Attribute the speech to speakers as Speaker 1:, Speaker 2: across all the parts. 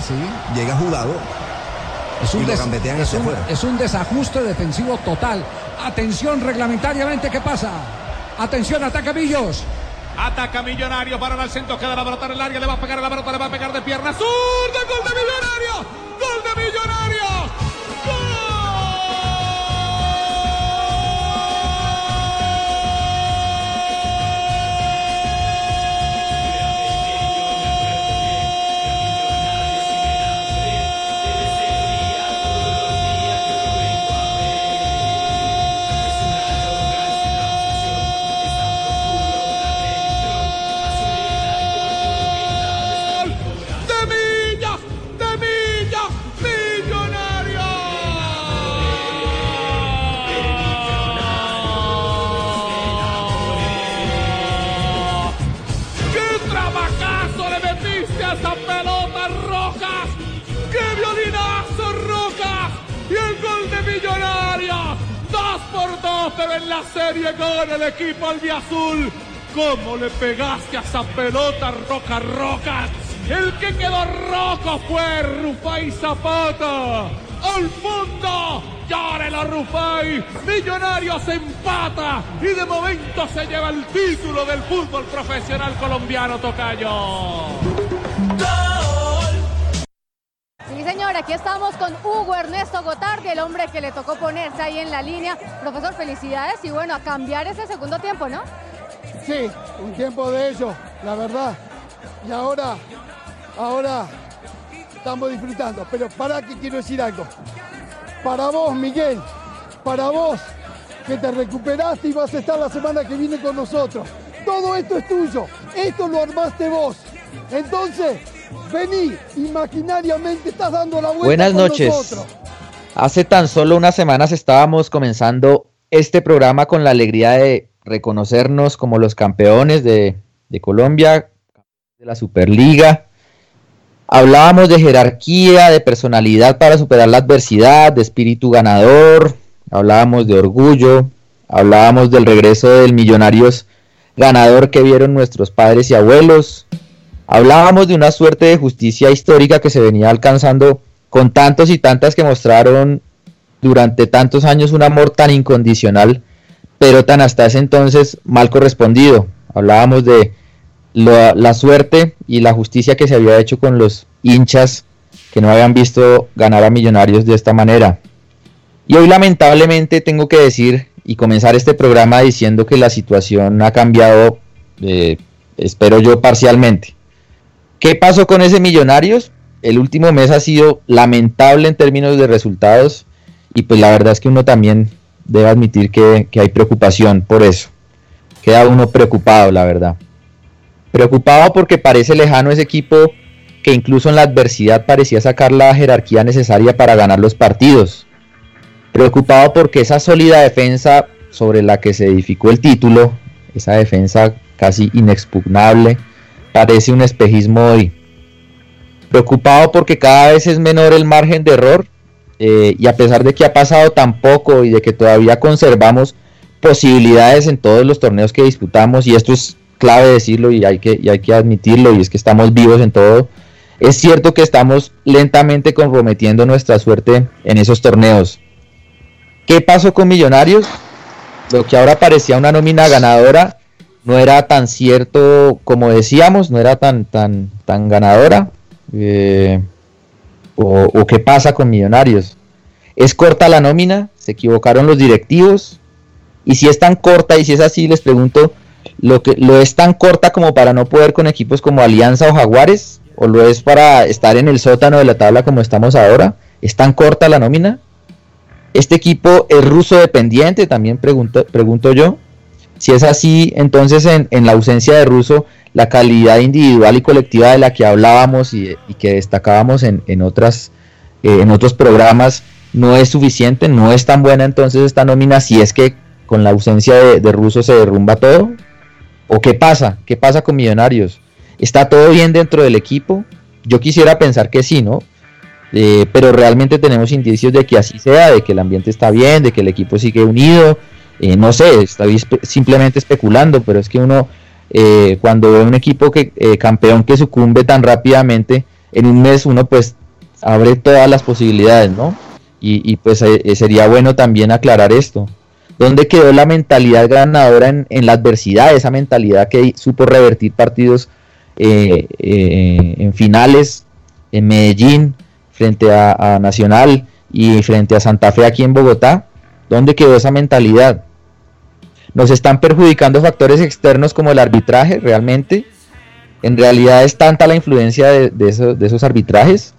Speaker 1: Sí.
Speaker 2: Llega jugado.
Speaker 1: Es un,
Speaker 2: Y lo
Speaker 1: es, un, es un desajuste defensivo total. Atención reglamentariamente, ¿qué pasa? Atención, ataca Millos.
Speaker 3: Ataca Millonario para el centro, queda la pelota en el área, le va a pegar a la pelota, le va a pegar de pierna zurda, gol de Millonario, gol de Millonario. Pero en la serie con el equipo albiazul! ¿Cómo le pegaste a esa pelota, Roca Rocas? El que quedó roco fue Rufai Zapata. ¡Al fondo! ¡Llórelo, Rufai! Millonarios empata y de momento se lleva el título del fútbol profesional colombiano, Tocayo.
Speaker 4: Sí, señor, aquí estamos con Hugo Ernesto Gotardi, el hombre que le tocó ponerse ahí en la línea. Profesor, felicidades y bueno, a cambiar ese segundo tiempo, ¿no?
Speaker 5: Sí, un tiempo de ello, la verdad. Y ahora, ahora estamos disfrutando. Pero para que quiero decir algo. Para vos, Miguel, para vos, que te recuperaste y vas a estar la semana que viene con nosotros. Todo esto es tuyo, esto lo armaste vos. Entonces, vení, imaginariamente estás dando la vuelta
Speaker 6: Buenas
Speaker 5: con
Speaker 6: noches.
Speaker 5: nosotros.
Speaker 6: Hace tan solo unas semanas estábamos comenzando este programa con la alegría de reconocernos como los campeones de, de Colombia, de la Superliga. Hablábamos de jerarquía, de personalidad para superar la adversidad, de espíritu ganador, hablábamos de orgullo, hablábamos del regreso del Millonarios ganador que vieron nuestros padres y abuelos, hablábamos de una suerte de justicia histórica que se venía alcanzando con tantos y tantas que mostraron durante tantos años un amor tan incondicional, pero tan hasta ese entonces mal correspondido. Hablábamos de la, suerte y la justicia que se había hecho con los hinchas que no habían visto ganar a millonarios de esta manera. Y hoy lamentablemente tengo que decir y comenzar este programa diciendo que la situación ha cambiado, eh, espero yo, parcialmente. ¿Qué pasó con ese Millonarios? El último mes ha sido lamentable en términos de resultados y pues la verdad es que uno también debe admitir que, que hay preocupación por eso. Queda uno preocupado, la verdad. Preocupado porque parece lejano ese equipo que incluso en la adversidad parecía sacar la jerarquía necesaria para ganar los partidos. Preocupado porque esa sólida defensa sobre la que se edificó el título, esa defensa casi inexpugnable, parece un espejismo hoy. Preocupado porque cada vez es menor el margen de error eh, y a pesar de que ha pasado tan poco y de que todavía conservamos posibilidades en todos los torneos que disputamos y esto es clave decirlo y hay que, y hay que admitirlo y es que estamos vivos en todo. Es cierto que estamos lentamente comprometiendo nuestra suerte en esos torneos. ¿Qué pasó con Millonarios? Lo que ahora parecía una nómina ganadora no era tan cierto como decíamos, no era tan, tan, tan ganadora. Eh, o, qué pasa con Millonarios? ¿Es corta la nómina? ¿Se equivocaron los directivos? Y si es tan corta, y si es así, les pregunto, ¿lo, que, ¿lo es tan corta como para no poder con equipos como Alianza o Jaguares? ¿O lo es para estar en el sótano de la tabla como estamos ahora? ¿Es tan corta la nómina? ¿Este equipo es ruso dependiente? También pregunto, pregunto yo. Si es así, entonces en, en, la ausencia de ruso, la calidad individual y colectiva de la que hablábamos y, que destacábamos en, en otras, eh, en otros programas no es suficiente, no es tan buena entonces esta nómina si es que con la ausencia de, de ruso se derrumba todo. ¿O qué pasa? ¿Qué pasa con Millonarios? ¿Está todo bien dentro del equipo? Yo quisiera pensar que sí, ¿no? Eh, pero realmente tenemos indicios de que así sea, de que el ambiente está bien, de que el equipo sigue unido. Eh, no sé, estoy simplemente especulando, pero es que uno eh, cuando ve un equipo que campeón que sucumbe tan rápidamente, en un mes uno pues abre todas las posibilidades, ¿no? Y, pues sería bueno también aclarar esto. ¿Dónde quedó la mentalidad ganadora en, la adversidad? Esa mentalidad que supo revertir partidos eh, eh, en finales en Medellín frente a, Nacional y frente a Santa Fe aquí en Bogotá. ¿Dónde quedó esa mentalidad? Nos están perjudicando factores externos como el arbitraje realmente. En realidad es tanta la influencia de, esos, arbitrajes.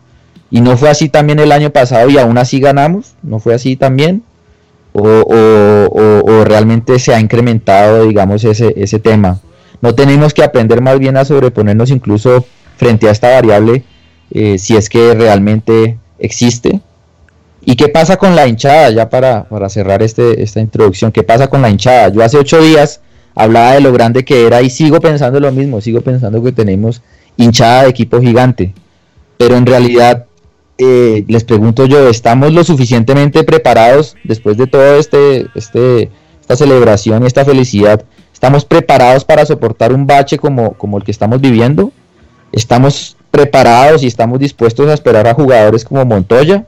Speaker 6: Y no fue así también el año pasado y aún así ganamos. No fue así también. O, realmente se ha incrementado, digamos, ese, tema no tenemos que aprender más bien a sobreponernos incluso frente a esta variable eh, si es que realmente existe. ¿Y qué pasa con la hinchada? Ya para, cerrar este, esta introducción, ¿qué pasa con la hinchada? Yo hace ocho días hablaba de lo grande que era y sigo pensando lo mismo, sigo pensando que tenemos hinchada de equipo gigante, pero en realidad eh, les pregunto yo, ¿estamos lo suficientemente preparados después de todo este, este, esta celebración y esta felicidad ¿Estamos preparados para soportar un bache como, como el que estamos viviendo? ¿Estamos preparados y estamos dispuestos a esperar a jugadores como Montoya?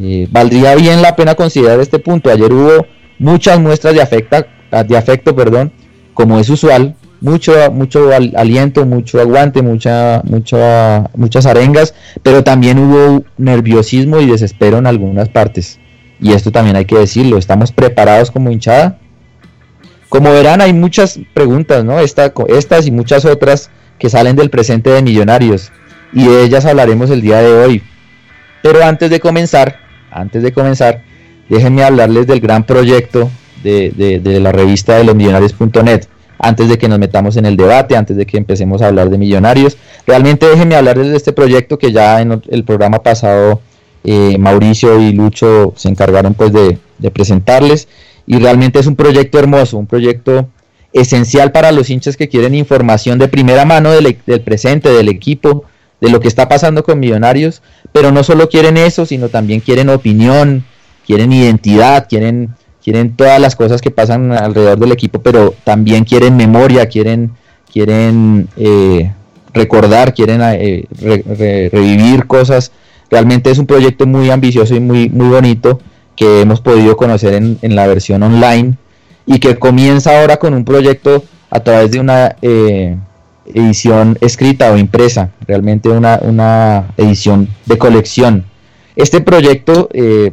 Speaker 6: Eh, valdría bien la pena considerar este punto. Ayer hubo muchas muestras de, afecta, de afecto, perdón, como es usual, mucho, mucho aliento, mucho aguante, mucha, mucha, muchas arengas, pero también hubo nerviosismo y desespero en algunas partes. Y esto también hay que decirlo, estamos preparados como hinchada como verán, hay muchas preguntas, ¿no? estas y muchas otras que salen del presente de Millonarios y de ellas hablaremos el día de hoy. Pero antes de comenzar, antes de comenzar, déjenme hablarles del gran proyecto de, la revista de los millonarios.net. Antes de que nos metamos en el debate, antes de que empecemos a hablar de millonarios, realmente déjenme hablarles de este proyecto que ya en el programa pasado eh, Mauricio y Lucho se encargaron pues de, de presentarles y realmente es un proyecto hermoso, un proyecto esencial para los hinchas que quieren información de primera mano del, e-, presente, del equipo, de lo que está pasando con Millonarios, pero no solo quieren eso, sino también quieren opinión, quieren identidad, quieren, quieren todas las cosas que pasan alrededor del equipo, pero también quieren memoria, quieren, quieren eh, recordar, quieren eh, revivir cosas. Realmente es un proyecto muy ambicioso y muy, muy bonito que hemos podido conocer en, la versión online y que comienza ahora con un proyecto a través de una eh, edición escrita o impresa, realmente una, edición de colección. Este proyecto eh,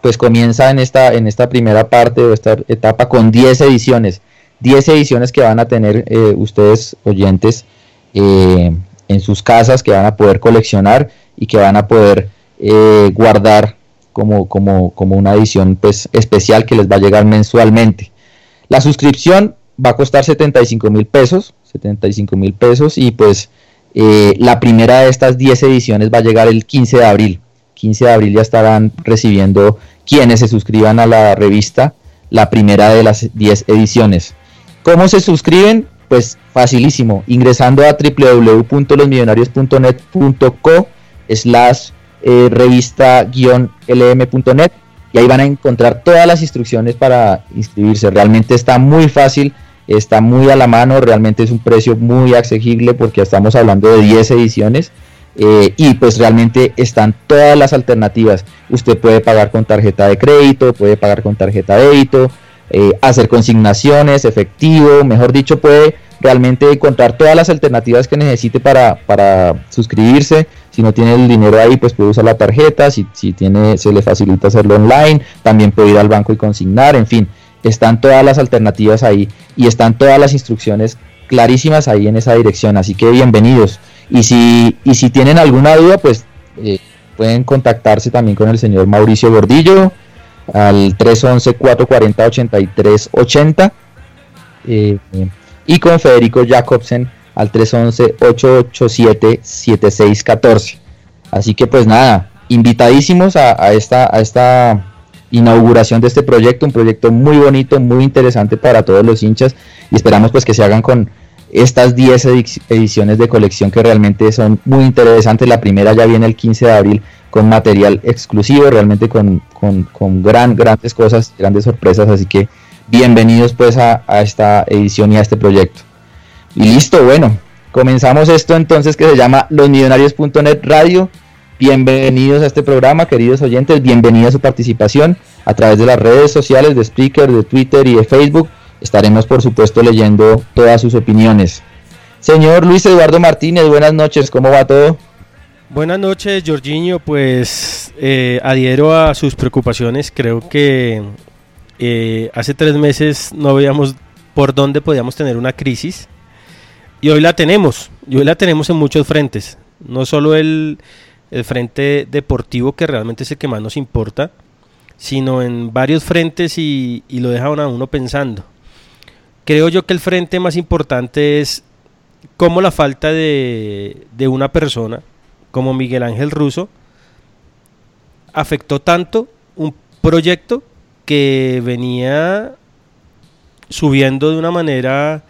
Speaker 6: pues comienza en esta, en esta primera parte o esta etapa con 10 ediciones, 10 ediciones que van a tener eh, ustedes oyentes en sus casas, que van a poder coleccionar y que van a poder guardar como, como, como una edición pues, especial que les va a llegar mensualmente. La suscripción va a costar 75 mil pesos, 75 mil pesos y pues eh, la primera de estas 10 ediciones va a llegar el 15 de abril. 15 de abril ya estarán recibiendo quienes se suscriban a la revista la primera de las 10 ediciones. ¿Cómo se suscriben? Pues facilísimo, ingresando a www.losmillonarios.net.co slash eh, revista-lm.net y ahí van a encontrar todas las instrucciones para inscribirse. Realmente está muy fácil, está muy a la mano, realmente es un precio muy accesible porque estamos hablando de 10 ediciones. Eh, y pues realmente están todas las alternativas. Usted puede pagar con tarjeta de crédito, puede pagar con tarjeta de débito, eh, hacer consignaciones, efectivo, mejor dicho, puede realmente encontrar todas las alternativas que necesite para, para suscribirse. Si no tiene el dinero ahí, pues puede usar la tarjeta. Si, si tiene, se le facilita hacerlo online. También puede ir al banco y consignar. En fin, están todas las alternativas ahí y están todas las instrucciones clarísimas ahí en esa dirección. Así que bienvenidos. Y si, y si tienen alguna duda, pues eh, pueden contactarse también con el señor Mauricio Gordillo al 311-440-8380 eh, y con Federico Jacobsen al 311-887-7614. Así que pues nada, invitadísimos a, esta, a esta inauguración de este proyecto, un proyecto muy bonito, muy interesante para todos los hinchas y esperamos pues que se hagan con estas 10 ediciones de colección que realmente son muy interesantes. La primera ya viene el 15 de abril con material exclusivo, realmente con, con, gran, grandes cosas, grandes sorpresas, así que bienvenidos pues a, a esta edición y a este proyecto. Y listo, bueno, comenzamos esto entonces que se llama losmillonarios.net radio. Bienvenidos a este programa, queridos oyentes, bienvenida a su participación a través de las redes sociales de Spreaker, de Twitter y de Facebook. Estaremos por supuesto leyendo todas sus opiniones. Señor Luis Eduardo Martínez, buenas noches, ¿cómo va todo?
Speaker 2: Buenas noches, Jorginho. Pues eh, adhiero a sus preocupaciones. Creo que eh, hace tres meses no veíamos por dónde podíamos tener una crisis y hoy la tenemos. Y hoy la tenemos en muchos frentes. No solo el, frente deportivo, que realmente es el que más nos importa, sino en varios frentes y, y lo deja a uno pensando. Creo yo que el frente más importante es cómo la falta de, de una persona como Miguel Ángel Russo, afectó tanto un proyecto que venía subiendo de una manera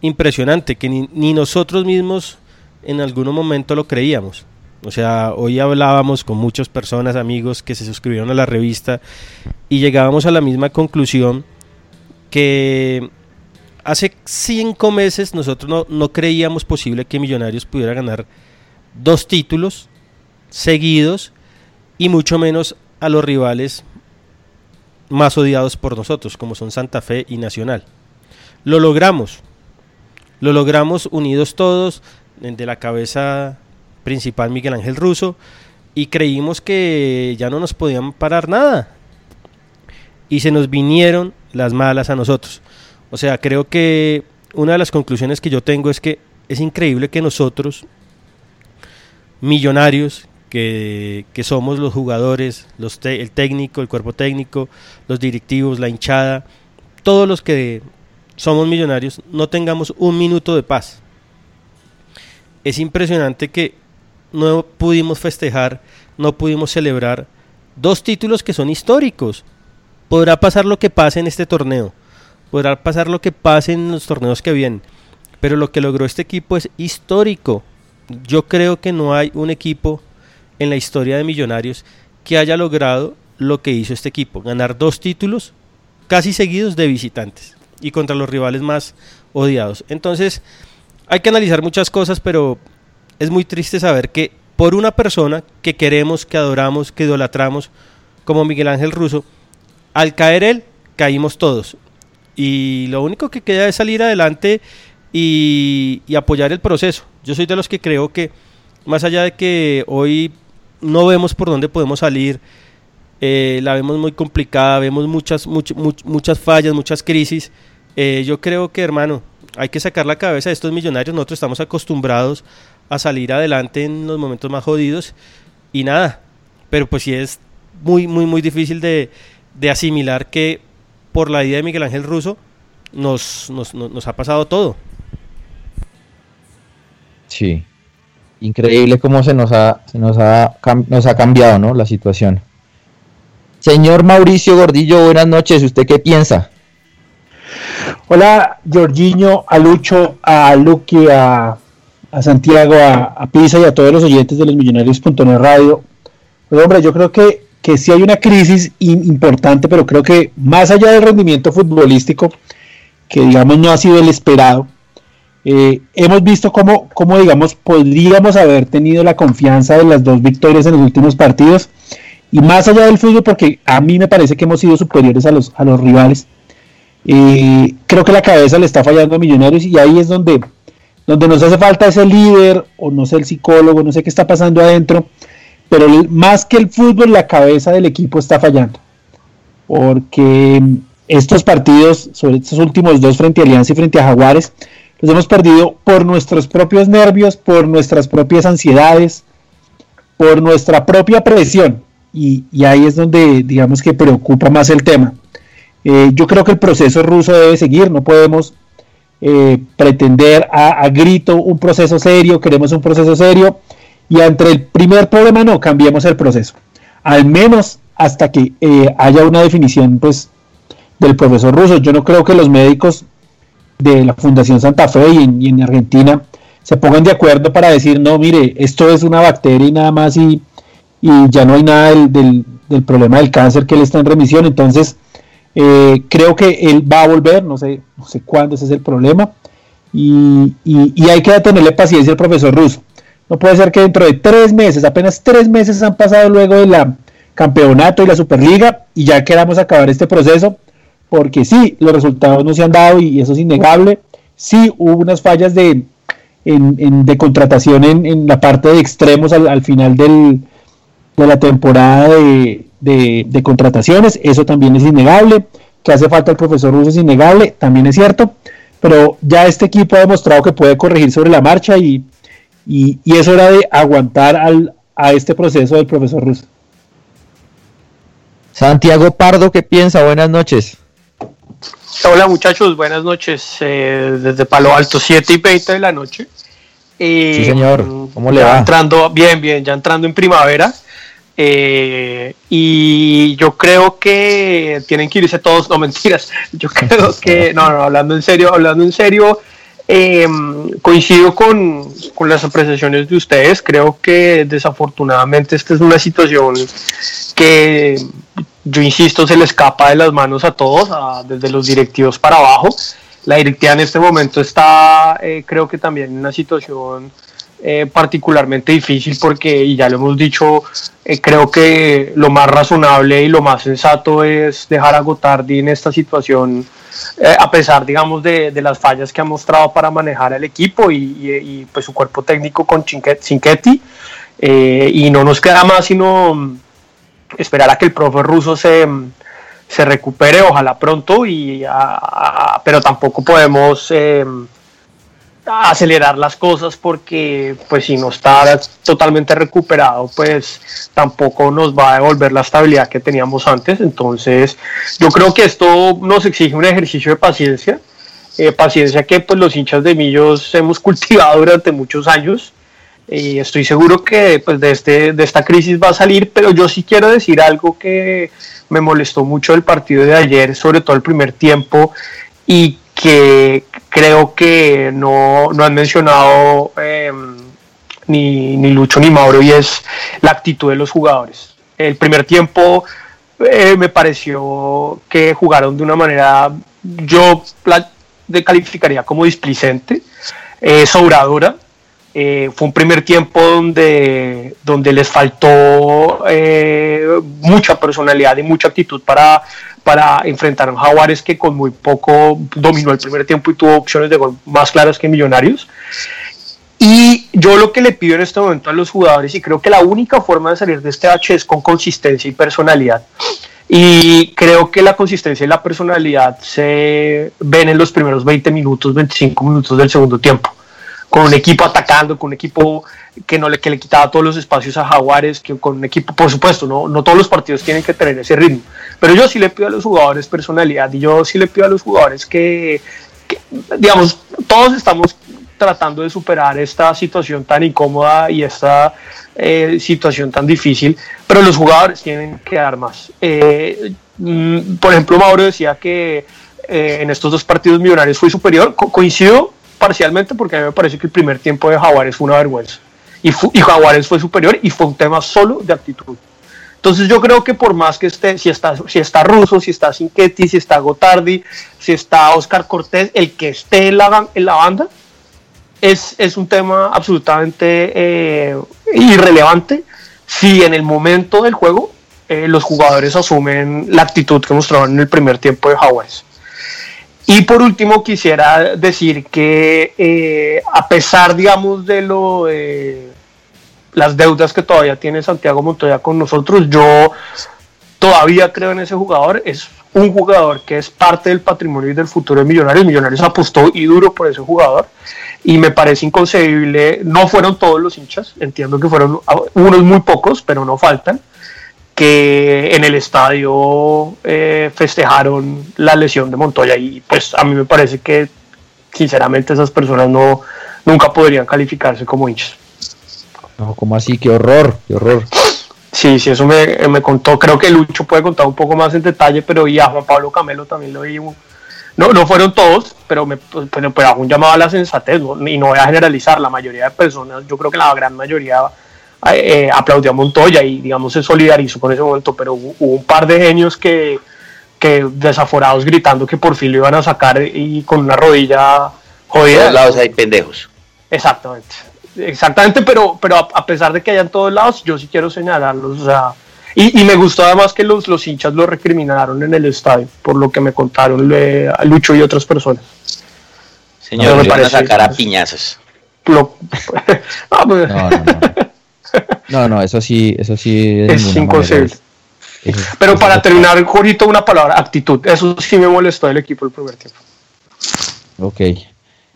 Speaker 2: impresionante, que ni, nosotros mismos en algún momento lo creíamos. O sea, hoy hablábamos con muchas personas, amigos que se suscribieron a la revista y llegábamos a la misma conclusión que hace cinco meses nosotros no, creíamos posible que Millonarios pudiera ganar dos títulos seguidos y mucho menos a los rivales más odiados por nosotros, como son Santa Fe y Nacional. Lo logramos, lo logramos unidos todos, de la cabeza principal Miguel Ángel Russo, y creímos que ya no nos podían parar nada. Y se nos vinieron las malas a nosotros. O sea, creo que una de las conclusiones que yo tengo es que es increíble que nosotros millonarios que, somos los jugadores, los el técnico, el cuerpo técnico, los directivos, la hinchada, todos los que somos millonarios, no tengamos un minuto de paz. Es impresionante que no pudimos festejar, no pudimos celebrar dos títulos que son históricos. Podrá pasar lo que pase en este torneo, podrá pasar lo que pase en los torneos que vienen, pero lo que logró este equipo es histórico yo creo que no hay un equipo en la historia de Millonarios que haya logrado lo que hizo este equipo, ganar dos títulos casi seguidos de visitantes y contra los rivales más odiados. Entonces, hay que analizar muchas cosas, pero es muy triste saber que por una persona que queremos, que adoramos, que idolatramos, como Miguel Ángel Russo, al caer él, caímos todos. Y lo único que queda es salir adelante y, apoyar el proceso. Yo soy de los que creo que más allá de que hoy no vemos por dónde podemos salir, eh, la vemos muy complicada, vemos muchas, muchas fallas, muchas crisis. Eh, yo creo que, hermano, hay que sacar la cabeza de estos millonarios. Nosotros estamos acostumbrados a salir adelante en los momentos más jodidos y nada. Pero pues sí es muy, muy, muy difícil de, de asimilar que por la idea de Miguel Ángel Russo nos, nos, nos ha pasado todo.
Speaker 6: Sí. Increíble cómo se nos ha, se nos ha, nos ha cambiado ¿no? la situación. Señor Mauricio Gordillo, buenas noches. ¿Usted qué piensa?
Speaker 7: Hola, Jorginho, a Lucho, a Luqui, a, Santiago, a, Pisa y a todos los oyentes de los Millonarios.net Radio. Pues hombre, yo creo que, que sí hay una crisis importante, pero creo que más allá del rendimiento futbolístico, que digamos no ha sido el esperado, eh, hemos visto cómo, cómo, digamos, podríamos haber tenido la confianza de las dos victorias en los últimos partidos. Y más allá del fútbol, porque a mí me parece que hemos sido superiores a los, a los rivales, Eh, creo que la cabeza le está fallando a Millonarios y ahí es donde, donde nos hace falta ese líder o no sé el psicólogo, no sé qué está pasando adentro, pero más que el fútbol, la cabeza del equipo está fallando. Porque estos partidos, sobre estos últimos dos frente a Alianza y frente a Jaguares, los hemos perdido por nuestros propios nervios, por nuestras propias ansiedades, por nuestra propia presión. Y, ahí es donde digamos que preocupa más el tema. Eh, yo creo que el proceso ruso debe seguir, no podemos eh, pretender a, grito un proceso serio, queremos un proceso serio y entre el primer problema no, cambiemos el proceso. Al menos hasta que eh, haya una definición pues del profesor ruso. Yo no creo que los médicos de la Fundación Santa Fe y en, Argentina se pongan de acuerdo para decir, no, mire, esto es una bacteria y nada más y, ya no hay nada del, problema del cáncer que él está en remisión. Entonces, eh, creo que él va a volver, no sé, no sé cuándo ese es el problema. Y, y, hay que tenerle paciencia al profesor ruso. No puede ser que dentro de tres meses, apenas tres meses han pasado luego de la campeonato y la Superliga y ya queramos acabar este proceso porque sí, los resultados no se han dado y eso es innegable. Sí, hubo unas fallas de, de contratación en, la parte de extremos al, final del, de la temporada de, de, contrataciones, eso también es innegable. Que hace falta el profesor Russo es innegable, también es cierto. Pero ya este equipo ha demostrado que puede corregir sobre la marcha y, y, y es hora de aguantar al, a este proceso del profesor Russo.
Speaker 6: Santiago Pardo, ¿qué piensa? Buenas noches.
Speaker 8: Hola muchachos, buenas noches. Eh, desde Palo Alto, 7 y 20 de la noche.
Speaker 6: sí, señor. ¿Cómo le
Speaker 8: va?
Speaker 6: Entrando,
Speaker 8: bien, bien, ya entrando en primavera. Eh, y yo creo que tienen que irse todos, no mentiras. Yo creo que, no, no, hablando en serio, hablando en serio, em, coincido con, con, las apreciaciones de ustedes. Creo que desafortunadamente esta es una situación que yo insisto, se le escapa de las manos a todos, desde los directivos para abajo. La directiva en este momento está, eh, creo que también en una situación eh, particularmente difícil porque, y ya lo hemos dicho, eh, creo que lo más razonable y lo más sensato es dejar a Gotardi en esta situación, a pesar, digamos, de, las fallas que ha mostrado para manejar el equipo y, pues su cuerpo técnico con Cinquetti. y no nos queda más sino esperar a que el profe ruso se, se recupere, ojalá pronto, y pero tampoco podemos eh, acelerar las cosas porque pues si no está totalmente recuperado, pues tampoco nos va a devolver la estabilidad que teníamos antes. Entonces yo creo que esto nos exige un ejercicio de paciencia. Eh, paciencia que pues los hinchas de Millos hemos cultivado durante muchos años y estoy seguro que pues, de, este, de esta crisis va a salir, pero yo sí quiero decir algo que me molestó mucho el partido de ayer, sobre todo el primer tiempo, y que creo que no, no han mencionado em, ni, ni, Lucho ni Mauro, y es la actitud de los jugadores. El primer tiempo eh, me pareció que jugaron de una manera, yo la calificaría como displicente, eh, sobradora, eh, fue un primer tiempo donde, donde les faltó eh, mucha personalidad y mucha actitud para, para enfrentar a un Jaguares que con muy poco dominó el primer tiempo y tuvo opciones de gol más claras que Millonarios. Y yo lo que le pido en este momento a los jugadores, y creo que la única forma de salir de este H es con consistencia y personalidad. Y creo que la consistencia y la personalidad se ven en los primeros 20 minutos, 25 minutos del segundo tiempo con un equipo atacando, con un equipo que no le, que le quitaba todos los espacios a Jaguares, que con un equipo, por supuesto, no, no todos los partidos tienen que tener ese ritmo, pero yo sí le pido a los jugadores personalidad y yo sí le pido a los jugadores que, digamos, todos estamos tratando de superar esta situación tan incómoda y esta eh, situación tan difícil, pero los jugadores tienen que dar más. Eh, mm, por ejemplo, Mauro decía que eh, en estos dos partidos millonarios fue superior, coincido parcialmente porque a mí me parece que el primer tiempo de Jaguares fue una vergüenza. Y, y Jaguares fue superior y fue un tema solo de actitud. Entonces yo creo que por más que esté, si está, si está Russo, si está Sinquetti, si está Gotardi, si está Oscar Cortés, el que esté en la, en la banda, es, es, un tema absolutamente eh, irrelevante si en el momento del juego eh, los jugadores asumen la actitud que mostraron en el primer tiempo de Jaguares. Y por último quisiera decir que eh, a pesar, digamos, de lo las deudas que todavía tiene Santiago Montoya con nosotros, yo todavía creo en ese jugador. Es un jugador que es parte del patrimonio y del futuro de Millonarios. Millonarios apostó y duro por ese jugador y me parece inconcebible. No fueron todos los hinchas, entiendo que fueron unos muy pocos, pero no faltan que en el estadio eh, festejaron la lesión de Montoya y pues a mí me parece que sinceramente esas personas no nunca podrían calificarse como hinchas.
Speaker 6: No, como así? Qué horror, qué horror.
Speaker 8: Sí, sí, eso me, me, contó. Creo que Lucho puede contar un poco más en detalle, pero y a Juan Pablo Camelo también lo vi. No, no fueron todos, pero me pero, pero hago un llamado a la sensatez y no voy a generalizar. La mayoría de personas, yo creo que la gran mayoría eh, aplaudió a Montoya y, digamos, se solidarizó con ese momento, pero hubo, un par de genios que, que desaforados gritando que por fin lo iban a sacar y con una rodilla jodida.
Speaker 9: De todos lados hay pendejos.
Speaker 8: Exactamente. Exactamente, pero, pero a, pesar de que haya en todos lados, yo sí quiero señalarlos. O sea, y, me gustó además que los, los hinchas lo recriminaron en el estadio, por lo que me contaron a Lucho y otras personas.
Speaker 9: Señor, me parece, a sacar a piñazos.
Speaker 6: Pues. no, no, eso sí, eso sí
Speaker 8: es, inconcebible. Pero para terminar, Jorito, una palabra, actitud. Eso sí me molestó del equipo el primer tiempo.
Speaker 6: Ok.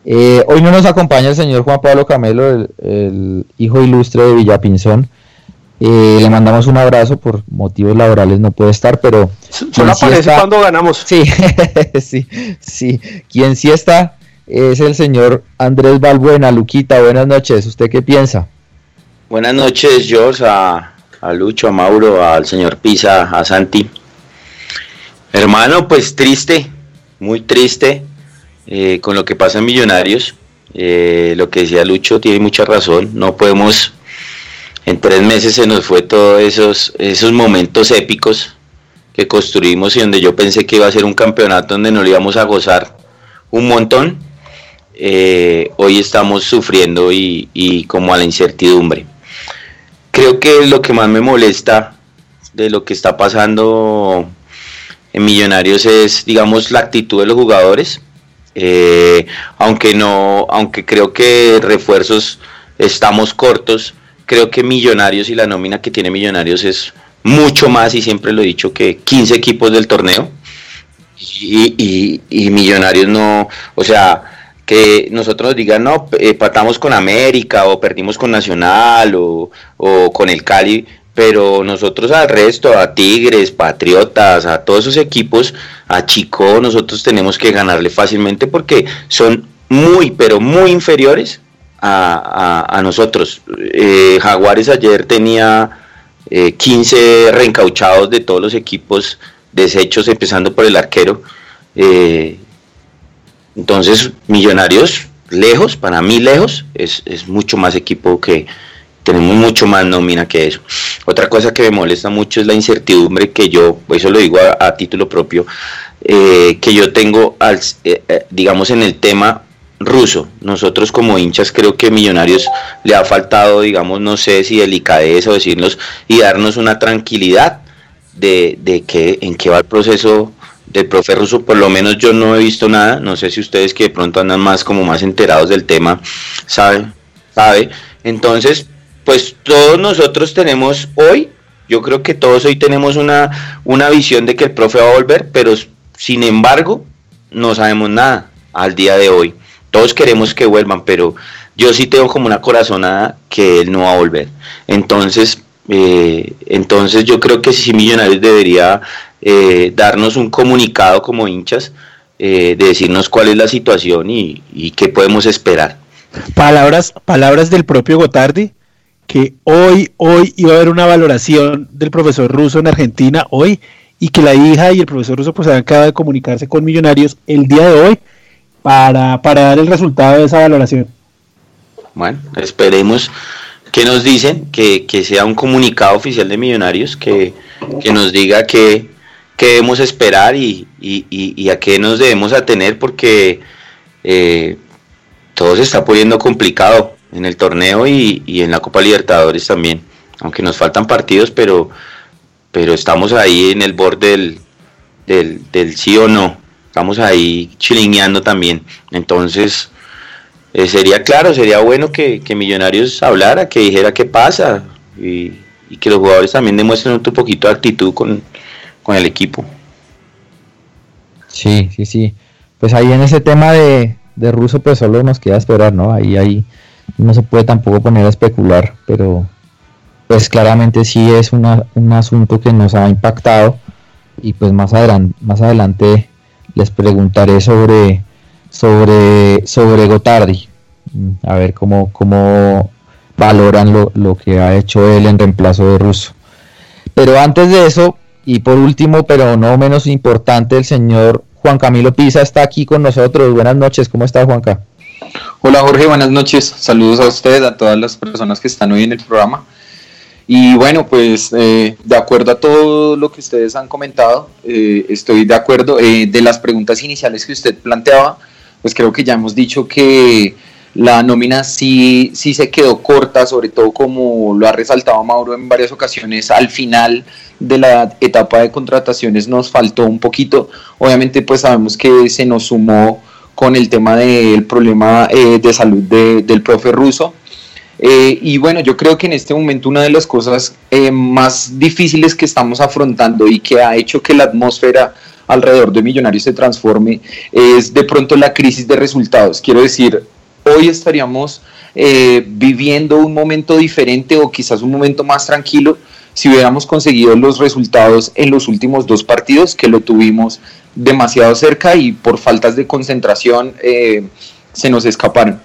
Speaker 6: Eh, hoy no nos acompaña el señor Juan Pablo Camelo, el, hijo ilustre de Villapinzón. Eh, le mandamos un abrazo por motivos laborales, no puede estar, pero.
Speaker 8: Solo aparece cuando ganamos.
Speaker 6: Sí, sí, sí. Quien sí está es el señor Andrés Balbuena. Luquita, buenas noches. ¿Usted qué piensa?
Speaker 9: Buenas noches, George, a, Lucho, a Mauro, al señor Pisa, a Santi. Hermano, pues triste, muy triste eh, con lo que pasa en Millonarios. Eh, lo que decía Lucho tiene mucha razón. No podemos, en tres meses se nos fue todos esos, esos momentos épicos que construimos y donde yo pensé que iba a ser un campeonato donde nos íbamos a gozar un montón. Eh, hoy estamos sufriendo y como a la incertidumbre. Creo que lo que más me molesta de lo que está pasando en Millonarios es, digamos, la actitud de los jugadores eh, aunque no, aunque creo que refuerzos estamos cortos, creo que Millonarios y la nómina que tiene Millonarios es mucho más, y siempre lo he dicho, que 15 equipos del torneo. Y, Millonarios no, o sea, que nosotros nos digan, no, patamos con América o perdimos con Nacional o, o con el Cali, pero nosotros al resto, a Tigres, Patriotas, a todos esos equipos, a Chico, nosotros tenemos que ganarle fácilmente porque son muy, pero muy inferiores a, nosotros. Eh, Jaguares ayer tenía 15 eh, reencauchados de todos los equipos deshechos, empezando por el arquero. Eh, entonces, Millonarios, lejos, para mí lejos, es, es mucho más equipo que, tenemos mucho más nómina que eso. Otra cosa que me molesta mucho es la incertidumbre que yo, eso lo digo a, título propio, eh, que yo tengo, al, eh, eh, digamos, en el tema ruso. Nosotros como hinchas creo que Millonarios le ha faltado, digamos, no sé si delicadeza o decirnos y darnos una tranquilidad de, de que en qué va el proceso del profe ruso, por lo menos yo no he visto nada, no sé si ustedes que de pronto andan más como más enterados del tema, saben, sabe. Entonces, pues todos nosotros tenemos hoy, yo creo que todos hoy tenemos una, una visión de que el profe va a volver, pero sin embargo no sabemos nada al día de hoy. Todos queremos que vuelvan, pero yo sí tengo como una corazonada que él no va a volver. Entonces, eh, entonces yo creo que sí Millonarios debería eh, darnos un comunicado como hinchas, eh, de decirnos cuál es la situación y, y, qué podemos esperar.
Speaker 7: Palabras, palabras del propio Gotardi, que hoy, hoy iba a haber una valoración del profesor ruso en Argentina, hoy, y que la hija y el profesor ruso pues acaba de comunicarse con Millonarios el día de hoy para, dar el resultado de esa valoración.
Speaker 9: Bueno, esperemos que nos dicen, que, sea un comunicado oficial de Millonarios, que, nos diga que, debemos esperar y, a qué nos debemos atener, porque eh, todo se está poniendo complicado en el torneo y, en la Copa Libertadores también. Aunque nos faltan partidos, pero, pero estamos ahí en el borde del, del, sí o no. estamos ahí chilingueando también. Entonces, eh, sería claro, sería bueno que, Millonarios hablara, que dijera qué pasa y, que los jugadores también demuestren otro poquito de actitud con, el equipo.
Speaker 6: Sí, sí, sí. Pues ahí en ese tema de, de Russo, pues solo nos queda esperar, ¿no? Ahí, ahí no se puede tampoco poner a especular, pero pues claramente sí es un asunto que nos ha impactado y pues más adelante, más adelante les preguntaré sobre sobre, sobre Gotardi. Mm, a ver cómo, cómo valoran lo, lo que ha hecho él en reemplazo de Russo. Pero antes de eso, y por último, pero no menos importante, el señor Juan Camilo Pisa está aquí con nosotros. Buenas noches, ¿cómo está Juanca?
Speaker 10: Hola Jorge, buenas noches. Saludos a usted, a todas las personas que están hoy en el programa. Y bueno, pues eh, de acuerdo a todo lo que ustedes han comentado, eh, estoy de acuerdo. Eh, de las preguntas iniciales que usted planteaba, pues creo que ya hemos dicho que la nómina sí, sí se quedó corta, sobre todo como lo ha resaltado Mauro en varias ocasiones, al final de la etapa de contrataciones nos faltó un poquito. Obviamente pues sabemos que se nos sumó con el tema del problema eh, de salud del profe ruso. Eh, y bueno, yo creo que en este momento una de las cosas eh, más difíciles que estamos afrontando y que ha hecho que la atmósfera alrededor de Millonarios se transforme es de pronto la crisis de resultados. Quiero decir, hoy estaríamos eh, viviendo un momento diferente o quizás un momento más tranquilo si hubiéramos conseguido los resultados en los últimos dos partidos que lo tuvimos demasiado cerca y por faltas de concentración eh, se nos escaparon.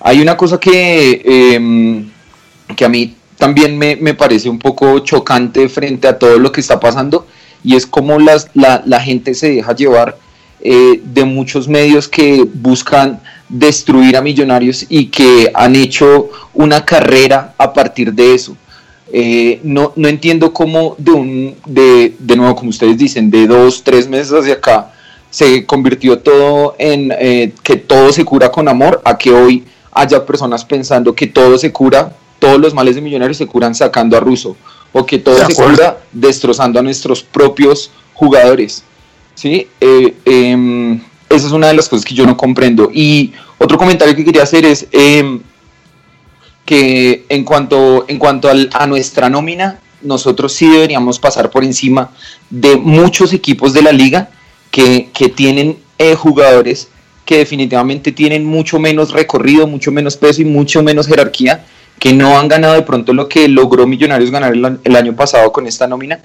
Speaker 10: Hay una cosa que, em, que a mí también me, me parece un poco chocante frente a todo lo que está pasando y es como las, la, gente se deja llevar eh, de muchos medios que buscan destruir a millonarios y que han hecho una carrera a partir de eso. Eh, no, no, entiendo cómo de un, de, de, nuevo, como ustedes dicen, de dos, tres meses hacia acá, se convirtió todo en eh, que todo se cura con amor, a que hoy haya personas pensando que todo se cura, todos los males de millonarios se curan sacando a Russo o que todo se cura destrozando a nuestros propios jugadores. ¿sí? Eh, em, esa es una de las cosas que yo no comprendo. Y otro comentario que quería hacer es em, que en cuanto, en cuanto a nuestra nómina, nosotros sí deberíamos pasar por encima de muchos equipos de la liga que, tienen eh, jugadores que definitivamente tienen mucho menos recorrido, mucho menos peso y mucho menos jerarquía que no han ganado de pronto lo que logró Millonarios ganar el, año pasado con esta nómina.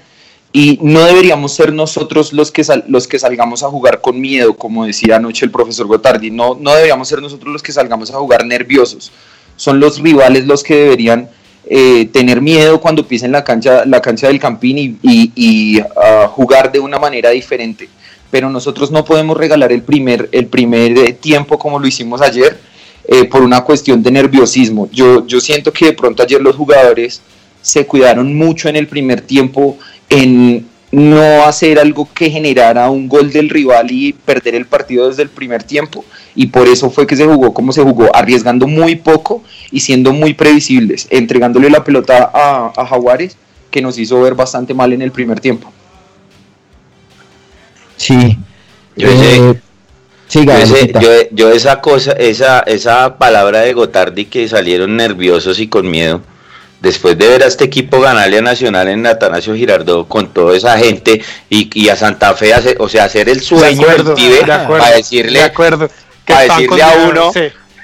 Speaker 10: Y no deberíamos ser nosotros los que, los que salgamos a jugar con miedo, como decía anoche el profesor Gotardi. No, no deberíamos ser nosotros los que salgamos a jugar nerviosos. Son los rivales los que deberían eh, tener miedo cuando pisen la cancha, la cancha del Campín y, ah, jugar de una manera diferente. Pero nosotros no podemos regalar el primer, el primer eh, tiempo como lo hicimos ayer eh, por una cuestión de nerviosismo. Yo, yo siento que de pronto ayer los jugadores se cuidaron mucho en el primer tiempo en no hacer algo que generara un gol del rival y perder el partido desde el primer tiempo y por eso fue que se jugó como se jugó, arriesgando muy poco y siendo muy previsibles, entregándole la pelota a, a Jaguares que nos hizo ver bastante mal en el primer tiempo.
Speaker 6: Sí.
Speaker 9: Yo eh, yo, esa cosa, esa, esa palabra de Gotardi que salieron nerviosos y con miedo, después de ver a este equipo ganarle a Nacional en Atanasio Girardot con toda esa gente y, a Santa Fe, o sea, hacer el sueño del pibe para decirle,
Speaker 8: acuerdo,
Speaker 9: para decirle a uno,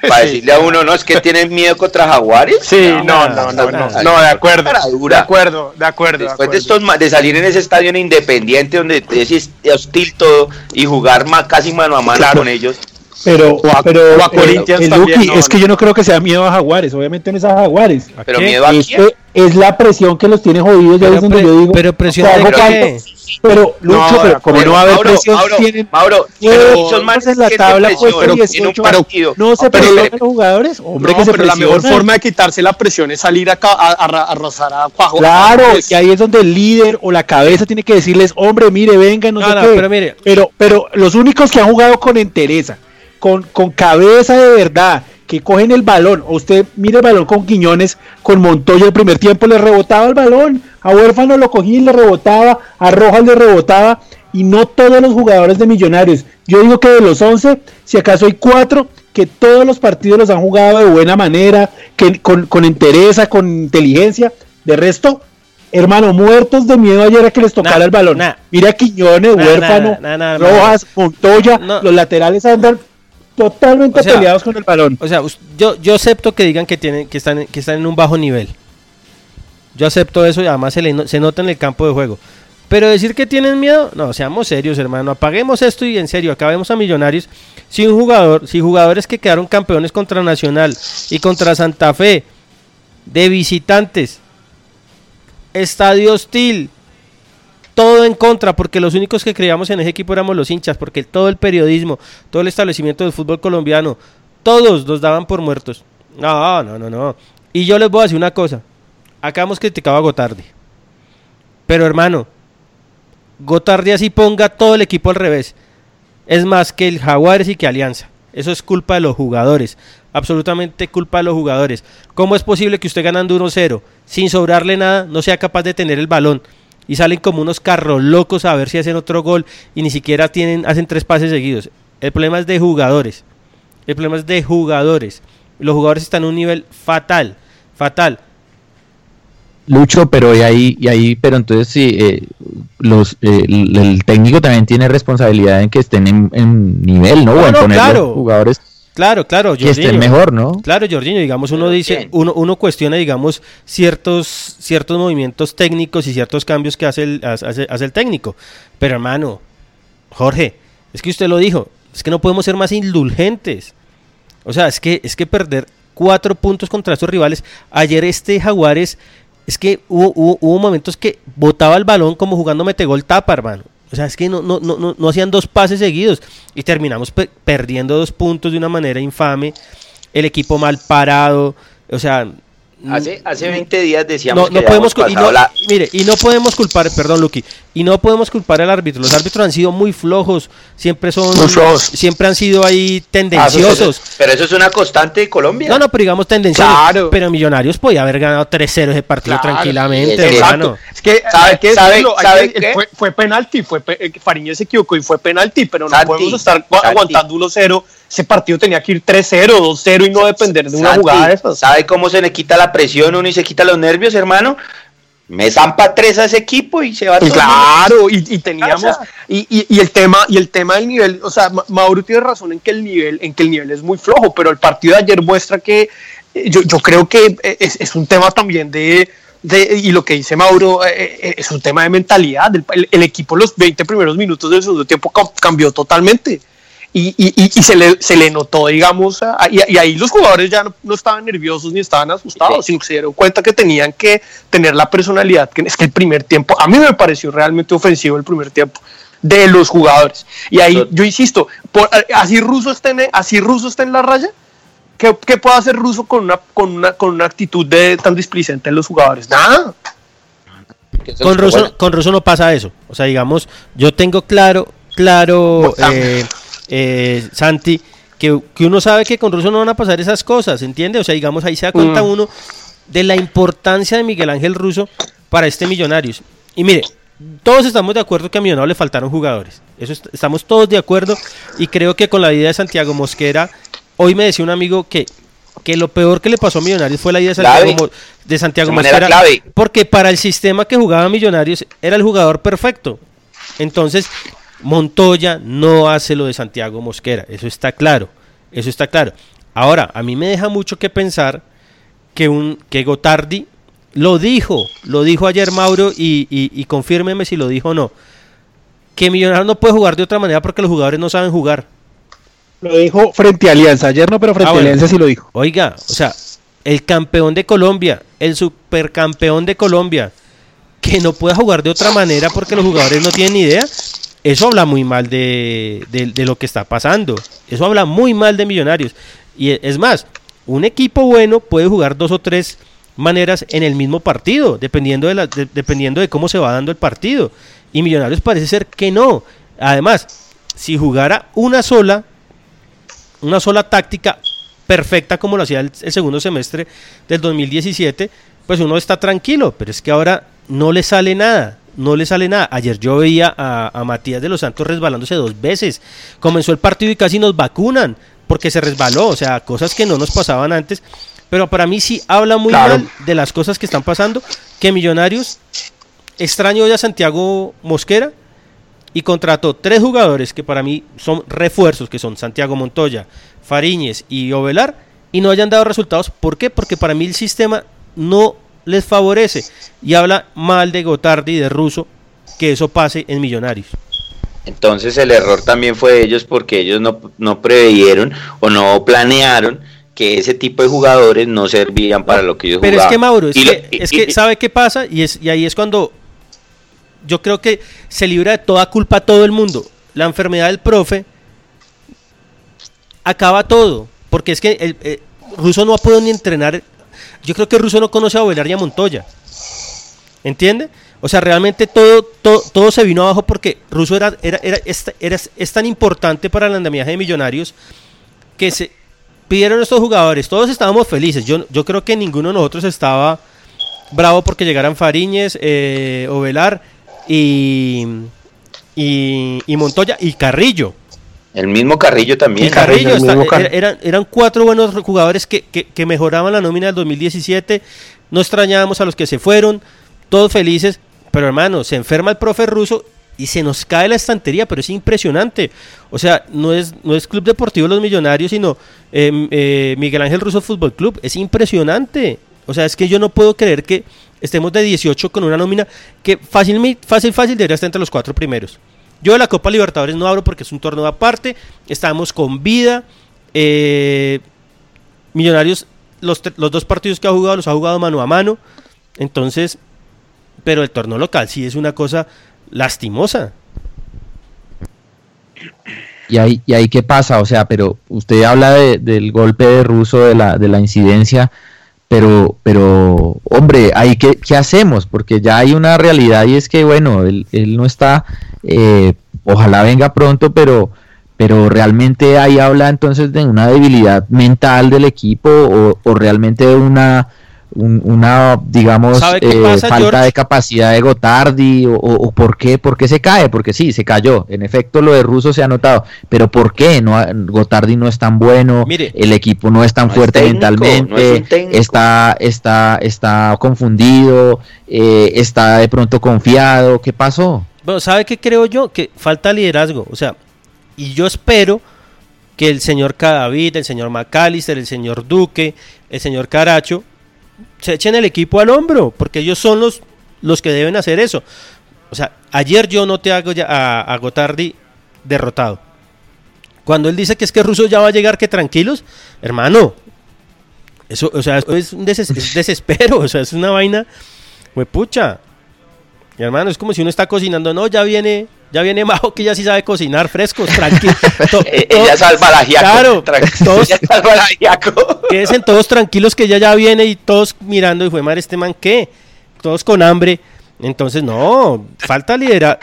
Speaker 9: para decirle a uno, no, es que tienen miedo contra Jaguares.
Speaker 8: Sí, no, no, no, no, no, de acuerdo. De acuerdo, de acuerdo.
Speaker 9: Después de, estos, de salir en ese estadio en Independiente, donde es hostil todo, y jugar casi mano a mano con ellos.
Speaker 7: Pero, pero eh, es que yo no creo que sea miedo a Jaguares, obviamente no es a Jaguares.
Speaker 9: Pero miedo a quién?
Speaker 7: Es la presión que los tiene jodidos, ya es donde yo digo.
Speaker 2: Pero presión de qué?
Speaker 7: Pero, Lucho, no, pero como no va a haber Mauro, presión,
Speaker 9: Mauro,
Speaker 7: tienen
Speaker 9: Mauro,
Speaker 7: pero son más en la tabla puesto 18, no se presionan los jugadores, hombre,
Speaker 8: no,
Speaker 7: que se
Speaker 8: pero la mejor forma de quitarse la presión es salir a, a, a, a rozar a Cuajo.
Speaker 7: Claro, y ahí es donde el líder o la cabeza tiene que decirles, hombre, mire, venga, no, sé qué. Pero, mire. pero, pero los únicos que han jugado con entereza, con, con cabeza de verdad, que cogen el balón, o usted mire el balón con Quiñones, con Montoya el primer tiempo le rebotaba el balón, a Huérfano lo cogía y le rebotaba, a Rojas le rebotaba, y no todos los jugadores de Millonarios. Yo digo que de los 11, si acaso hay cuatro que todos los partidos los han jugado de buena manera, que con, con entereza, con inteligencia. De resto, hermano, muertos de miedo ayer a que les tocara el balón. Mira Quiñones, Huérfano, Rojas, Montoya, los laterales andan totalmente peleados con el balón.
Speaker 2: O sea, yo, yo acepto que digan que tienen, que están, que están en un bajo nivel. Yo acepto eso y además se, se nota en el campo de juego. Pero decir que tienen miedo, no, seamos serios, hermano. Apaguemos esto y en serio, acabemos a Millonarios. Si un jugador, si jugadores que quedaron campeones contra Nacional y contra Santa Fe, de visitantes, estadio hostil, todo en contra, porque los únicos que creíamos en ese equipo éramos los hinchas, porque todo el periodismo, todo el establecimiento del fútbol colombiano, todos los daban por muertos. No, no, no, no. Y yo les voy a decir una cosa. Acá hemos criticado a Gotardi. Pero hermano, Gotardi así ponga todo el equipo al revés. Es más que el Jaguares y que Alianza. Eso es culpa de los jugadores. Absolutamente culpa de los jugadores. ¿Cómo es posible que usted ganando 1-0, sin sobrarle nada, no sea capaz de tener el balón? Y salen como unos carros locos a ver si hacen otro gol y ni siquiera tienen, hacen tres pases seguidos. El problema es de jugadores. El problema es de jugadores. Los jugadores están en un nivel fatal. Fatal.
Speaker 6: Lucho, pero y ahí, y ahí, pero entonces sí, eh, los, eh, el, técnico también tiene responsabilidad en que estén en, nivel, ¿no? o en poner
Speaker 2: claro.
Speaker 6: los jugadores
Speaker 2: Claro, claro,
Speaker 6: que estén mejor, ¿no?
Speaker 2: Claro, Jorginho, digamos, uno dice, uno, uno cuestiona, digamos, ciertos, ciertos movimientos técnicos y ciertos cambios que hace el, hace, hace el técnico. Pero hermano, Jorge, es que usted lo dijo, es que no podemos ser más indulgentes. O sea, es que, es que perder cuatro puntos contra estos rivales. Ayer este Jaguares es que hubo, hubo, momentos que botaba el balón como jugando metegol tapa, hermano. O sea, es que no, no, no, no hacían dos pases seguidos y terminamos perdiendo dos puntos de una manera infame. El equipo mal parado. O sea,
Speaker 9: Hace, hace 20 días decíamos
Speaker 2: no, podemos y Mire, y no podemos culpar, perdón, Lucky, y no podemos culpar al árbitro. Los árbitros han sido muy flojos, siempre son siempre han sido ahí tendenciosos.
Speaker 9: pero eso es una constante de Colombia.
Speaker 2: No, no, pero digamos tendenciosos. Pero Millonarios podía haber ganado 3-0 ese partido tranquilamente, hermano.
Speaker 8: Es que ¿sabe, qué? ¿sabe, ¿sabe Fue, fue, penalti, fue eh, Fariñez se equivocó y fue penalti, pero no podemos estar aguantando 1-0 ese partido tenía que ir 3-0, 2-0 y no depender de una jugada de esas.
Speaker 9: ¿Sabe cómo se le quita la presión uno y se quita los nervios, hermano? Me zampa tres a ese equipo y se va
Speaker 8: todo Claro, y, teníamos, y, y, el tema, y el tema del nivel, o sea, Mauro tiene razón en que el nivel, en que el nivel es muy flojo, pero el partido de ayer muestra que eh, yo, yo creo que es, un tema también de, de, y lo que dice Mauro eh, eh, es un tema de mentalidad. El, el, equipo los 20 primeros minutos del segundo tiempo cambió totalmente y, y, y se, le, se le notó, digamos, y, ahí los jugadores ya no, estaban nerviosos ni estaban asustados, sino que se dieron cuenta que tenían que tener la personalidad, que es que el primer tiempo, a mí me pareció realmente ofensivo el primer tiempo de los jugadores. Y ahí yo insisto, por, así Russo está en, así Russo está en la raya, ¿qué, qué puede hacer Russo con una, con una, con una actitud de, tan displicente en los jugadores? Nada.
Speaker 2: Con Russo, con Russo no pasa eso. O sea, digamos, yo tengo claro, claro, eh, eh, Santi, que, uno sabe que con Russo no van a pasar esas cosas, ¿entiende? O sea, digamos, ahí se da cuenta mm. uno de la importancia de Miguel Ángel Russo para este Millonarios. Y mire, todos estamos de acuerdo que a Millonarios le faltaron jugadores. Eso estamos todos de acuerdo. Y creo que con la vida de Santiago Mosquera, hoy me decía un amigo que, que lo peor que le pasó a Millonarios fue la de Santiago, de Santiago Mosquera. Porque para el sistema que jugaba Millonarios era el jugador perfecto. Entonces, Montoya no hace lo de Santiago Mosquera, eso está claro, eso está claro. Ahora, a mí me deja mucho que pensar que, un, que Gotardi lo dijo, lo dijo ayer Mauro y, y, confírmeme si lo dijo o no, que Millonarios no puede jugar de otra manera porque los jugadores no saben jugar.
Speaker 7: Lo dijo frente a Alianza, ayer no, pero frente ah, a Alianza sí lo dijo.
Speaker 2: Oiga, o sea, el campeón de Colombia, el supercampeón de Colombia, que no pueda jugar de otra manera porque los jugadores no tienen ni idea, eso habla muy mal de, lo que está pasando. Eso habla muy mal de Millonarios. Y es más, un equipo bueno puede jugar dos o tres maneras en el mismo partido, dependiendo de, la, dependiendo de cómo se va dando el partido. Y Millonarios parece ser que no. Además, si jugara una sola, una sola táctica perfecta como lo hacía el, el segundo semestre del 2017, pues uno está tranquilo, pero es que ahora no le sale nada no le sale nada. Ayer yo veía a, a Matías de los Santos resbalándose dos veces. Comenzó el partido y casi nos vacunan porque se resbaló, o sea, cosas que no nos pasaban antes. Pero para mí sí habla muy
Speaker 8: Claro.
Speaker 2: mal de las cosas que están pasando, que Millonarios extraño hoy a Santiago Mosquera y contrató tres jugadores que para mí son refuerzos, que son Santiago Montoya, Fariñez y Ovelar, y no hayan dado resultados. ¿Por qué? Porque para mí el sistema no les favorece y habla mal de Gotardi y de Russo que eso pase en Millonarios.
Speaker 9: Entonces el error también fue de ellos porque ellos no, no preveyeron o no planearon que ese tipo de jugadores no servían para lo que ellos
Speaker 2: Pero es que Mauro, es
Speaker 9: Y lo-
Speaker 2: que,
Speaker 9: y-
Speaker 2: es que ¿sabe qué pasa? Y, es, y ahí es cuando yo creo que se libra de toda culpa a todo el mundo. La enfermedad del profe acaba todo. Porque es que el, eh, Russo no ha podido ni entrenar. Yo creo que Russo no conoce a Ovelar y a Montoya. ¿Entiende? O sea, realmente todo, todo, todo se vino abajo porque Russo era, era, era, es, tan importante para el andamiaje de Millonarios que se pidieron estos jugadores. Todos estábamos felices. Yo, yo creo que ninguno de nosotros estaba bravo porque llegaran Fariñez, eh, Ovelar y, y Montoya y Carrillo.
Speaker 9: El mismo Carrillo también.
Speaker 2: Y Carrillo, está- era- eran, eran cuatro buenos jugadores que, que- que mejoraban la nómina del 2017. No extrañábamos a los que se fueron, todos felices. Pero hermano, se enferma el profe ruso y se nos cae la estantería, pero es impresionante. O sea, no es, no es Club Deportivo Los Millonarios, sino eh, eh, Miguel Ángel Russo Fútbol Club. Es impresionante. O sea, es que yo no puedo creer que estemos de 18 con una nómina que fácil, fácil, fácil debería estar entre los cuatro primeros. Yo de la Copa Libertadores no abro porque es un torneo aparte. Estamos con vida. eh, Millonarios, los, los dos partidos que ha jugado los ha jugado mano a mano. Entonces, pero el torneo local sí es una cosa lastimosa.
Speaker 6: ¿Y ahí, ¿Y ahí qué pasa? O sea, pero usted habla de- del golpe de ruso, de la, de la incidencia, pero, pero hombre, ahí qué, qué hacemos? Porque ya hay una realidad y es que, bueno, él, él no está, eh, ojalá venga pronto, pero, pero realmente ahí habla entonces de una debilidad mental del equipo o, o realmente de una, un- una digamos,
Speaker 2: ¿Sabe qué
Speaker 6: eh,
Speaker 2: pasa,
Speaker 6: falta
Speaker 2: George?
Speaker 6: de capacidad de Gotardi o, o- o por qué, por qué se cae, porque sí, se cayó, en efecto lo de Russo se ha notado, pero ¿por qué? No, Gotardi no es tan bueno,
Speaker 2: Mire,
Speaker 6: el equipo no es tan
Speaker 9: no
Speaker 6: fuerte
Speaker 9: técnico,
Speaker 6: mentalmente,
Speaker 9: no es
Speaker 6: está, está, está confundido, eh, está de pronto confiado, ¿qué pasó?
Speaker 2: Bueno, ¿sabe qué creo yo? Que falta liderazgo. O sea, y yo espero que el señor Cadavid, el señor McAllister, el señor Duque, el señor Caracho, se echen el equipo al hombro, porque ellos son los, los que deben hacer eso. O sea, ayer yo noté a, Goya- a, a Gotardi derrotado. Cuando él dice que es que Russo ya va a llegar, que tranquilos, hermano, eso, o sea, eso es un deses- es desespero, o sea, es una vaina, pucha. Mi hermano, es como si uno está cocinando, no, ya viene, ya viene Majo que ya sí sabe cocinar frescos, tranquilo. To- to-
Speaker 9: ella salva al ajiaco.
Speaker 2: Claro, todos,
Speaker 9: ella salva al ajiaco.
Speaker 2: quédense todos tranquilos que ella ya viene y todos mirando y fue madre este man qué, todos con hambre. Entonces, no, falta lidera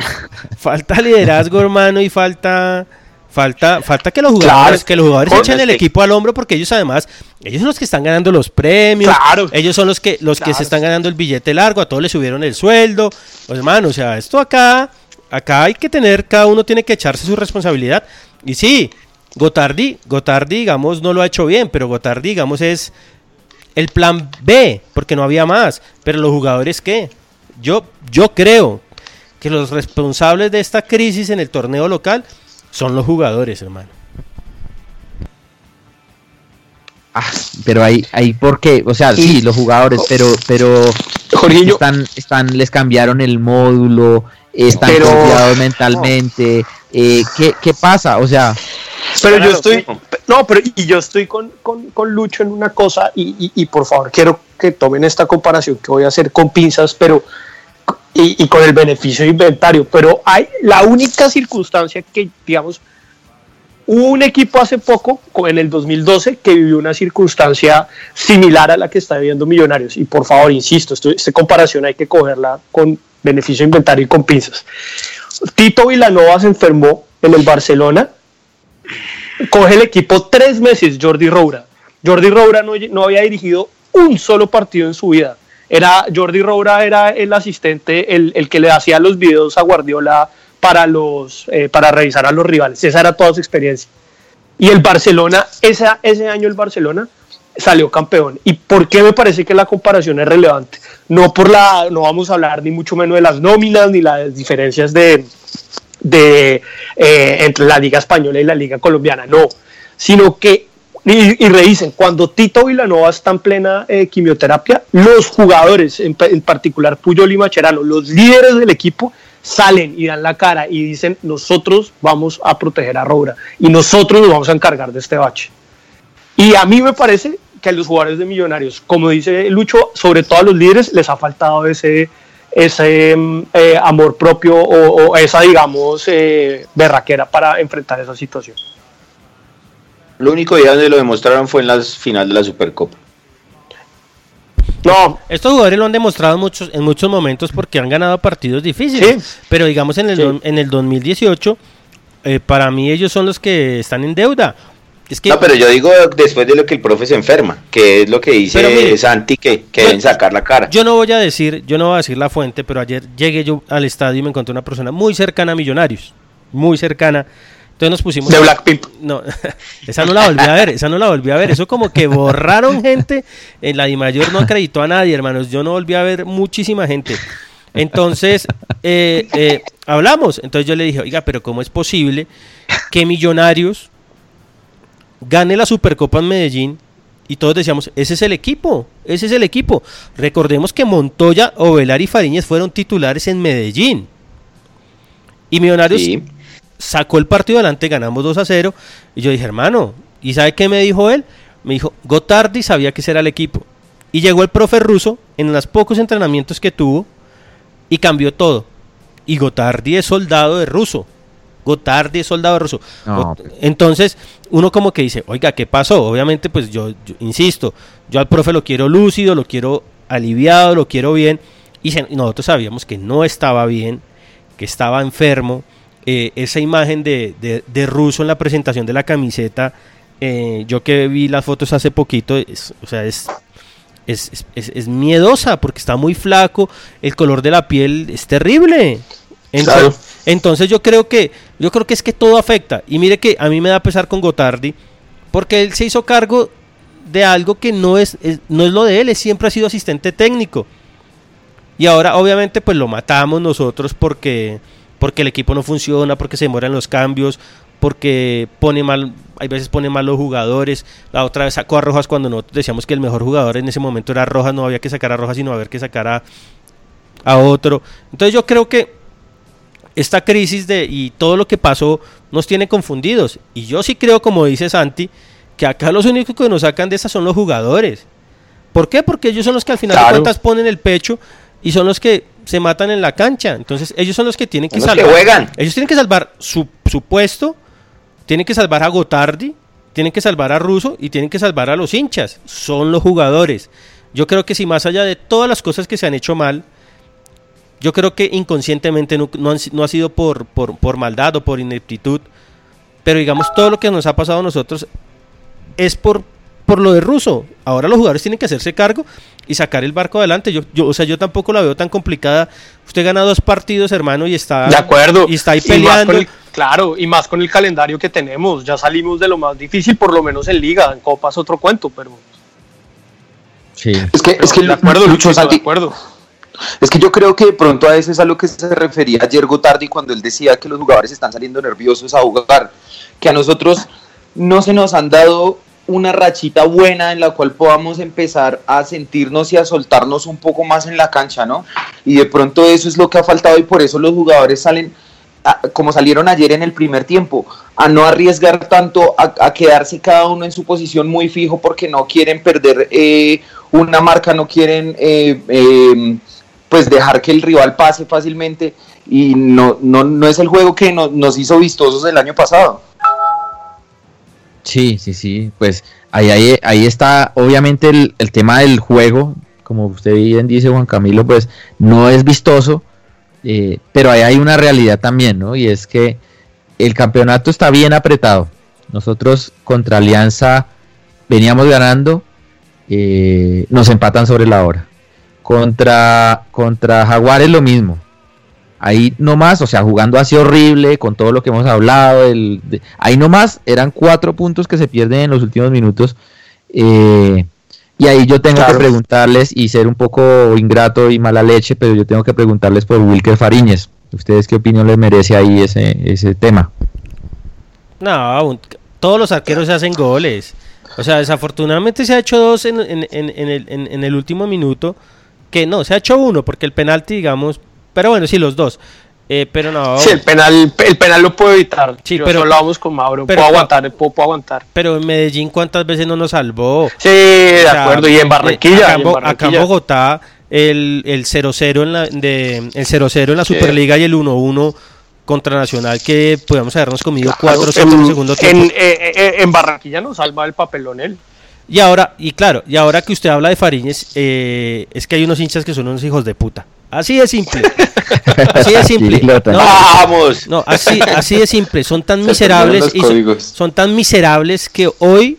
Speaker 2: falta liderazgo, hermano, y falta falta falta que los jugadores
Speaker 8: Claro.
Speaker 2: que los jugadores
Speaker 8: Con-
Speaker 2: echen el
Speaker 8: es que-
Speaker 2: equipo al hombro porque ellos además ellos son los que están ganando los premios,
Speaker 8: Claro.
Speaker 2: ellos son los que los que se están ganando el billete largo, a todos les subieron el sueldo. Pues, hermano, o sea, esto acá acá hay que tener cada uno tiene que echarse su responsabilidad. Y sí, Gotardi, Gotardi, digamos, no lo ha hecho bien, pero Gotardi, digamos, es el plan B, porque no había más. Pero los jugadores, ¿qué? Yo, yo creo que los responsables de esta crisis en el torneo local son los jugadores, hermano.
Speaker 6: Ah, pero ahí, ahí ¿por qué? O sea, sí, los jugadores, pero, pero
Speaker 8: Jorginho.
Speaker 6: están, están, les cambiaron el módulo, están
Speaker 8: Pero-
Speaker 6: confiados mentalmente. eh, ¿qué, ¿Qué pasa? O sea,
Speaker 8: Pero yo estoy, no, pero y yo estoy con, con, con Lucho en una cosa y, y, y por favor quiero que tomen esta comparación que voy a hacer con pinzas, pero y, con el beneficio de inventario, pero hay la única circunstancia que, digamos, hubo un equipo hace poco, co- en el 2012, que vivió una circunstancia similar a la que está viviendo Millonarios. Y por favor, insisto, esta comparación hay que cogerla con beneficio de inventario y con pinzas. Tito Villanova se enfermó en el Barcelona coge el equipo tres meses Jordi Roura. Jordi Roura no, no había dirigido un solo partido en su vida. Era Jordi Roura era el asistente, el, el que le hacía los videos a Guardiola para, los, eh, para revisar a los rivales. Esa era toda su experiencia. Y el Barcelona, esa, ese año el Barcelona salió campeón. ¿Y por qué me parece que la comparación es relevante? No por la, no vamos a hablar ni mucho menos de las nóminas ni las diferencias de, de eh, entre la liga española y la liga colombiana, no, sino que y, y cuando Tito Vilanova está en plena eh, quimioterapia, los jugadores, en, en particular Puyol y Macherano, los líderes del equipo, salen y dan la cara y dicen, nosotros vamos a proteger a Roura y nosotros nos vamos a encargar de este bache. Y a mí me parece que a los jugadores de Millonarios, como dice Lucho, sobre todo a los líderes, les ha faltado ese, ese eh, amor propio o, o esa, digamos, eh, berraquera para enfrentar esa situación.
Speaker 9: Lo único día donde lo demostraron fue en la final de la Supercopa.
Speaker 8: No.
Speaker 2: Estos jugadores lo han demostrado en muchos, en muchos momentos porque han ganado partidos difíciles. Pero digamos en el,
Speaker 9: Sí.
Speaker 2: do- en el 2018, eh, para mí ellos son los que están en deuda. Es que
Speaker 9: No, pero yo digo después de lo que el profe se enferma, que es lo que dice
Speaker 2: mire,
Speaker 9: Santi, que, que
Speaker 2: yo-
Speaker 9: deben sacar la cara.
Speaker 2: yo no voy a decir, yo no voy a decir la fuente, pero ayer llegué yo al estadio y me encontré una persona muy cercana a Millonarios, muy cercana. Entonces nos pusimos
Speaker 8: De Blackpink.
Speaker 2: No, esa no la volví a ver, esa no la volví a ver. Eso como que borraron gente. En la Di Mayor no acreditó a nadie, hermanos. Yo no volví a ver muchísima gente. Entonces, eh, eh, hablamos. Entonces yo le dije, oiga, pero ¿cómo es posible que Millonarios gane la Supercopa en Medellín? Y todos decíamos, ese es el equipo, ese es el equipo. Recordemos que Montoya, Ovelar y Fariñez fueron titulares en Medellín. Y Millonarios
Speaker 9: Sí.
Speaker 2: Sacó el partido adelante, ganamos 2 a 0. Y yo dije, hermano, ¿y sabe qué me dijo él? Me dijo, Gotardi sabía que ese era el equipo. Y llegó el profe ruso en los pocos entrenamientos que tuvo y cambió todo. Y Gotardi es soldado de ruso. Gotardi es soldado de ruso.
Speaker 6: No,
Speaker 2: Got- Entonces, uno como que dice, oiga, ¿qué pasó? Obviamente, pues yo, yo insisto, yo al profe lo quiero lúcido, lo quiero aliviado, lo quiero bien. Y se- y nosotros sabíamos que no estaba bien, que estaba enfermo. Eh, esa imagen de, de, de ruso en la presentación de la camiseta, eh, yo que vi las fotos hace poquito, es, o sea, es, es, es- es- miedosa porque está muy flaco, el color de la piel es terrible.
Speaker 8: Claro.
Speaker 2: Entonces yo creo que yo creo que es que todo afecta y mire que a mí me da pesar con Gotardi porque él se hizo cargo de algo que no es, es- no es lo de él, él siempre ha sido asistente técnico. Y ahora obviamente pues lo matamos nosotros porque porque el equipo no funciona, porque se demoran los cambios, porque pone mal, hay veces pone mal los jugadores. La otra vez sacó a Rojas cuando nosotros decíamos que el mejor jugador en ese momento era Rojas, no había que sacar a Rojas, sino había que sacar a, a otro. Entonces yo creo que esta crisis de y todo lo que pasó nos tiene confundidos. Y yo sí creo, como dice Santi, que acá los únicos que nos sacan de esa son los jugadores. ¿Por qué? Porque ellos son los que al final de cuentas ponen el pecho y son los que se matan en la cancha. Entonces ellos son los que tienen que
Speaker 9: los que
Speaker 2: salvar.
Speaker 9: juegan.
Speaker 2: Ellos tienen que salvar su, su puesto, tienen que salvar a Gotardi, tienen que salvar a Russo y tienen que salvar a los hinchas. Son los jugadores. Yo creo que si más allá de todas las cosas que se han hecho mal, yo creo que inconscientemente no, no han no ha sido por, por, por maldad o por ineptitud, pero digamos todo lo que nos ha pasado a nosotros es por, por lo de Russo. Ahora los jugadores tienen que hacerse cargo y sacar el barco adelante. Yo, yo, o sea, yo tampoco la veo tan complicada. Usted gana dos partidos, hermano, y está,
Speaker 8: De acuerdo.
Speaker 2: y está ahí peleando.
Speaker 8: el- claro, y más con el calendario que tenemos. Ya salimos de lo más difícil, por lo menos en Liga. En Copa es otro cuento, pero.
Speaker 6: Sí.
Speaker 10: Es que, es que
Speaker 8: de acuerdo,
Speaker 10: Lucho Santi,
Speaker 8: de acuerdo.
Speaker 10: Es que yo creo que de pronto a eso es a lo que se refería ayer Gotardi cuando él decía que los jugadores están saliendo nerviosos a jugar, que a nosotros no se nos han dado una rachita buena en la cual podamos empezar a sentirnos y a soltarnos un poco más en la cancha, ¿no? Y de pronto eso es lo que ha faltado y por eso los jugadores salen, como salieron ayer en el primer tiempo, a no arriesgar tanto, a, quedarse cada uno en su posición muy fijo porque no quieren perder eh, una marca, no quieren eh, eh, pues dejar que el rival pase fácilmente y no, no, no es el juego que no- nos hizo vistosos el año pasado.
Speaker 6: Sí, sí, sí, pues ahí, ahí, ahí está obviamente el, el tema del juego, como usted bien dice Juan Camilo, pues no es vistoso, eh, pero ahí hay una realidad también, ¿no? Y es que el campeonato está bien apretado. Nosotros contra Alianza veníamos ganando, eh, nos empatan sobre la hora. Contra, contra Jaguares lo mismo. Ahí nomás, o sea, jugando así horrible, con todo lo que hemos hablado. El, de- ahí nomás eran cuatro puntos que se pierden en los últimos minutos. eh, y ahí yo tengo
Speaker 8: Claro.
Speaker 6: que preguntarles y ser un poco ingrato y mala leche, pero yo tengo que preguntarles por Wilker Fariñez. ¿Ustedes qué opinión les merece ahí ese, ese tema?
Speaker 2: No, un- todos los arqueros se hacen goles. O sea, desafortunadamente se ha hecho dos en, en- en- en el, en- en el último minuto. Que no, se ha hecho uno, porque el penalti, digamos. Pero bueno, sí, los dos. Eh, pero no.
Speaker 8: Sí, el penal, el penal lo puedo evitar.
Speaker 2: Sí,
Speaker 8: Yo
Speaker 2: pero-
Speaker 8: solo vamos con Mauro.
Speaker 2: pero-
Speaker 8: puedo aguantar, puedo, puedo aguantar.
Speaker 2: Pero en Medellín, ¿cuántas veces no nos salvó?
Speaker 8: Sí, de acuerdo. Y en Barranquilla.
Speaker 2: eh, Acá en, Bo- acá en
Speaker 8: Barranquilla.
Speaker 2: Bogotá, el, el 0-0 en la, de, el 0-0 en la
Speaker 8: Sí.
Speaker 2: Superliga y el 1-1 contra Nacional, que podíamos habernos comido
Speaker 8: Claro,
Speaker 2: 4-0
Speaker 8: en,
Speaker 2: en segundo tiempo.
Speaker 8: en, eh, en Barranquilla nos salva el papelón él.
Speaker 2: Y ahora, y claro, y ahora que usted habla de Fariñez, eh, es que hay unos hinchas que son unos hijos de puta. Así de simple. Así de simple. No,
Speaker 9: ¡Vamos!
Speaker 2: no, así, así de simple. Son tan
Speaker 10: Se
Speaker 2: miserables y son, tan miserables que hoy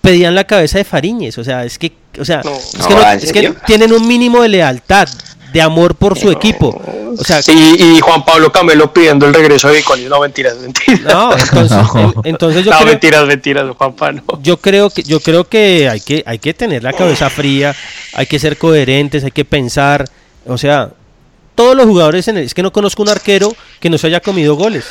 Speaker 2: pedían la cabeza de Fariñez. O sea, es que, o sea, es, que no-
Speaker 9: ¿en
Speaker 2: es que
Speaker 9: serio?
Speaker 2: tienen un mínimo de lealtad, de amor por su equipo. O sea,
Speaker 8: Sí, y Juan Pablo Camelo pidiendo el regreso de Viconis. No, mentiras, mentiras.
Speaker 2: no, entonces,
Speaker 6: No.
Speaker 2: en- entonces yo
Speaker 8: no,
Speaker 2: creo,
Speaker 8: mentiras, mentiras, Juan Pablo.
Speaker 2: yo creo que yo creo que hay que hay que tener la cabeza fría, hay que ser coherentes, hay que pensar, o sea, todos los jugadores en el- es que no conozco un arquero que no se haya comido goles.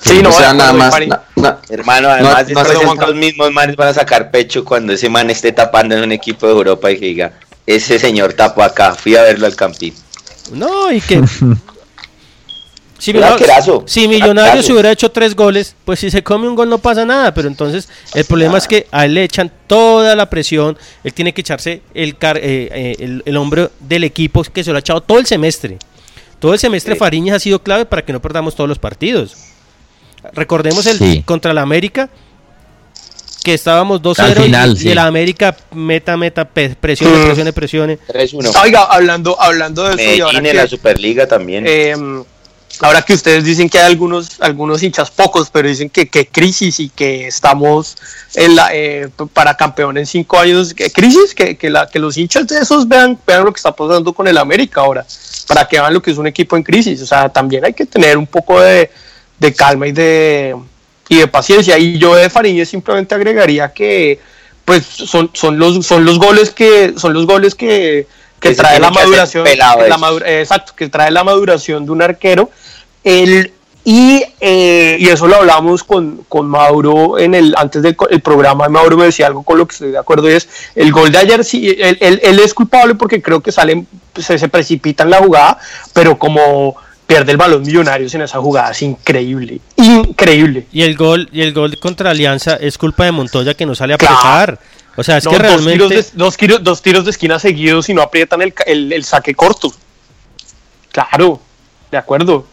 Speaker 8: Sí, no,
Speaker 10: o sea, nada más.
Speaker 8: Farid.
Speaker 10: na- na-
Speaker 9: Hermano, además
Speaker 10: no si-
Speaker 9: estos mismos manes van a sacar pecho cuando ese man esté tapando en un equipo de Europa y que diga, ese señor tapó acá, fui a verlo al campín.
Speaker 2: No, y que si,
Speaker 9: Un
Speaker 2: Millo-
Speaker 9: arquerazo,
Speaker 2: si Millonarios hubiera hecho tres goles, pues si se come un gol no pasa nada, pero entonces el problema es que a él le echan toda la presión, él tiene que echarse el, car- eh, eh, el, el hombro del equipo que se lo ha echado todo el semestre. Todo el semestre Fariñas ha sido clave para que no perdamos todos los partidos. Recordemos el
Speaker 6: Sí.
Speaker 2: contra la América, que estábamos 2-0
Speaker 6: Al final,
Speaker 2: y,
Speaker 6: sí.
Speaker 2: el América meta, meta, pe- presione,
Speaker 8: Mm.
Speaker 2: presione, presione.
Speaker 9: 3-1.
Speaker 8: Oiga, hablando, hablando de eso, y ahora
Speaker 9: en
Speaker 8: que-
Speaker 9: la Superliga también.
Speaker 8: Eh, ahora que ustedes dicen que hay algunos, algunos hinchas pocos, pero dicen que, que crisis y que estamos en la, eh, para campeón en cinco años, ¿qué crisis, que, que, la, que los hinchas de esos vean, vean lo que está pasando con el América ahora, para que vean lo que es un equipo en crisis. O sea, también hay que tener un poco de, de calma y de, y de paciencia. Y yo de Fariñez simplemente agregaría que pues son, son los son los goles que son los goles que, que
Speaker 9: Que
Speaker 8: trae la
Speaker 9: que
Speaker 8: maduración la madura- exacto que trae la maduración de un arquero el y, eh, y eso lo hablamos con, con Mauro en el antes del el programa Mauro me decía algo con lo que estoy de acuerdo y es el gol de ayer sí él, él- él es culpable porque creo que sale se, se precipita en la jugada pero como pierde el balón millonarios en esa jugada es increíble increíble
Speaker 2: Y el gol y el gol contra Alianza es culpa de Montoya que no sale a
Speaker 8: Claro.
Speaker 2: apretar. O sea, es
Speaker 8: No,
Speaker 2: que
Speaker 8: dos,
Speaker 2: realmente
Speaker 8: tiros de, dos, tiros, dos tiros de esquina seguidos y no aprietan el, el, el saque corto. Claro, de acuerdo.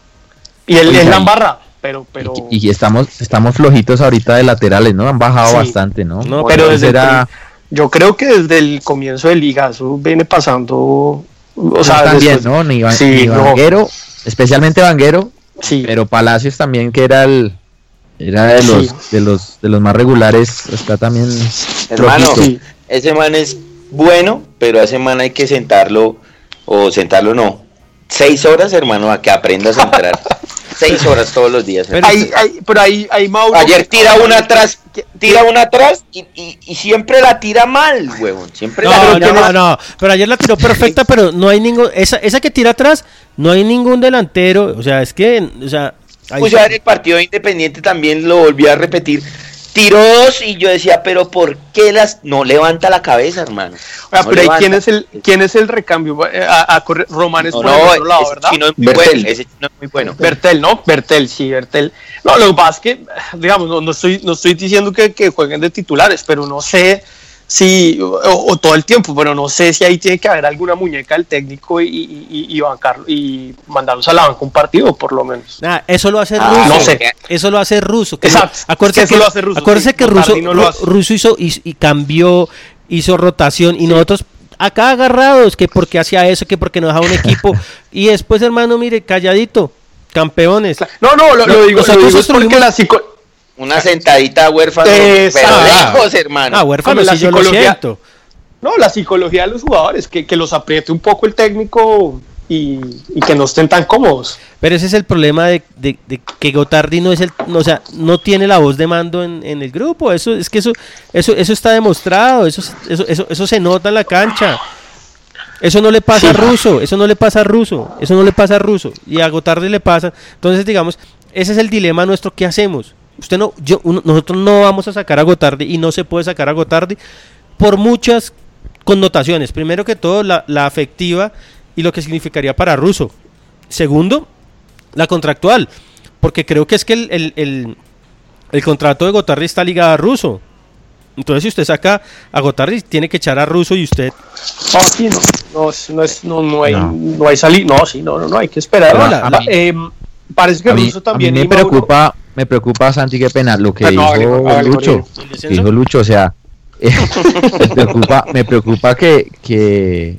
Speaker 8: Y él,
Speaker 6: Oiga,
Speaker 8: él la embarra, pero, pero,
Speaker 6: Y estamos, estamos flojitos ahorita de laterales, ¿no? Han bajado
Speaker 8: Sí.
Speaker 6: bastante, ¿no?
Speaker 2: No,
Speaker 8: pero desde el
Speaker 6: era-
Speaker 8: yo creo que desde el comienzo del liga eso viene pasando. O sea,
Speaker 6: también,
Speaker 8: después-
Speaker 6: ¿no? Ni, Van-
Speaker 8: Sí,
Speaker 6: ni
Speaker 8: no.
Speaker 6: Vanguero, especialmente Vanguero,
Speaker 8: Sí.
Speaker 6: pero Palacios también que era el era de
Speaker 8: Sí.
Speaker 6: los de los de los más regulares, está también
Speaker 9: Hermano, ese man es bueno, pero a ese man hay que sentarlo, o sentarlo no, seis horas, hermano, a que aprenda a centrar. seis horas todos los días.
Speaker 2: Pero-
Speaker 8: Ahí- ahí- pero ahí, ahí Mauro.
Speaker 9: Ayer tira una atrás, tira una atrás y, y- y siempre la tira mal, huevón. Siempre la
Speaker 2: No,
Speaker 9: tira
Speaker 2: no,
Speaker 9: mal.
Speaker 2: no, pero ayer la tiró perfecta, pero no hay ningún esa esa que tira atrás, no hay ningún delantero, o sea, es que o sea, ahí-
Speaker 9: Puse a ver el partido de Independiente también lo volví a repetir. Tiró dos y yo decía, pero ¿por qué las no levanta la cabeza, hermano?
Speaker 8: Ah,
Speaker 9: No
Speaker 8: pero ahí,
Speaker 9: levanta.
Speaker 8: ¿quién es el quién es el recambio? Eh, A, a correr- Román es
Speaker 9: No,
Speaker 8: por el
Speaker 9: no,
Speaker 8: otro lado,
Speaker 9: ese
Speaker 8: ¿verdad?
Speaker 9: chino es muy
Speaker 10: Bertel.
Speaker 9: bueno. Ese chino es muy bueno.
Speaker 8: Bertel, ¿no? Bertel, sí, Bertel. No, lo que pasa es que, digamos, no, no estoy, no estoy diciendo que, que jueguen de titulares, pero no sé si, o, o todo el tiempo, pero no sé si ahí tiene que haber alguna muñeca del técnico y, y, y, y bancarlo, y mandarlos a la banca un partido, por lo menos.
Speaker 2: Nah, eso lo hace
Speaker 9: Ah,
Speaker 2: Russo.
Speaker 8: no sé.
Speaker 2: Eso lo hace Russo. que
Speaker 8: Exacto,
Speaker 2: Acuérdese
Speaker 8: es que
Speaker 2: que,
Speaker 8: eso lo hace Russo,
Speaker 2: acuérdese
Speaker 8: sí,
Speaker 2: que Russo,
Speaker 8: lo hace.
Speaker 2: Russo hizo y, y cambió, hizo rotación y nosotros acá agarrados que porque hacía eso, que porque nos dejaba un equipo y después, hermano, mire, calladito, campeones.
Speaker 8: No, no, lo, lo digo, lo
Speaker 2: nosotros
Speaker 8: digo es porque la psico-
Speaker 9: Una sentadita huérfano, pero lejos, hermano.
Speaker 2: Ah, huérfano,
Speaker 8: la
Speaker 2: sí, yo lo
Speaker 8: psicología-
Speaker 2: siento.
Speaker 8: no, la psicología de los jugadores, que, que los apriete un poco el técnico y, y, que no estén tan cómodos.
Speaker 2: Pero ese es el problema de, de, de, que Gotardi no es el, no, o sea, no tiene la voz de mando en, en, el grupo. Eso es que eso, eso, eso está demostrado, eso, eso, eso, eso se nota en la cancha. Eso no le pasa sí. a Russo, eso no le pasa a Russo, eso no le pasa a Russo y a Gotardi le pasa. Entonces, digamos, ese es el dilema nuestro, ¿qué hacemos? Usted no, yo, uno, nosotros no vamos a sacar a Gotardi y no se puede sacar a Gotardi por muchas connotaciones. Primero que todo, la, la afectiva y lo que significaría para Russo. Segundo, la contractual, porque creo que es que el, el, el, el contrato de Gotardi está ligado a Russo. Entonces, si usted saca a Gotardi, tiene que echar a Russo y usted.
Speaker 8: No, sí, no, no, no, es, no, no hay, no. no hay salida. No, sí, no, no, no, hay que esperar.
Speaker 6: Hola,
Speaker 8: la, eh, parece que
Speaker 6: a
Speaker 8: Russo
Speaker 6: mí,
Speaker 8: también.
Speaker 6: A mí me preocupa, Mauro... me preocupa, Santi, qué pena, lo que
Speaker 8: Ah,
Speaker 6: dijo Lucho. Dijo Lucho, o sea, me preocupa, me preocupa que, que,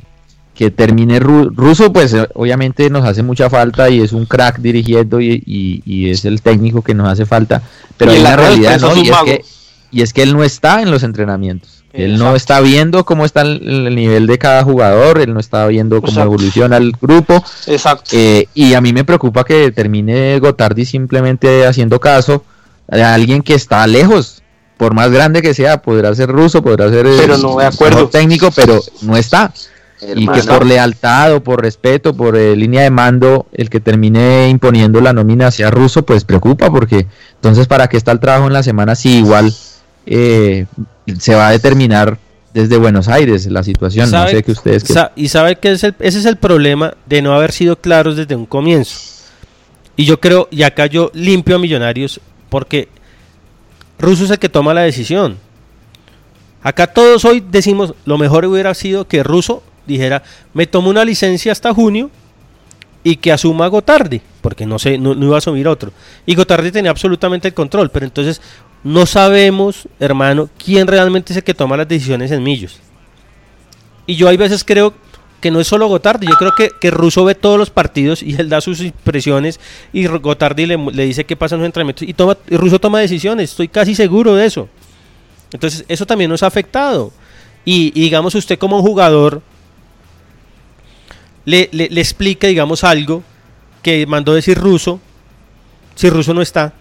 Speaker 6: que termine Ru Russo, pues eh, obviamente nos hace mucha falta y es un crack dirigiendo y, y, y es el técnico que nos hace falta, pero hay una realidad, ¿no? Y es, que, y es que él no está en los entrenamientos. Él Exacto. no está viendo cómo está el, el, nivel de cada jugador, él no está viendo cómo Exacto. evoluciona el grupo.
Speaker 8: Exacto.
Speaker 6: Eh, y a mí me preocupa que termine Gotardi simplemente haciendo caso a alguien que está lejos. Por más grande que sea, podrá ser ruso, podrá ser
Speaker 8: pero no, de acuerdo.
Speaker 6: técnico, pero no está. Y que por lealtad o por respeto, por eh, línea de mando, el que termine imponiendo la nómina hacia ruso, pues preocupa, porque entonces, ¿para qué está el trabajo en la semana si igual eh, se va a determinar desde Buenos Aires la situación? No sé qué ustedes.
Speaker 2: Sa y sabe que es el, ese es el problema de no haber sido claros desde un comienzo. Y yo creo, y acá yo limpio a Millonarios, porque Russo es el que toma la decisión. Acá todos hoy decimos, lo mejor hubiera sido que Russo dijera, me tomo una licencia hasta junio y que asuma a Gotardi, porque no, sé, no, no, iba a asumir otro. Y Gotardi tenía absolutamente el control, pero entonces no sabemos, hermano, quién realmente es el que toma las decisiones en Millos. Y yo hay veces creo que no es solo Gotardi, yo creo que, que Russo ve todos los partidos y él da sus impresiones y Gotardi le, le dice qué pasa en los entrenamientos y, toma, y Russo toma decisiones, estoy casi seguro de eso. Entonces eso también nos ha afectado. Y, digamos usted como jugador le, le, le, explica, digamos, algo que mandó decir ruso, si ruso no está.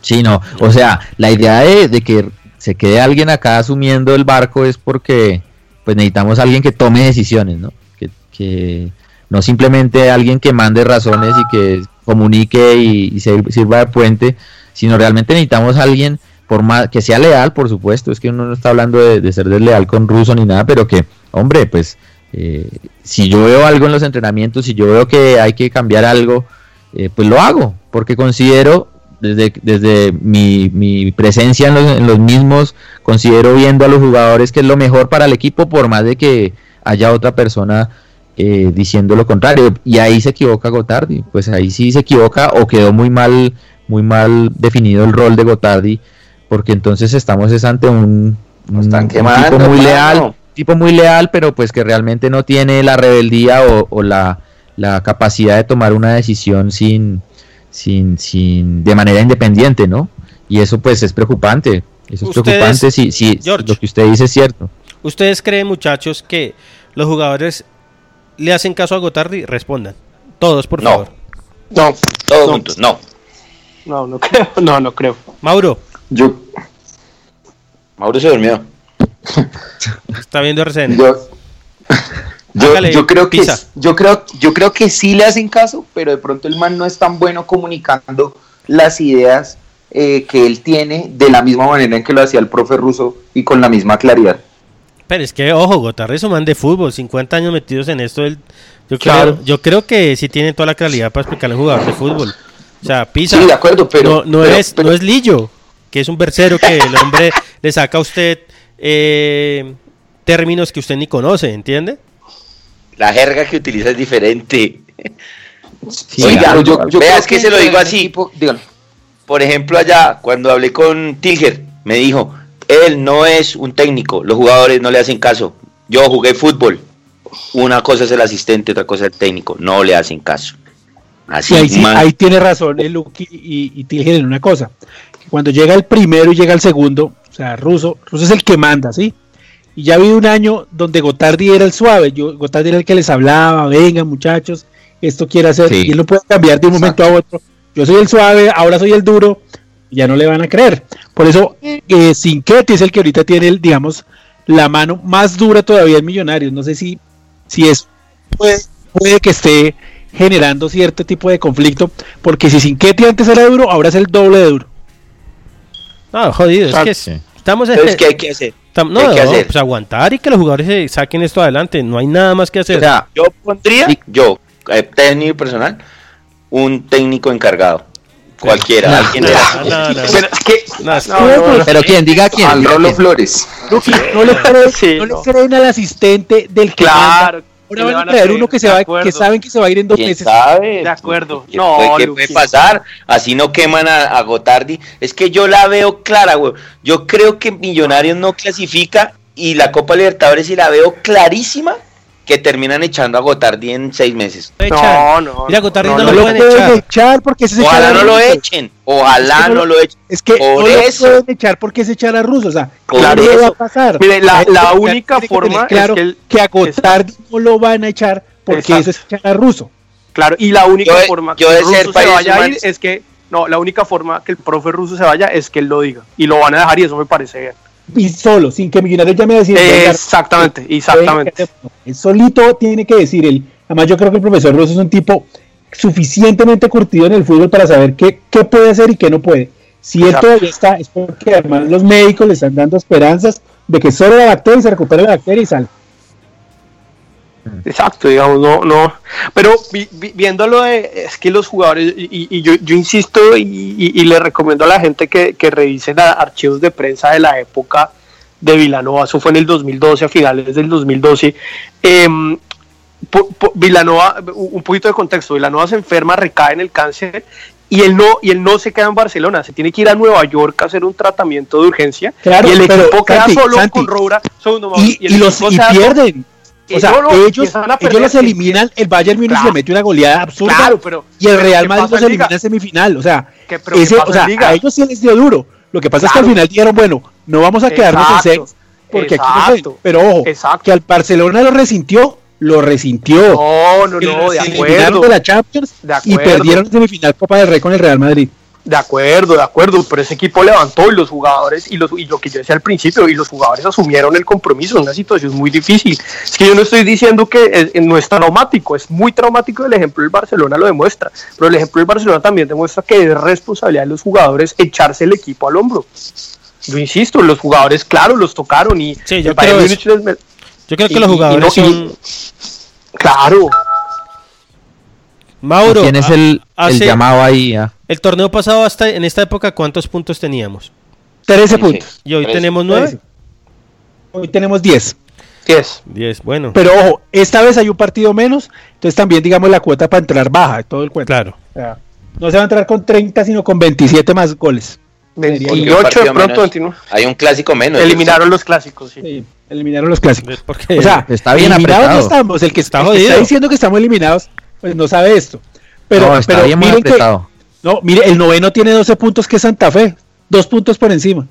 Speaker 6: Sí, no, o sea, la idea de, de, que se quede alguien acá asumiendo el barco es porque pues necesitamos alguien que tome decisiones, ¿no? Que, que no simplemente alguien que mande razones y que comunique y, y sirva de puente, sino realmente necesitamos alguien por más que sea leal, por supuesto, es que uno no está hablando de, de ser desleal con ruso ni nada, pero que, hombre, pues eh, si yo veo algo en los entrenamientos, si yo veo que hay que cambiar algo, eh, pues lo hago, porque considero, desde, desde mi, mi presencia en los, en los, mismos, considero viendo a los jugadores que es lo mejor para el equipo, por más de que haya otra persona eh, diciendo lo contrario. Y ahí se equivoca Gotardi, pues ahí sí se equivoca o quedó muy mal, muy mal definido el rol de Gotardi, porque entonces estamos es ante un, un, un tipo muy leal tipo muy leal, pero pues que realmente no tiene la rebeldía o, o la, la, capacidad de tomar una decisión sin, sin, sin, de manera independiente, ¿no? Y eso pues es preocupante. Eso es preocupante si, si George, lo que usted dice es cierto.
Speaker 2: ¿Ustedes creen, muchachos, que los jugadores le hacen caso a Gotardi? Respondan. Todos, por
Speaker 9: no.
Speaker 2: favor.
Speaker 8: No,
Speaker 9: todos no. juntos, no.
Speaker 8: No, no creo, no, no creo.
Speaker 2: Mauro.
Speaker 10: Yo.
Speaker 9: Mauro se durmió.
Speaker 2: Está viendo RCN.
Speaker 10: Yo, yo, yo, creo que yo creo yo creo que sí le hacen caso, pero de pronto el man no es tan bueno comunicando las ideas eh, que él tiene de la misma manera en que lo hacía el profe ruso y con la misma claridad.
Speaker 2: Pero es que, ojo, Gotarri es un man de fútbol, 50 años metidos en esto. Él, yo, claro. creo, yo creo que sí tiene toda la claridad para explicarle a un jugador de fútbol. O sea, Pisa.
Speaker 10: Sí, de acuerdo, pero.
Speaker 2: No, no
Speaker 10: pero,
Speaker 2: es,
Speaker 10: pero,
Speaker 2: no es Lillo, que es un versero que el hombre le saca a usted eh, términos que usted ni conoce, ¿entiende?
Speaker 9: La jerga que utiliza es diferente.
Speaker 10: Sí, Oiga, claro, yo, yo
Speaker 9: vea, es que, que se lo digo así. Equipo, Por ejemplo, allá, cuando hablé con Tilger, me dijo, él no es un técnico, los jugadores no le hacen caso. Yo jugué fútbol. Una cosa es el asistente, otra cosa es el técnico. No le hacen caso.
Speaker 7: Así ahí, sí, ahí, tiene razón el Lucky y, y Tilger en una cosa. Cuando llega el primero y llega el segundo, o sea, Russo, Russo es el que manda, ¿sí? Y ya ha habido un año donde Gotardi era el suave, yo, Gotardi era el que les hablaba, venga muchachos, esto quiere hacer,
Speaker 6: Sí.
Speaker 7: y él no puede cambiar de un momento a otro. Yo soy el suave, ahora soy el duro, ya no le van a creer. Por eso, eh, Sinquete es el que ahorita tiene, el, digamos, la mano más dura todavía en Millonarios. No sé si, si es puede, puede que esté generando cierto tipo de conflicto, porque si Sinquete antes era duro, ahora es el doble de duro.
Speaker 2: No, jodido, es que
Speaker 9: Sí.
Speaker 2: estamos en-
Speaker 9: Entonces, ¿qué hay que hacer?
Speaker 2: Tam-
Speaker 9: ¿Qué
Speaker 2: no,
Speaker 9: hay que
Speaker 2: no,
Speaker 9: hacer?
Speaker 2: pues aguantar y que los jugadores se saquen esto adelante. No hay nada más que hacer.
Speaker 9: O sea, yo pondría, yo, eh, técnico personal, un técnico encargado. Cualquiera,
Speaker 6: No,
Speaker 9: alguien
Speaker 6: no,
Speaker 9: de la-
Speaker 6: no,
Speaker 8: Pero es que.
Speaker 2: No, es-
Speaker 8: no, no, no.
Speaker 6: Pero quién, diga quién.
Speaker 10: Al Rolo. Flores.
Speaker 7: No le creen,
Speaker 8: Sí,
Speaker 7: no le
Speaker 8: no.
Speaker 7: creen al asistente del que manda. Ahora
Speaker 8: ¿qué
Speaker 7: van a traer uno que se va,
Speaker 8: acuerdo.
Speaker 7: que saben que se va a ir en dos
Speaker 9: ¿Quién
Speaker 7: meses.
Speaker 9: sabe?
Speaker 8: De acuerdo.
Speaker 9: ¿Qué
Speaker 8: No,
Speaker 9: qué puede pasar? Así no queman a, a Gotardi. Es que yo la veo clara, güey. Yo creo que Millonarios no clasifica y la Copa Libertadores sí la veo clarísima que terminan echando a Gotardi en seis meses.
Speaker 8: No, no.
Speaker 2: Mira, Gotardi no,
Speaker 8: no,
Speaker 2: lo
Speaker 7: No lo
Speaker 2: pueden
Speaker 7: pueden
Speaker 2: echar.
Speaker 7: echar porque ese es echar
Speaker 9: Ojalá no lo echen. Ojalá
Speaker 7: Es que no
Speaker 9: no
Speaker 7: lo-
Speaker 9: echen.
Speaker 7: Es que
Speaker 9: Por
Speaker 7: no
Speaker 9: eso.
Speaker 7: lo pueden echar porque es echar a Russo. O sea, claro
Speaker 9: eso.
Speaker 7: va a pasar.
Speaker 8: Mire, la- la única
Speaker 7: que
Speaker 8: forma es
Speaker 7: claro
Speaker 8: que el-
Speaker 7: que a Gotardi no lo van a echar porque
Speaker 8: Exacto.
Speaker 7: eso es echar a Russo.
Speaker 8: Claro, y la única
Speaker 9: Yo
Speaker 8: forma
Speaker 9: yo
Speaker 8: que
Speaker 9: de
Speaker 8: el
Speaker 9: ser
Speaker 8: ruso se vaya a ir es que. No, la única forma que el profe ruso se vaya es que él lo diga. Y lo van a dejar y eso me parece bien.
Speaker 7: Y solo, sin que Millonarios llame a decir.
Speaker 8: Exactamente, exactamente.
Speaker 7: Él solito tiene que decir él. Además, yo creo que el profesor Russo es un tipo suficientemente curtido en el fútbol para saber qué, qué puede hacer y qué no puede. Si él
Speaker 8: Exacto.
Speaker 7: todavía está, es porque además los médicos le están dando esperanzas de que solo la bacteria se recupere la bacteria y sale.
Speaker 8: Exacto, digamos, no, no. Pero vi- vi- viéndolo de, es que los jugadores, y, y- yo, yo insisto y, y- y le recomiendo a la gente que, que revisen archivos de prensa de la época de Vilanova, eso fue en el 2012, a finales del 2012. Em, po- po- Vilanova, un poquito de contexto, Vilanova se enferma, recae en el cáncer y él no y él no se queda en Barcelona, se tiene que ir a Nueva York a hacer un tratamiento de urgencia
Speaker 7: Claro,
Speaker 8: y el
Speaker 7: pero,
Speaker 8: equipo queda
Speaker 7: Santi,
Speaker 8: solo
Speaker 7: Santi,
Speaker 8: con Roura, segundo,
Speaker 7: Y, y los y
Speaker 8: solo-
Speaker 7: pierden. O sea,
Speaker 8: no, no,
Speaker 7: ellos, ellos los
Speaker 8: es
Speaker 7: eliminan, el Bayern Múnich
Speaker 8: Claro.
Speaker 7: le mete una goleada absurda
Speaker 8: Claro, pero-
Speaker 7: y el Real
Speaker 8: ¿qué
Speaker 7: Madrid los elimina en semifinal. O sea,
Speaker 8: ¿Qué-
Speaker 7: ese- o sea a ellos sí les dio duro. Lo que pasa es que al final dijeron, bueno, no vamos a quedarnos
Speaker 8: Exacto,
Speaker 7: en seis porque aquí no se-
Speaker 8: exacto,
Speaker 7: Pero ojo,
Speaker 8: exacto.
Speaker 7: que al Barcelona lo resintió, lo resintió.
Speaker 8: No, no, de acuerdo.
Speaker 7: de la Champions
Speaker 8: De
Speaker 7: y perdieron en semifinal Copa del Rey con el Real Madrid.
Speaker 8: De acuerdo, de acuerdo, pero ese equipo levantó y los jugadores, y, los, y lo que yo decía al principio, y los jugadores asumieron el compromiso en una situación muy difícil. Es que yo no estoy diciendo que es- eh, no es traumático, es muy traumático, el ejemplo del Barcelona lo demuestra, pero el ejemplo del Barcelona también demuestra que es responsabilidad de los jugadores echarse el equipo al hombro. Yo insisto, los jugadores, claro, los tocaron y
Speaker 2: Sí, yo creo
Speaker 8: me-
Speaker 2: Yo creo que
Speaker 8: y-
Speaker 2: los
Speaker 8: y
Speaker 2: jugadores
Speaker 8: y-. Claro,
Speaker 2: Mauro,
Speaker 6: ¿Quién es el, el
Speaker 2: hace-
Speaker 6: llamado ahí? ah?
Speaker 2: El torneo pasado hasta en esta época, ¿cuántos puntos teníamos?
Speaker 7: 13
Speaker 9: Once.
Speaker 7: puntos.
Speaker 2: Y hoy tenemos nueve.
Speaker 7: Trece. Hoy tenemos 10.
Speaker 8: ¿qué es?
Speaker 2: Diez, bueno.
Speaker 7: Pero ojo, esta vez hay un partido menos, entonces también digamos la cuota para entrar baja, todo el cuento.
Speaker 2: Claro.
Speaker 7: O sea, no se va a entrar con 30, sino con 27 más goles.
Speaker 9: Porque un
Speaker 8: 28 de pronto,
Speaker 9: menos.
Speaker 8: 29.
Speaker 9: Hay un clásico menos.
Speaker 8: Eliminaron los clásicos, sí.
Speaker 7: Sí, eliminaron los clásicos.
Speaker 2: Porque
Speaker 7: O sea,
Speaker 6: Está bien
Speaker 7: eliminados
Speaker 6: apretado.
Speaker 7: no estamos. El que
Speaker 2: Está
Speaker 7: el que está diciendo que estamos eliminados, pues no sabe esto. Pero,
Speaker 6: no, está
Speaker 7: pero
Speaker 6: bien
Speaker 7: miren que. No, mire, el noveno tiene 12 puntos que es Santa Fe, dos puntos por encima.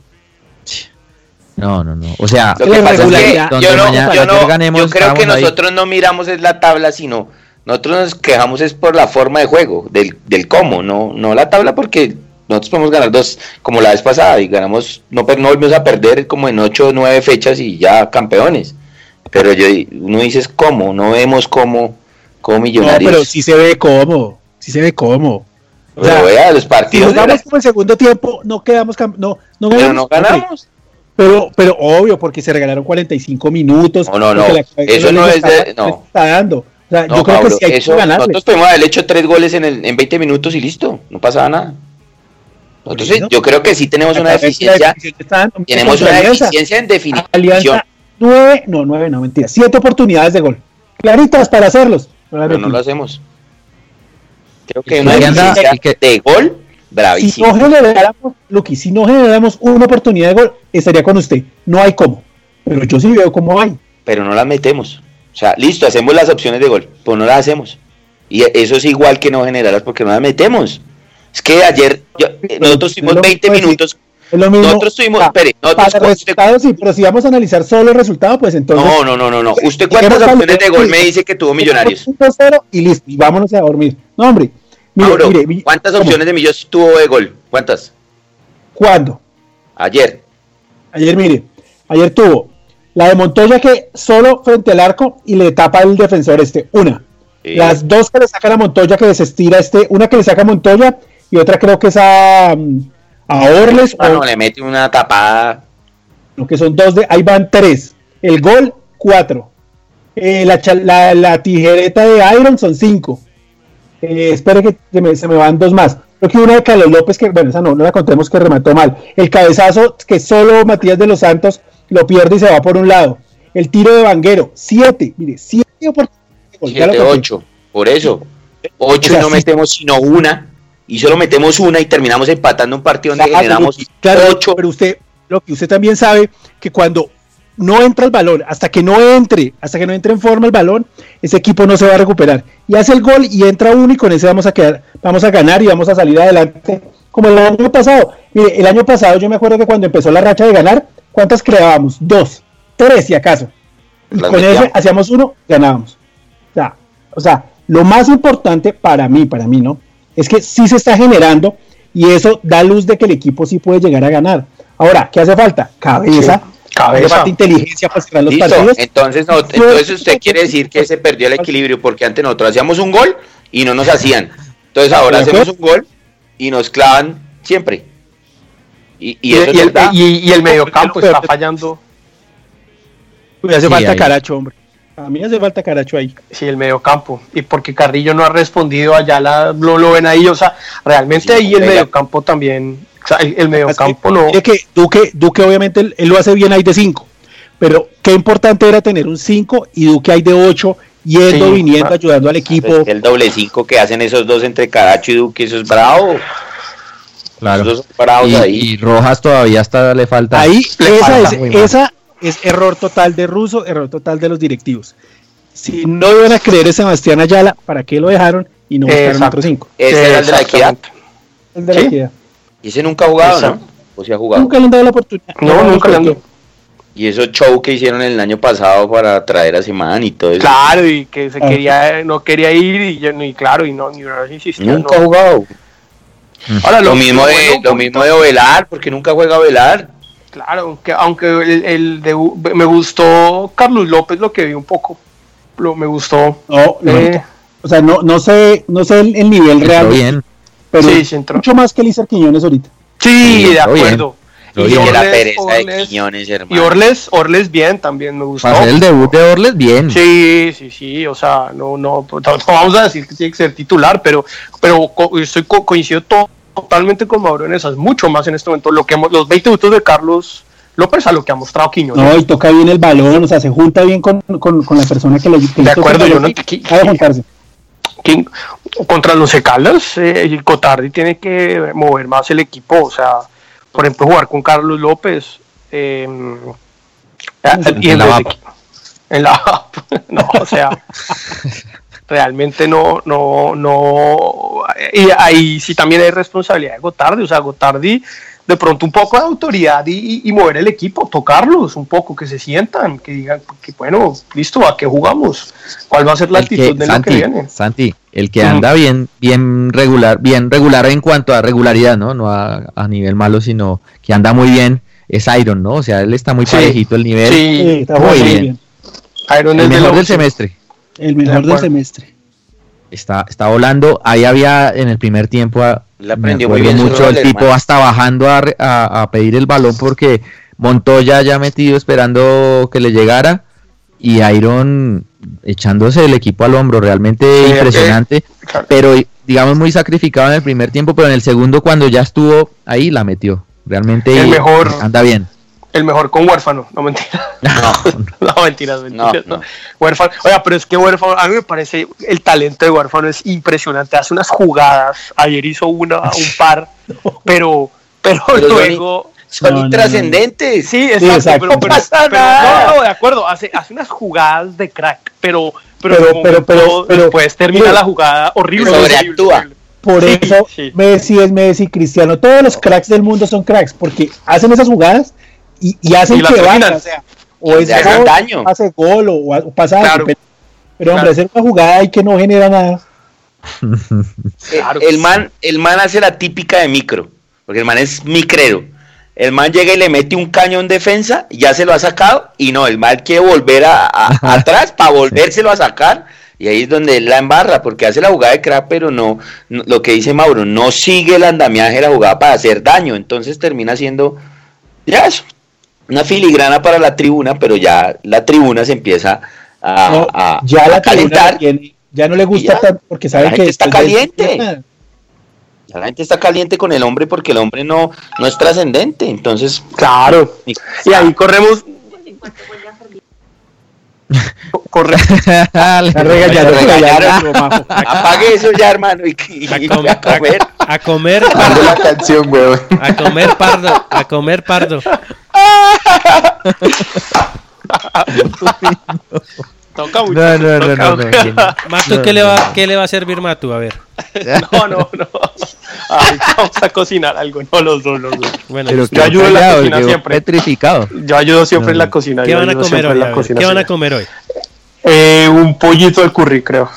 Speaker 6: No, no, no. O sea,
Speaker 9: Lo que pasa es que yo no,
Speaker 6: mañana-
Speaker 9: yo, no-
Speaker 6: ganemos,
Speaker 9: yo creo que
Speaker 6: ahí.
Speaker 9: nosotros no miramos es la tabla, sino nosotros nos quejamos es por la forma de juego, del, del cómo, no, no la tabla porque nosotros podemos ganar dos, como la vez pasada, y ganamos, no, no volvimos a perder como en ocho o nueve fechas y ya campeones. Pero yo, uno dice es cómo, no vemos cómo, cómo
Speaker 7: No,
Speaker 9: millonarios.
Speaker 7: pero sí se ve cómo, sí se ve cómo.
Speaker 9: Pero vea, los
Speaker 7: si
Speaker 9: partidos, de la-
Speaker 7: como el segundo tiempo, no quedamos no, no
Speaker 9: pero
Speaker 7: ganamos.
Speaker 9: no
Speaker 7: hombre.
Speaker 9: ganamos.
Speaker 7: Pero, pero obvio, porque se regalaron 45 minutos.
Speaker 9: No, no, no, eso no es de-
Speaker 7: está-
Speaker 9: no.
Speaker 7: les está dando. O sea,
Speaker 9: No,
Speaker 7: yo creo
Speaker 9: Mauro,
Speaker 7: que sí hay
Speaker 9: eso,
Speaker 7: que ganarle.
Speaker 9: nosotros podemos haber hecho tres goles en, el, en 20 minutos y listo, no pasaba nada.
Speaker 7: Eso.
Speaker 9: yo creo que sí tenemos una deficiencia,
Speaker 7: de-
Speaker 9: tenemos una deficiencia en definición.
Speaker 7: Alianza, nueve, no, nueve, no, mentira, siete oportunidades de gol. Claritas para hacerlos. No
Speaker 9: pero no lo hacemos. Creo que una
Speaker 6: y que-
Speaker 9: de gol
Speaker 7: Si
Speaker 9: bravísimo.
Speaker 7: no generáramos, Luqui, si no generáramos una oportunidad de gol, estaría con usted. No hay cómo. Pero yo sí veo cómo hay.
Speaker 9: pero no las metemos. O sea, listo, hacemos las opciones de gol, pues no las hacemos. Y eso es igual que no generarlas porque no las metemos. Es que ayer yo- nosotros
Speaker 7: no
Speaker 9: tuvimos
Speaker 7: lo
Speaker 9: 20
Speaker 7: puedo decir.
Speaker 9: minutos,
Speaker 7: Es lo mismo.
Speaker 9: Nosotros tuvimos,
Speaker 7: Ah,
Speaker 9: espere, nosotros
Speaker 7: para resultados sí, pero si vamos a analizar solo el resultado, pues entonces.
Speaker 9: No, no, no, no, no. ¿Usted cuántas opciones de gol me dice que tuvo Millonarios?
Speaker 7: 1-0 y listo, y vámonos a dormir. No, hombre. Mire,
Speaker 9: Mauro,
Speaker 7: mire, mi-
Speaker 9: ¿cuántas
Speaker 7: ¿cómo?
Speaker 9: opciones de Millos tuvo de gol? ¿Cuántas?
Speaker 7: ¿Cuándo?
Speaker 9: Ayer.
Speaker 7: Ayer, mire, ayer tuvo la de Montoya que solo frente al arco y le tapa el defensor este, una.
Speaker 9: Sí.
Speaker 7: Las dos que le sacan a Montoya que desestira este, una que le saca a Montoya y otra creo que es a, a Orles,
Speaker 9: Ah, no,
Speaker 7: o,
Speaker 9: le mete una tapada.
Speaker 7: no, que son dos de, ahí van tres. El gol, cuatro. Eh, la, la, la tijereta de Iron son cinco. Eh, espere que se me, se me van dos más. Creo que una de Carlos López, que bueno, esa no, no la contemos que remató mal. El cabezazo que solo Matías de los Santos lo pierde y se va por un lado. El tiro de Vanguero, siete, mire, siete oportunidades de gol, ya lo
Speaker 9: 7,
Speaker 7: conté.
Speaker 9: 8. Por eso. 8
Speaker 7: O sea,
Speaker 9: y no
Speaker 7: sí.
Speaker 9: metemos sino una. Y solo metemos una y terminamos empatando un partido donde
Speaker 7: Claro,
Speaker 9: generamos
Speaker 7: claro,
Speaker 9: 8.
Speaker 7: pero usted, lo que usted también sabe, que cuando no entra el balón, hasta que no entre, hasta que no entre en forma el balón, ese equipo no se va a recuperar. Y hace el gol y entra uno y con ese vamos a quedar, vamos a ganar y vamos a salir adelante, como el año pasado. Mire, el año pasado yo me acuerdo que cuando empezó la racha de ganar, ¿cuántas creábamos? Dos, tres si acaso. Y con ese
Speaker 9: metíamos.
Speaker 7: hacíamos uno, ganábamos. O sea, o sea, lo más importante para mí, para mí, ¿no? Es que sí se está generando y eso da luz de que el equipo sí puede llegar a ganar. Ahora, ¿qué hace falta? Cabeza,
Speaker 8: cabeza.
Speaker 7: falta inteligencia para cerrar los
Speaker 9: Listo.
Speaker 7: partidos.
Speaker 9: Entonces, no, entonces usted quiere decir que se perdió el equilibrio porque antes nosotros hacíamos un gol y no nos hacían. Entonces ahora
Speaker 7: ¿De
Speaker 9: hacemos un gol y nos clavan siempre. Y, y eso es
Speaker 8: y el,
Speaker 9: verdad.
Speaker 8: y, y el mediocampo está fallando.
Speaker 7: Uy, hace
Speaker 6: Sí,
Speaker 7: falta
Speaker 6: ahí.
Speaker 7: Caracho, hombre. A mí hace falta Caracho ahí.
Speaker 8: Sí, el mediocampo. Y porque Carrillo no ha respondido, allá la, lo, lo ven ahí. O sea, realmente
Speaker 9: Sí,
Speaker 8: ahí el mediocampo también. O sea, el, el mediocampo no.
Speaker 7: Mire que Duque, Duque obviamente él, él lo hace bien ahí de 5, pero qué importante era tener un 5 y Duque hay de 8 yendo,
Speaker 8: Sí,
Speaker 7: viniendo, ayudando al equipo.
Speaker 9: Pues que el doble cinco que hacen esos dos entre Caracho y Duque, eso es bravo.
Speaker 6: Claro.
Speaker 9: Esos dos bravos
Speaker 6: Y,
Speaker 9: ahí.
Speaker 6: y Rojas todavía hasta le falta.
Speaker 7: Ahí,
Speaker 8: Le
Speaker 7: esa
Speaker 8: falta
Speaker 7: es, esa es error total de Russo, error total de los directivos. Si no iban a creer en Sebastián Ayala, ¿para qué lo dejaron y no buscaron otro 5?
Speaker 9: Ese era el de la equidad.
Speaker 7: El de la equidad.
Speaker 9: Y ese nunca ha jugado, ¿no? O se ha jugado.
Speaker 7: Nunca le han dado la oportunidad.
Speaker 8: No, nunca le han dado.
Speaker 9: Y esos show que hicieron el año pasado para traer a Semán y todo eso.
Speaker 8: Claro, y que se
Speaker 7: Ah.
Speaker 8: quería, no quería ir y, yo- y claro, y no, ni una vez insistió.
Speaker 9: Nunca ha
Speaker 8: no.
Speaker 9: jugado.
Speaker 8: Ahora,
Speaker 9: Lo, mismo de,
Speaker 8: bueno,
Speaker 9: lo mismo de Ovelar, porque nunca juega Ovelar.
Speaker 8: Claro, aunque, aunque el, el de, me gustó Carlos López lo que vi un poco. Lo, me gustó.
Speaker 7: No, no,
Speaker 8: Eh,
Speaker 7: o sea, no, no sé, no sé el, el nivel real,
Speaker 6: bien.
Speaker 7: Pero
Speaker 8: Sí, sí entró.
Speaker 7: mucho más que Lizar Quiñones ahorita.
Speaker 8: sí,
Speaker 6: Sí,
Speaker 8: de
Speaker 6: bien.
Speaker 8: acuerdo. Y.
Speaker 9: Que la
Speaker 8: Orles-
Speaker 9: pereza de
Speaker 8: Orles-
Speaker 9: Quiñones,
Speaker 8: Y
Speaker 9: hermano.
Speaker 8: Orles, Orles bien también me gustó.
Speaker 6: Para hacer el debut de Orles, bien.
Speaker 8: Sí, sí, sí, o sea, no, no, no vamos a decir que tiene que ser titular, pero, pero co- estoy co- coincido to- totalmente con Mauro en esas, mucho más en este momento. Lo que hemos- los 20 minutos de Carlos López a lo que ha mostrado Quiñones.
Speaker 7: No, y toca bien el balón, o sea, se junta bien con, con, con la persona que le, que
Speaker 8: De acuerdo, yo no- que-
Speaker 7: de juntarse.
Speaker 8: ¿Quién- contra los Caldas, eh, Cotardi tiene que mover más el equipo, o sea, por ejemplo, jugar con Carlos López. eh, y
Speaker 6: En la VAP.
Speaker 8: en la no, o sea, realmente no, no, no, y ahí sí también hay responsabilidad de Gotardi, o sea, Gotardi de pronto un poco de autoridad y, y mover el equipo, tocarlos un poco, que se sientan, que digan, que bueno, listo, ¿a qué jugamos? ¿Cuál va a ser la
Speaker 6: El
Speaker 8: actitud
Speaker 6: que,
Speaker 8: de lo
Speaker 6: Santi,
Speaker 8: que viene?
Speaker 6: Santi, el que anda bien, bien regular, bien regular en cuanto a regularidad, ¿no? No a, a nivel malo, sino que anda muy bien, es Iron, ¿no? O sea, él está muy
Speaker 8: Sí.
Speaker 6: parejito el nivel.
Speaker 8: Sí,
Speaker 7: está
Speaker 6: muy bien.
Speaker 7: bien.
Speaker 8: Iron
Speaker 6: El
Speaker 8: es
Speaker 6: mejor del semestre.
Speaker 7: El
Speaker 8: De
Speaker 7: mejor del semestre.
Speaker 6: Está, está volando. Ahí había en el primer tiempo, a-
Speaker 9: Le
Speaker 6: me
Speaker 9: aprendió muy bien
Speaker 6: mucho, el tipo
Speaker 9: hermano.
Speaker 6: hasta bajando a, re- a- a pedir el balón porque Montoya ya metido esperando que le llegara y Iron echándose el equipo al hombro, realmente
Speaker 8: Sí,
Speaker 6: impresionante,
Speaker 8: Claro.
Speaker 6: pero digamos muy sacrificado en el primer tiempo, pero en el segundo cuando ya estuvo ahí la metió. Realmente
Speaker 8: El mejor-
Speaker 6: anda bien.
Speaker 8: El mejor con huérfano, no mentira.
Speaker 9: No,
Speaker 8: No, mentiras, mentiras.
Speaker 9: No,
Speaker 8: No,
Speaker 9: no.
Speaker 8: Huérfano. Oiga, pero es que huérfano, a mí me parece el talento de huérfano es impresionante. Hace unas jugadas. Ayer hizo una, un par, pero, pero,
Speaker 9: Pero
Speaker 8: luego.
Speaker 9: Son
Speaker 7: No, no, no.
Speaker 9: intrascendentes.
Speaker 8: Sí, exacto,
Speaker 7: exacto.
Speaker 8: pero,
Speaker 9: pasa
Speaker 8: pero-
Speaker 9: nada.
Speaker 8: no, no, de acuerdo, hace, hace unas jugadas de crack, pero, pero,
Speaker 7: Pero- pero-
Speaker 8: momento
Speaker 7: pero- pero-
Speaker 8: después termina la jugada horrible.
Speaker 9: sobreactúa.
Speaker 8: horrible.
Speaker 7: Por
Speaker 8: Sí,
Speaker 7: eso
Speaker 8: sí.
Speaker 7: Messi es Messi, Cristiano, todos los cracks del mundo son cracks, porque hacen esas jugadas y, y hacen
Speaker 8: Y
Speaker 7: que vayan, o sea, o es
Speaker 9: Le hacen
Speaker 7: gol,
Speaker 9: daño.
Speaker 7: hace gol o, o pasa algo,
Speaker 8: Claro.
Speaker 7: pero, pero, hombre,
Speaker 8: Claro.
Speaker 7: hacer una jugada y que no genera nada.
Speaker 9: El man, el man hace la típica de micro, porque el man es micrero. El man llega y le mete un cañón defensa, ya se lo ha sacado, y no, el man quiere volver a, a- atrás para volvérselo a sacar, y ahí es donde él la embarra, porque hace la jugada de crack, pero no, no- lo que dice Mauro, no sigue el andamiaje de la jugada para hacer daño, entonces termina siendo, ya eso, una filigrana para la tribuna, pero ya la tribuna se empieza a,
Speaker 7: No,
Speaker 9: a-
Speaker 7: ya
Speaker 9: a
Speaker 7: la
Speaker 9: calentar.
Speaker 7: tiene, ya no le gusta
Speaker 9: ya.
Speaker 7: tanto porque sabe
Speaker 9: La
Speaker 7: que
Speaker 9: está
Speaker 7: de-
Speaker 9: caliente. La gente está caliente con el hombre porque el hombre no, no es trascendente. Entonces,
Speaker 8: Claro. Y ahí corremos. Corre.
Speaker 9: Apague eso ya, hermano, y, y-
Speaker 2: A,
Speaker 9: y
Speaker 2: com-
Speaker 9: a comer.
Speaker 2: a- a comer pardo,
Speaker 10: la canción, weón.
Speaker 2: a comer pardo, a comer pardo.
Speaker 8: Toca mucho.
Speaker 6: No, no, no, no, no.
Speaker 2: Matu, ¿qué le va, qué le va a servir Matu? A ver.
Speaker 8: No, no, no. Ay, vamos a cocinar algo, no los dos, los dos.
Speaker 2: Bueno,
Speaker 6: Pero
Speaker 8: Yo ayudo en la cocina siempre.
Speaker 6: petrificado.
Speaker 8: Yo ayudo siempre en la cocina.
Speaker 2: ¿qué van a comer hoy? A ¿Qué van a comer hoy?
Speaker 8: Eh, un pollito al curry, creo.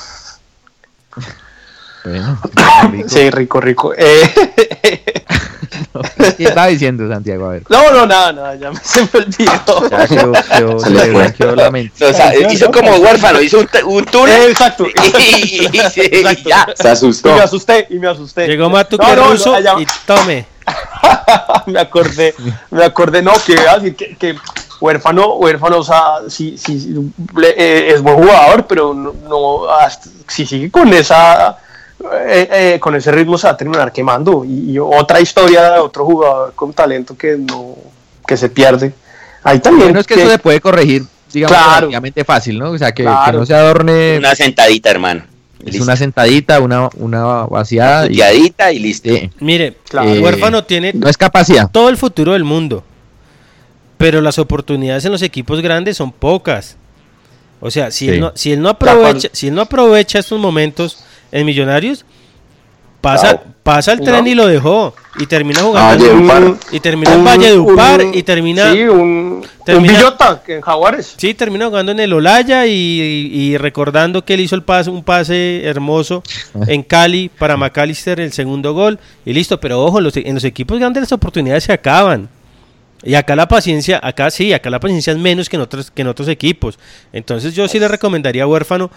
Speaker 6: Bueno, rico.
Speaker 8: Sí, rico, rico. Eh,
Speaker 6: ¿Qué estaba diciendo Santiago? A ver.
Speaker 8: no, no, nada, nada, ya me, se me olvidó.
Speaker 6: Ya quedó, quedó,
Speaker 10: Se le
Speaker 6: blanqueó la mente.
Speaker 9: O sea, hizo como huérfano, hizo un, un túnel
Speaker 8: exacto.
Speaker 9: y, y- y-
Speaker 8: Exacto.
Speaker 9: ya.
Speaker 10: Se
Speaker 8: Y
Speaker 10: asustó.
Speaker 8: me asusté, y me asusté.
Speaker 2: Llegó Matu
Speaker 8: No,
Speaker 2: ruso y tome.
Speaker 8: me acordé, me acordé, no, que, así que, que huérfano, huérfano, o sea, sí, sí, le- eh, es buen jugador, pero no, no, hasta- si sigue con esa, eh, eh, con ese ritmo se va a terminar quemando. Y, y otra historia de otro jugador con talento que no, que se pierde. Ahí también.
Speaker 6: Bueno, es que eso se puede corregir, digamos,
Speaker 8: Claro.
Speaker 6: fácil, ¿no? O sea, que, no se adorne.
Speaker 9: Una sentadita, hermano.
Speaker 6: es una sentadita, una, una vaciada. y-
Speaker 9: Puteadita y listo.
Speaker 2: Mire,
Speaker 8: Claro.
Speaker 2: el
Speaker 6: Eh,
Speaker 2: huérfano tiene
Speaker 6: No es capacidad.
Speaker 2: todo el futuro del mundo. Pero las oportunidades en los equipos grandes son pocas. O sea, si,
Speaker 6: Sí.
Speaker 2: él, no, si él no aprovecha, si él no aprovecha estos momentos en Millonarios, pasa, pasa el
Speaker 8: No.
Speaker 2: tren y lo dejó. Y termina jugando.
Speaker 10: Valle
Speaker 2: en-
Speaker 10: Upar.
Speaker 2: y termina en Valle de Upar y termina.
Speaker 8: Sí, un,
Speaker 2: termina-
Speaker 8: un en Jaguares.
Speaker 2: Sí, termina jugando en el Olaya y, y recordando que él hizo el pase, un pase hermoso en Cali para McAllister, el segundo gol, y listo. Pero ojo, los- en los equipos grandes las oportunidades se acaban. Y acá la paciencia, acá sí, acá la paciencia es menos que en otros, que en otros equipos. Entonces yo sí le recomendaría a Huérfano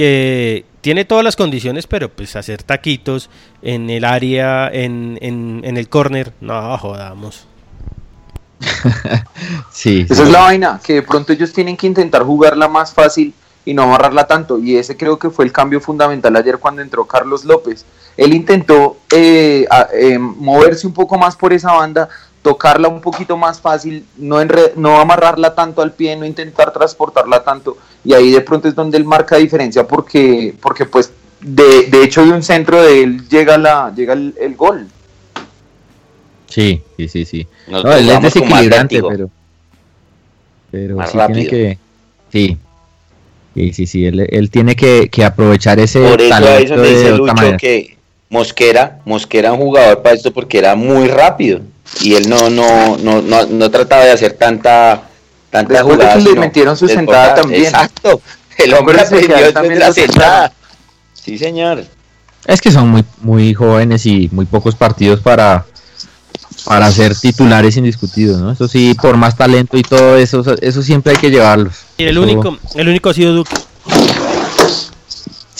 Speaker 2: que tiene todas las condiciones, pero pues hacer taquitos en el área, en, en, en el córner, no jodamos.
Speaker 6: Sí.
Speaker 10: Esa es la vaina, que de pronto ellos tienen que intentar jugarla más fácil y no amarrarla tanto. Y ese creo que fue el cambio fundamental ayer cuando entró Carlos López. Él intentó eh, a- eh, moverse un poco más por esa banda, tocarla un poquito más fácil, no, enre- no amarrarla tanto al pie, no intentar transportarla tanto. Y ahí de pronto es donde él marca diferencia porque, porque pues de, de hecho de un centro de él llega, la, llega el, el gol.
Speaker 6: Sí, sí, sí, sí. No, él es desequilibrante, pero. Pero
Speaker 9: Más
Speaker 6: sí tiene que. Sí. Sí, sí, sí. Él, él tiene que, que aprovechar ese
Speaker 9: Por eso
Speaker 6: talento
Speaker 9: donde
Speaker 6: de
Speaker 9: dice
Speaker 6: otra
Speaker 9: Lucho
Speaker 6: manera.
Speaker 9: que Mosquera, Mosquera era un jugador para esto porque era muy rápido y él no, no, no, no, no trataba de hacer tanta, tanta
Speaker 10: Después de
Speaker 9: jugada.
Speaker 10: que le metieron su sentada también.
Speaker 9: Exacto, el hombre aprendió
Speaker 10: también
Speaker 9: la
Speaker 10: sentada.
Speaker 9: sentada. Sí, señor.
Speaker 6: Es que son muy, muy jóvenes y muy pocos partidos para, para ser titulares indiscutidos, ¿no? Eso sí, por más talento y todo eso, eso siempre hay que llevarlos.
Speaker 2: Y el
Speaker 6: Eso-
Speaker 2: único, el único ha sido Duque.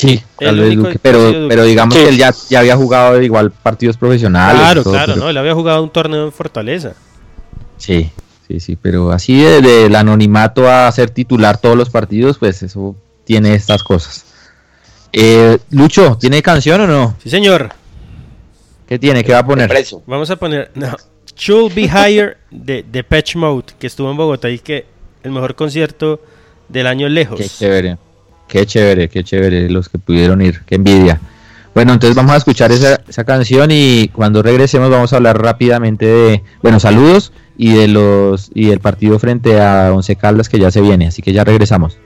Speaker 6: Sí, tal vez Duque, pero,
Speaker 2: Duque.
Speaker 6: pero digamos
Speaker 8: Sí.
Speaker 6: que él ya, ya había jugado igual partidos profesionales.
Speaker 2: Claro,
Speaker 6: todo,
Speaker 2: claro,
Speaker 6: pero-
Speaker 2: ¿no? Él había jugado un torneo en Fortaleza.
Speaker 6: Sí, sí, sí, pero así de- del anonimato a ser titular todos los partidos, pues eso tiene estas cosas. Eh, Lucho, ¿tiene canción o no?
Speaker 2: Sí, señor.
Speaker 6: ¿Qué tiene? ¿Qué va a poner?
Speaker 2: Vamos a poner no, Should Be Higher de, de Patch Mode, que estuvo en Bogotá y que el mejor concierto del año lejos.
Speaker 6: Qué chévere, qué chévere, qué chévere los que pudieron ir, qué envidia. Bueno, entonces vamos a escuchar esa, esa canción y cuando regresemos vamos a hablar rápidamente de, bueno, saludos y de los y del partido frente a Once Caldas que ya se viene, así que ya regresamos.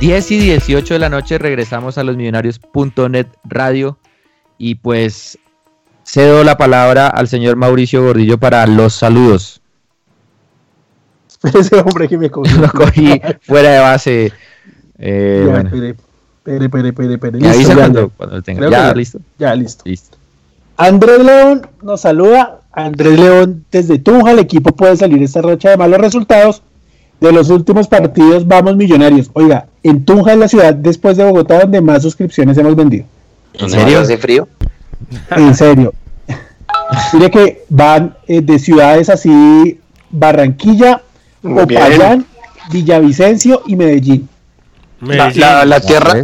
Speaker 6: 10 y 18 de la noche regresamos a losmillonarios.net radio y pues cedo la palabra al señor Mauricio Gordillo para los saludos.
Speaker 7: Ese hombre que me cogió.
Speaker 6: Lo cogí fuera de base. Eh,
Speaker 7: ya,
Speaker 6: bueno.
Speaker 7: Pere, pere, pere,
Speaker 6: pere.
Speaker 7: Listo,
Speaker 6: avisa
Speaker 7: ya,
Speaker 6: cuando, cuando lo tenga. Ya,
Speaker 7: ya,
Speaker 6: listo.
Speaker 7: Ya, listo.
Speaker 6: listo.
Speaker 7: Andrés León nos saluda. Andrés León desde Tunja, el equipo puede salir esta racha de malos resultados de los últimos partidos, vamos millonarios. Oiga, en Tunja es la ciudad después de Bogotá donde más suscripciones hemos vendido.
Speaker 9: ¿En serio? ¿Hace frío?
Speaker 7: En serio. Mire que van eh, de ciudades así, Barranquilla,
Speaker 8: Muy bien.
Speaker 7: Villavicencio y Medellín.
Speaker 8: La, la- la tierra,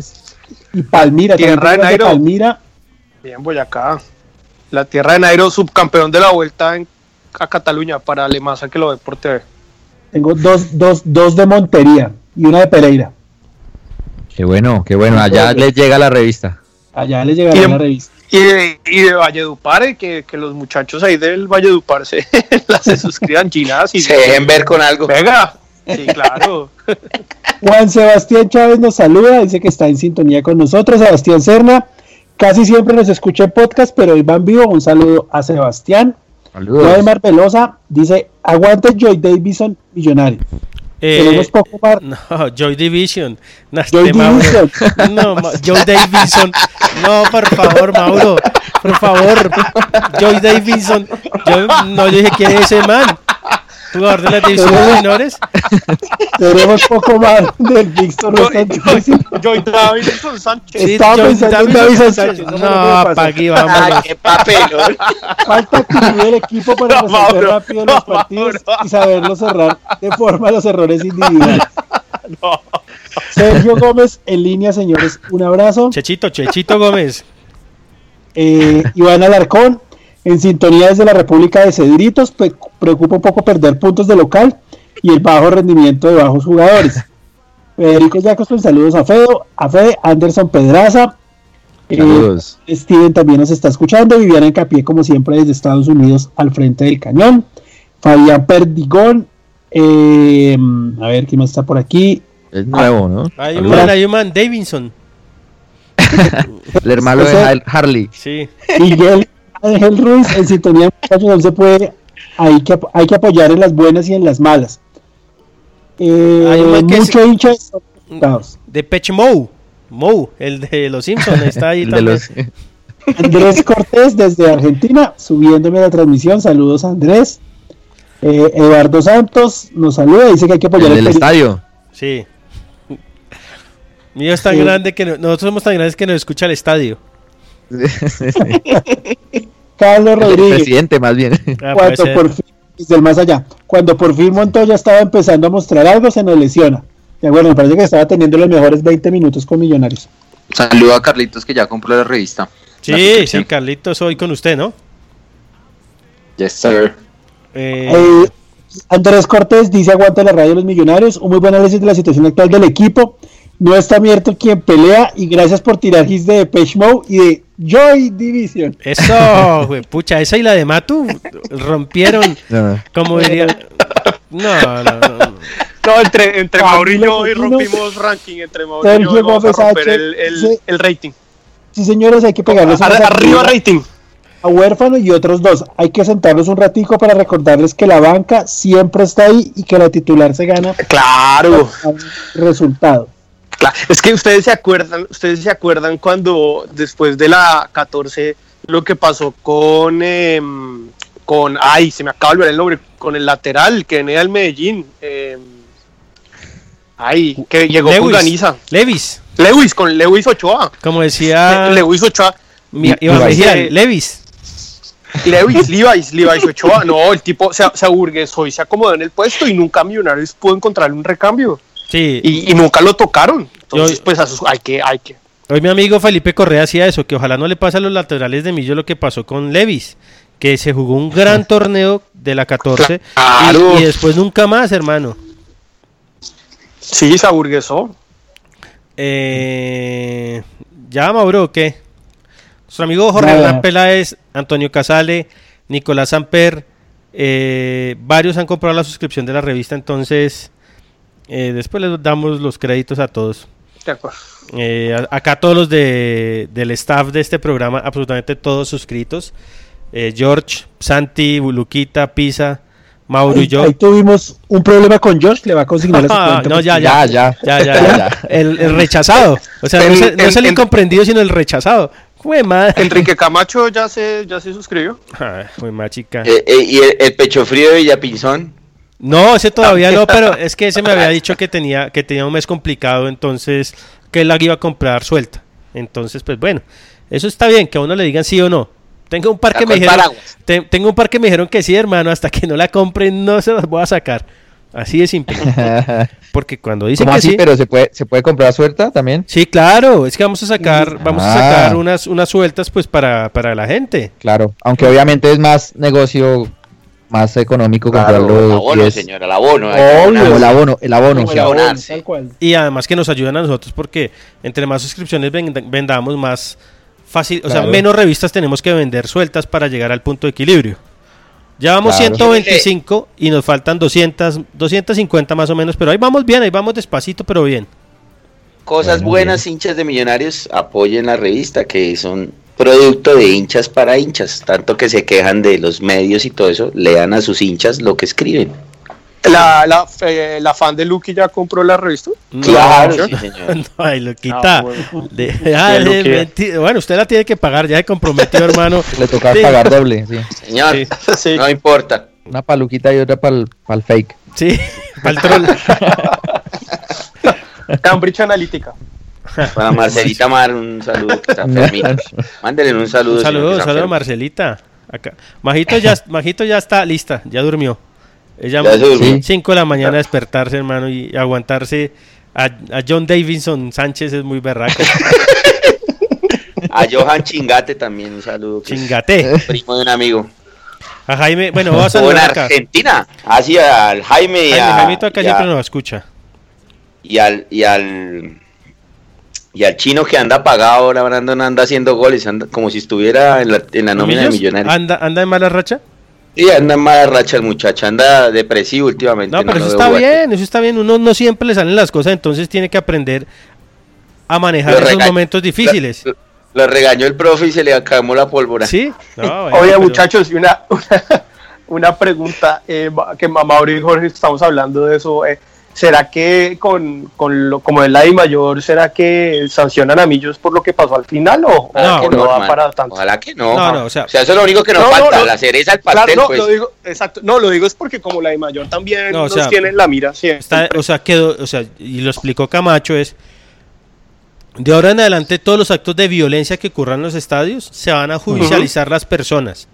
Speaker 7: Y Palmira,
Speaker 8: Tierra de Nairo.
Speaker 7: Palmira.
Speaker 8: bien Boyacá. La tierra de Nairo, subcampeón de la vuelta en, a Cataluña para Alemasa que lo ve por TV.
Speaker 7: Tengo dos, dos, dos de Montería y una de Pereira.
Speaker 6: Qué bueno, qué bueno. Allá les llega la revista.
Speaker 7: Allá le llegará
Speaker 8: Y de-
Speaker 7: la revista.
Speaker 8: Y de, y de Valledupar, eh, que, que los muchachos ahí del Valledupar se, se suscriban chinas y
Speaker 9: Se dejen ver con algo.
Speaker 8: Venga, sí, claro.
Speaker 7: Juan Sebastián Chávez nos saluda, dice que está en sintonía con nosotros. Sebastián Serna, casi siempre nos escucha en podcast, pero hoy va en vivo. Un saludo a Sebastián.
Speaker 11: Saludos.
Speaker 7: Vladimir Velosa dice: Aguante Joy Davison, millonario.
Speaker 2: Eh,
Speaker 7: Tenemos poco más.
Speaker 2: No, Joy Division. No,
Speaker 7: Joy
Speaker 2: este Mauro.
Speaker 7: Division.
Speaker 2: No, Ma- Joy Davidson. No, por favor, Mauro. Por favor. Joy Davidson. Yo no yo dije quién es ese man. Jugador de las divisiones menores.
Speaker 7: Tenemos poco más del Víctor
Speaker 8: Joy Davidson Sánchez.
Speaker 2: Sí,
Speaker 7: Estaba
Speaker 2: Joy
Speaker 7: pensando en
Speaker 2: Davidson Sánchez.
Speaker 7: Sánchez.
Speaker 2: No, apague,
Speaker 9: Ah,
Speaker 2: vámonos.
Speaker 9: qué papelón.
Speaker 7: Falta actitud del equipo para
Speaker 8: No,
Speaker 7: resolver
Speaker 8: Mauro,
Speaker 7: rápido los
Speaker 8: no,
Speaker 7: partidos
Speaker 8: Mauro.
Speaker 7: y saberlo cerrar de forma los errores individuales. Sergio Gómez en línea, señores. Un abrazo.
Speaker 2: Chechito, Chechito Gómez.
Speaker 7: Eh, Iván Alarcón, en sintonía desde la República de Cedritos, preocupa un poco perder puntos de local y el bajo rendimiento de bajos jugadores. Federico Jacobson, saludos a Fedo, a Fede, Anderson Pedraza. eh,
Speaker 11: Saludos.
Speaker 7: Steven también nos está escuchando. Viviana Encapié, como siempre, desde Estados Unidos al frente del cañón. Fabián Perdigón. eh, a ver quién más está por aquí.
Speaker 11: Es nuevo, ¿no?
Speaker 2: Hay un
Speaker 11: Saludos.
Speaker 2: man, hay un man, Davidson.
Speaker 11: El hermano de Harley.
Speaker 2: Sí.
Speaker 7: Miguel Ángel Ruiz, en sintonía, muchachos, no se puede. Hay que, hay que apoyar en las buenas y en las malas. Eh,
Speaker 2: Hay
Speaker 7: mucho hincha de
Speaker 2: Pech Mou. Mou, el de los Simpsons. Está ahí también.
Speaker 11: los...
Speaker 7: Andrés Cortés desde Argentina, subiéndome la transmisión. Saludos, Andrés. Eh, Eduardo Santos nos saluda, dice que hay que apoyar
Speaker 11: el
Speaker 7: el
Speaker 11: estadio.
Speaker 2: Sí. Mío es tan
Speaker 7: Sí.
Speaker 2: grande que no- nosotros somos tan grandes que nos escucha el estadio.
Speaker 11: del
Speaker 7: Rodríguez.
Speaker 11: presidente, más bien.
Speaker 2: Ah,
Speaker 7: cuando por fin, desde el más allá, cuando por fin Montoya estaba empezando a mostrar algo, se nos lesiona. De acuerdo, me parece que estaba teniendo los mejores 20 minutos con Millonarios.
Speaker 10: Saludo a Carlitos que ya compró la revista.
Speaker 2: Sí, sí, Carlitos, hoy con usted, ¿no?
Speaker 10: Yes, sir.
Speaker 2: Eh,
Speaker 7: Eh, Andrés Cortés dice aguanta la radio de los millonarios, un muy buen análisis de la situación actual del equipo. No está Mierto quien pelea y gracias por tirar hits de Depeche Mode y de Joy Division.
Speaker 2: Eso, güey, pucha, esa y la de Matu rompieron,
Speaker 11: No.
Speaker 2: como diría. No, no, no. no.
Speaker 8: No, entre, entre Mauro y rompimos ranking. Entre Mauro y
Speaker 7: Sergio
Speaker 8: yo y vamos a romper el, el,
Speaker 7: sí.
Speaker 8: el rating.
Speaker 7: Sí, señores, hay que pegarles
Speaker 8: Ar- arriba rating.
Speaker 7: a Huérfano y otros dos. Hay que sentarlos un ratico para recordarles que la banca siempre está ahí y que la titular se gana
Speaker 8: Claro.
Speaker 7: resultado.
Speaker 8: Claro, es que ustedes se acuerdan, ustedes se acuerdan cuando después de la 14 lo que pasó con em, con ay, se me acaba de olvidar el nombre, con el lateral que venía del Medellín. em, ay, que llegó con
Speaker 2: Lewis.
Speaker 8: Ganiza.
Speaker 2: Levis,
Speaker 8: Lewis con Lewis Ochoa.
Speaker 2: como decía
Speaker 8: Le- Lewis Ochoa.
Speaker 2: mi- Iván Mejía,
Speaker 8: Eh,
Speaker 2: Levis.
Speaker 8: Lewis, Levi's, Levi's Ochoa, no, el tipo se, se aburguesó y se acomodó en el puesto y nunca Millonarios pudo encontrarle un recambio
Speaker 2: Sí,
Speaker 8: y, y nunca lo tocaron. Entonces,
Speaker 2: Yo-
Speaker 8: pues a sus- hay que, hay que.
Speaker 2: hoy mi amigo Felipe Correa hacía eso, que ojalá no le pase a los laterales de Millo lo que pasó con Levis, que se jugó un gran torneo de la 14 y-
Speaker 8: Claro.
Speaker 2: y, después nunca más, hermano.
Speaker 8: Sí, se aburguesó.
Speaker 2: Eh, ya, Mauro, ¿o ¿qué? Nuestro amigo Jorge
Speaker 7: Nada.
Speaker 2: Hernán Peláez, Antonio Casale, Nicolás Samper, eh, varios han comprado la suscripción de la revista, entonces eh, después les damos los créditos a todos.
Speaker 8: De acuerdo.
Speaker 2: Eh, a- acá todos los de, del staff de este programa, absolutamente todos suscritos. Eh, George, Santi, Luquita, Pisa, Mauro y yo.
Speaker 7: ahí tuvimos un problema con Josh, le va a consignar su
Speaker 2: Ah, no, ya, ya,
Speaker 11: Ya,
Speaker 2: ya,
Speaker 11: ya.
Speaker 2: ya. El, el rechazado. O sea, no,
Speaker 8: El-
Speaker 2: es el, no es el
Speaker 8: el- el-
Speaker 2: incomprendido, sino el rechazado. Jue madre.
Speaker 8: Enrique Camacho ya se, ya se suscribió.
Speaker 2: Ay, jue chica.
Speaker 9: Eh, eh, y el, el pecho frío de Villapinzón.
Speaker 2: No, ese todavía no, pero es que ese me había dicho que tenía, que tenía un mes complicado, entonces que él la iba a comprar suelta. Entonces, pues bueno, eso está bien, que a uno le digan sí o no. Tengo un par que me dijeron, te- tengo un par que me dijeron que sí, hermano, hasta que no la compren no se las voy a sacar. Así de simple. Porque cuando dicen
Speaker 11: ¿Cómo
Speaker 2: que
Speaker 11: así?
Speaker 2: sí,
Speaker 11: Pero se puede, se puede comprar suelta también.
Speaker 2: sí, claro, es que vamos a sacar, vamos a
Speaker 11: Ah.
Speaker 2: sacar unas, unas sueltas pues para, para la gente.
Speaker 11: Claro. Aunque obviamente es más negocio, más económico
Speaker 9: Claro,
Speaker 11: comprarlo.
Speaker 9: el abono,
Speaker 11: 10.
Speaker 9: señor, el abono.
Speaker 11: Obvio, el abono, el abono.
Speaker 9: El.
Speaker 7: Tal cual.
Speaker 2: Y además que nos ayudan a nosotros porque entre más suscripciones vend- vendamos, más fácil, o sea, menos revistas tenemos que vender sueltas para llegar al punto de equilibrio. Ya vamos
Speaker 11: Claro.
Speaker 2: 125 y nos faltan 200, 250 más o menos, pero ahí vamos bien, ahí vamos despacito, pero bien.
Speaker 9: Cosas
Speaker 2: Bueno,
Speaker 9: buenas, hinchas de millonarios, apoyen la revista, que son producto de hinchas para hinchas. Tanto que se quejan de los medios y todo eso, lean a sus hinchas lo que escriben.
Speaker 8: La, la, eh, la fan de Lucky ya compró la revista.
Speaker 9: Claro, sí, señor.
Speaker 2: No, ay, lo quita.
Speaker 8: Ah, bueno.
Speaker 2: De- ah,
Speaker 8: Bien,
Speaker 2: de
Speaker 8: Luqui.
Speaker 2: menti- bueno, usted la tiene que pagar, ya se comprometió, hermano.
Speaker 11: Le toca
Speaker 2: Sí.
Speaker 11: pagar doble, sí.
Speaker 9: Señor,
Speaker 8: Sí.
Speaker 9: no importa.
Speaker 11: Una paluquita y otra para el fake.
Speaker 2: Sí, para el troll.
Speaker 8: Cambridge Analytica.
Speaker 9: Para Marcelita Mar, un saludo. Mándenle un saludo.
Speaker 2: Un saludo,
Speaker 9: está
Speaker 2: saludo a. Marcelita. Acá. Majito ya, Majito ya está lista, ya durmió. Ella
Speaker 9: Ya se durmió.
Speaker 2: 5 de la mañana despertarse, hermano, y aguantarse a, a John Davidson Sánchez es muy berraco.
Speaker 9: A Johan Chingate también, un saludo. que es
Speaker 2: Chingate.
Speaker 9: Primo de un amigo.
Speaker 2: A Jaime, bueno, vamos a saludar acá.
Speaker 9: Argentina. Así al Jaime y
Speaker 2: Jaime,
Speaker 9: a,
Speaker 2: Jaimito acá
Speaker 9: y,
Speaker 2: siempre
Speaker 9: a-
Speaker 2: nos escucha.
Speaker 9: y al y al y al chino que anda pagado ahora, Brandon anda haciendo goles, anda como si estuviera en la, en la nómina de millonarios.
Speaker 2: ¿Anda, ¿Anda en mala racha?
Speaker 9: Sí, anda en mala racha el muchacho, anda depresivo últimamente.
Speaker 2: No, pero eso está bien, eso está bien. Uno no siempre le salen las cosas, entonces tiene que aprender a manejar
Speaker 9: Lo
Speaker 2: esos
Speaker 9: regañó-
Speaker 2: momentos difíciles.
Speaker 9: Lo, lo regañó el profe y se le acabó la pólvora.
Speaker 2: Sí. No, bueno,
Speaker 8: Oye,
Speaker 2: pero-
Speaker 8: muchachos, y una, una, una pregunta eh, que ma- Mauro y Jorge estamos hablando de eso. eh, ¿Será que con, con lo, como es la I mayor, será que sancionan a Millos por lo que pasó al final o, o
Speaker 9: Ojalá
Speaker 8: que
Speaker 9: que
Speaker 8: no,
Speaker 9: no,
Speaker 8: va para tanto?
Speaker 9: Ojalá que no.
Speaker 2: No, no, o sea-
Speaker 9: eso es lo único que nos
Speaker 8: No, no,
Speaker 9: falta,
Speaker 8: no.
Speaker 9: la cereza al
Speaker 8: Claro,
Speaker 9: pastel,
Speaker 8: no,
Speaker 9: pues.
Speaker 8: lo digo, exacto, no, lo digo es porque como la I mayor también
Speaker 2: No, o
Speaker 8: nos
Speaker 2: sea,
Speaker 8: tiene en la mira siempre.
Speaker 2: Está- o sea, quedó, o sea, y lo explicó Camacho, es de ahora en adelante todos los actos de violencia que ocurran en los estadios se van a judicializar las personas.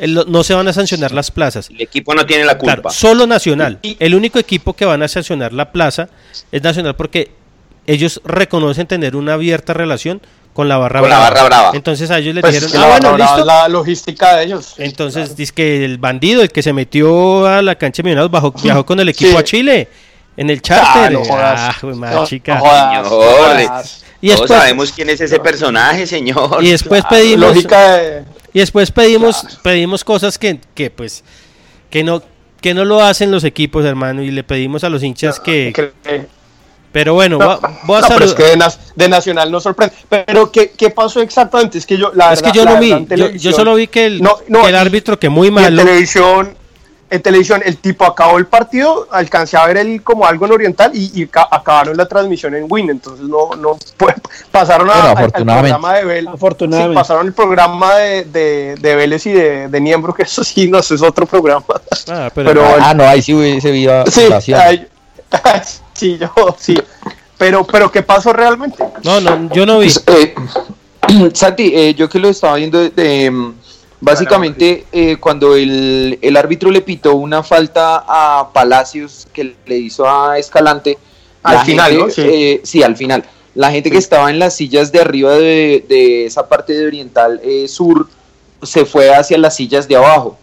Speaker 2: El- no se van a sancionar las plazas.
Speaker 9: El equipo no tiene la culpa.
Speaker 2: Claro, solo Nacional. El único equipo que van a sancionar la plaza es Nacional porque ellos reconocen tener una abierta relación con la barra
Speaker 9: Con la
Speaker 2: brava.
Speaker 9: barra brava.
Speaker 2: Entonces a ellos les
Speaker 8: Pues
Speaker 2: dijeron,
Speaker 8: que
Speaker 2: ah,
Speaker 8: la
Speaker 2: bueno, listo.
Speaker 8: la logística de ellos.
Speaker 2: Entonces dice que el bandido, el que se metió a la cancha de Millonarios, bajó, viajó con el equipo
Speaker 8: Sí.
Speaker 2: a Chile en el charter.
Speaker 8: Ah, no jodas.
Speaker 2: Ah,
Speaker 8: No,
Speaker 2: chica.
Speaker 8: no jodas,
Speaker 9: Señor,
Speaker 8: no jodas.
Speaker 2: Y
Speaker 9: todos
Speaker 2: después-
Speaker 9: sabemos quién es ese personaje, señor.
Speaker 2: Y después
Speaker 9: Claro.
Speaker 2: pedimos
Speaker 8: Lógica de...
Speaker 2: y después pedimos pedimos cosas que, que pues que no que no lo hacen los equipos, hermano, y le pedimos a los hinchas que
Speaker 8: que-
Speaker 2: pero bueno,
Speaker 8: No,
Speaker 2: va- voy a
Speaker 8: no, pero es que de, de Nacional no sorprende. Pero ¿qué, qué pasó exactamente? Es que yo, la
Speaker 2: Es que
Speaker 8: verdad-
Speaker 2: yo
Speaker 8: la
Speaker 2: no vi, yo, yo solo vi que el,
Speaker 8: No, no,
Speaker 2: que el árbitro que muy
Speaker 8: y en
Speaker 2: malo.
Speaker 8: televisión, en televisión, el tipo acabó el partido, alcancé a ver el, como algo en Oriental y, y ca- acabaron la transmisión en Win. Entonces no, no pues, pasaron a-
Speaker 11: Bueno,
Speaker 8: al- programa de Vélez.
Speaker 7: Afortunadamente.
Speaker 8: Sí, pasaron el programa de, de, de Vélez y de, de Niembro, que eso sí, no, eso es otro programa.
Speaker 2: Ah, pero,
Speaker 8: pero-
Speaker 11: Ah, no, ahí sí hubiese visto
Speaker 8: Sí, ay, sí, yo, sí. Pero, pero ¿qué pasó realmente?
Speaker 2: no, no, yo no vi.
Speaker 10: Pues, eh, Santi, eh, yo que lo estaba viendo, eh, básicamente eh, cuando el, el árbitro le pitó una falta a Palacios que le hizo a Escalante,
Speaker 8: Al
Speaker 10: la
Speaker 8: final,
Speaker 10: gente,
Speaker 8: ¿no? Sí.
Speaker 10: eh, sí, al final. La gente que estaba en las sillas de arriba de, de esa parte de Oriental eh, Sur se fue hacia las sillas de abajo.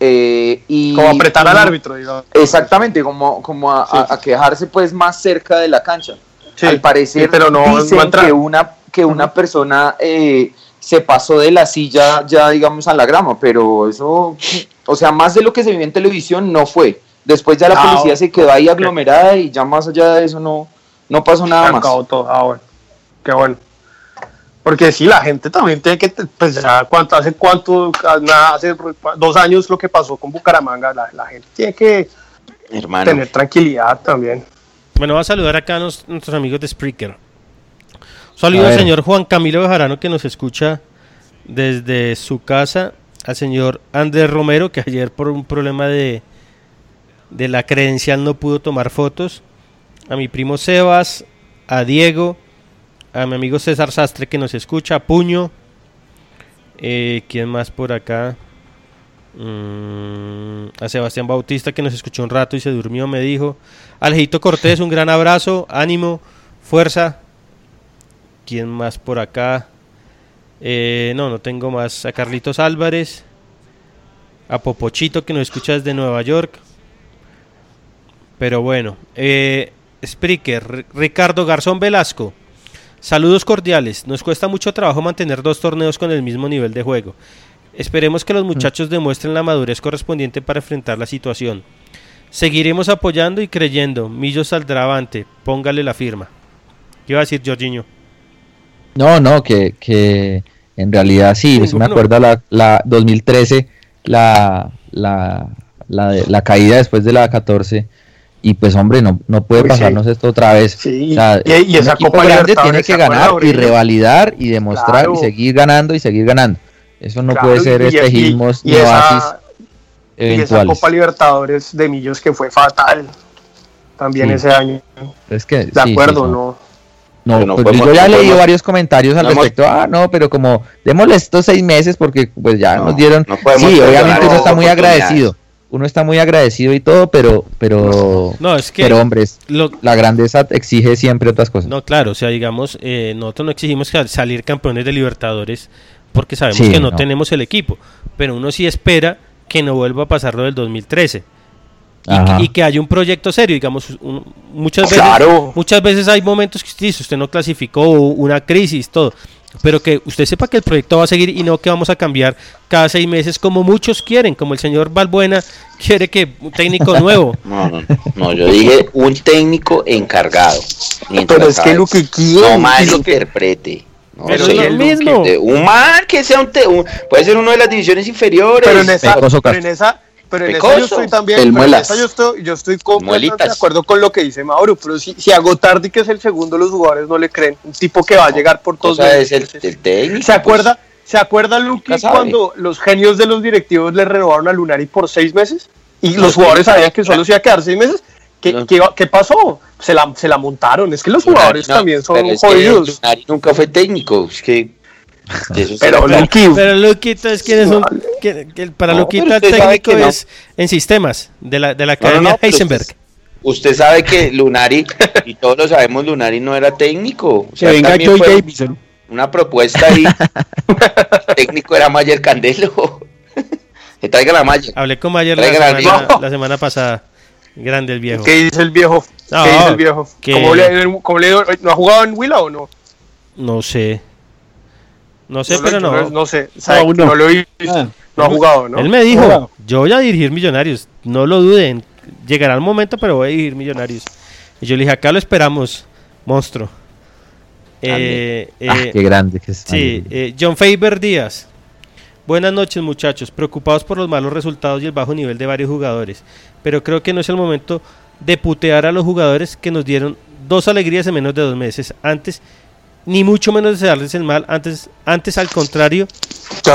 Speaker 10: Eh, y,
Speaker 8: Como apretar al árbitro, digamos.
Speaker 10: Exactamente, como, como a, a- a quejarse pues más cerca de la cancha. Al parecer
Speaker 8: pero no-
Speaker 10: dicen
Speaker 8: no
Speaker 10: que una, que una persona eh, se pasó de la silla ya digamos a la grama, pero eso, o sea, más de lo que se vio en televisión no fue. Después ya la
Speaker 8: Ah,
Speaker 10: policía se quedó ahí aglomerada y ya más allá de eso no, no pasó nada
Speaker 8: Se
Speaker 10: más.
Speaker 8: acabó todo. Ah, bueno. Qué bueno. Porque sí, la gente también tiene que, pues ya, ¿cuánto, hace cuánto, nada, hace dos años lo que pasó con Bucaramanga, la, la gente tiene que
Speaker 9: Hermano.
Speaker 8: tener tranquilidad también.
Speaker 2: Bueno, va a saludar acá a nos- nuestros amigos de Spreaker. Un saludo
Speaker 11: A
Speaker 2: al señor Juan Camilo Bejarano que nos escucha desde su casa, al señor Andrés Romero que ayer por un problema de, de la credencial no pudo tomar fotos, a mi primo Sebas, a Diego, a mi amigo César Sastre que nos escucha, a Puño, eh, ¿quién más por acá? Mm, a Sebastián Bautista que nos escuchó un rato y se durmió, me dijo. Alejito Cortés, un gran abrazo, ánimo, fuerza. ¿Quién más por acá? Eh, no, no tengo más. A Carlitos Álvarez. A Popochito que nos escucha desde Nueva York. Pero bueno, eh, Spreaker, Ricardo Garzón Velasco. Saludos cordiales. Nos cuesta mucho trabajo mantener dos torneos con el mismo nivel de juego. Esperemos que los muchachos demuestren la madurez correspondiente para enfrentar la situación. Seguiremos apoyando y creyendo. Millo saldrá avante. Póngale la firma. ¿Qué iba a decir Jorginho?
Speaker 11: No, no, que, que en realidad sí, eso me acuerdo la, la 2013, la, la, la, la caída después de la 14. Y pues hombre, no, no puede
Speaker 8: Uy,
Speaker 11: pasarnos
Speaker 8: sí.
Speaker 11: esto otra vez.
Speaker 8: Sí,
Speaker 11: O sea,
Speaker 8: y- y
Speaker 11: un
Speaker 8: esa
Speaker 11: equipo
Speaker 8: Copa
Speaker 11: grande tiene que
Speaker 8: ¿se acuerda,
Speaker 11: ganar y revalidar y demostrar
Speaker 8: Claro.
Speaker 11: y seguir ganando y seguir ganando. Eso no
Speaker 8: Claro,
Speaker 11: puede ser espejismos ni
Speaker 8: esa-
Speaker 11: oasis
Speaker 8: Y esa. Copa Libertadores de Millos que fue fatal también
Speaker 11: Sí.
Speaker 8: ese año.
Speaker 11: Es que,
Speaker 8: De acuerdo,
Speaker 11: no.
Speaker 8: ¿no?
Speaker 11: No,
Speaker 9: Pero no
Speaker 11: pues
Speaker 9: podemos-
Speaker 11: yo ya
Speaker 9: no
Speaker 11: he leído varios comentarios al
Speaker 9: no hemos-
Speaker 11: respecto. Ah, no, pero como démosle estos seis meses porque pues ya
Speaker 9: No,
Speaker 11: nos dieron. sí, obviamente uno está muy agradecido. Uno está muy agradecido y todo, pero, pero,
Speaker 2: No, es que
Speaker 11: pero hombres,
Speaker 2: lo-
Speaker 11: la grandeza exige siempre otras cosas.
Speaker 2: No, claro, o sea, digamos, eh, nosotros no exigimos salir campeones de Libertadores porque sabemos
Speaker 11: Sí,
Speaker 2: que no,
Speaker 11: no.
Speaker 2: tenemos el equipo, pero uno sí espera que no vuelva a pasar lo del 2013 y, que- y que haya un proyecto serio, digamos, un- muchas veces
Speaker 8: Claro.
Speaker 2: muchas veces hay momentos que usted dice, usted no clasificó, una crisis, todo, pero que usted sepa que el proyecto va a seguir y no que vamos a cambiar cada seis meses como muchos quieren, como el señor Balbuena quiere que un técnico nuevo.
Speaker 9: No, no, no, yo dije un técnico encargado.
Speaker 8: Pero es que lo que quieren,
Speaker 9: No malinterprete. No,
Speaker 2: Pero es lo mismo.
Speaker 9: Un man que sea un, te- un- puede ser uno de las divisiones inferiores.
Speaker 8: Pero en esa, pero en esa, pero en esa yo
Speaker 9: Pecoso.
Speaker 8: estoy también,
Speaker 10: El
Speaker 8: pero en
Speaker 10: muelas.
Speaker 8: esa yo estoy, yo estoy completamente
Speaker 9: Muelitas.
Speaker 8: de acuerdo con lo que dice Mauro, pero si, si a Gotardi que es el segundo los jugadores no le creen, un tipo que va a llegar por todos
Speaker 9: es el, el técnico.
Speaker 8: ¿Se acuerda? ¿Se acuerda Luqui cuando los genios de los directivos le renovaron a Lunari por seis meses? Y los jugadores sabían que solo se iba a quedar seis meses. ¿Qué,
Speaker 9: No.
Speaker 8: qué, qué pasó? Se la, se la montaron. Es que los jugadores
Speaker 9: No,
Speaker 8: también son
Speaker 9: pero es que
Speaker 8: jodidos.
Speaker 9: Lunari nunca fue técnico. Es que.
Speaker 8: Pero
Speaker 9: trata.
Speaker 8: Luqui,
Speaker 2: Pero Luquita es quien es un, que- que para
Speaker 9: No,
Speaker 2: Luquita
Speaker 9: pero
Speaker 2: el técnico
Speaker 9: no.
Speaker 2: es en sistemas de la, de la
Speaker 9: No, no,
Speaker 2: Academia
Speaker 9: no,
Speaker 2: Heisenberg.
Speaker 9: Usted, usted sabe que Lunari, y todos lo sabemos, Lunari no era técnico. O sea,
Speaker 7: Que venga Joy.
Speaker 9: Una propuesta ahí. el técnico era Mayer Candelo. que traiga la Mayer.
Speaker 2: Hablé con Mayer la
Speaker 9: Traigan
Speaker 2: semana, la semana pasada. Grande el viejo.
Speaker 8: ¿qué dice el viejo?
Speaker 2: No,
Speaker 8: ¿Qué dice el viejo?
Speaker 2: que-
Speaker 8: ¿Cómo le, cómo le- ¿No ha jugado en Willa o no?
Speaker 2: No sé. No sé, pero no.
Speaker 8: No sé. ¿sabe?
Speaker 7: no.
Speaker 8: no lo he visto.
Speaker 7: Ah.
Speaker 8: No ha jugado, ¿no?
Speaker 2: Él me dijo,
Speaker 7: Jugado.
Speaker 2: yo voy a dirigir Millonarios. No lo duden. Llegará el momento, pero voy a dirigir Millonarios. Y yo le dije, acá lo esperamos, monstruo. Eh,
Speaker 11: Ah,
Speaker 2: eh,
Speaker 11: qué grande que es.
Speaker 2: Sí, eh, John Faber Díaz. Buenas noches muchachos, preocupados por los malos resultados y el bajo nivel de varios jugadores, pero creo que no es el momento de putear a los jugadores que nos dieron dos alegrías en menos de dos meses antes, ni mucho menos desearles el mal, antes, antes al contrario,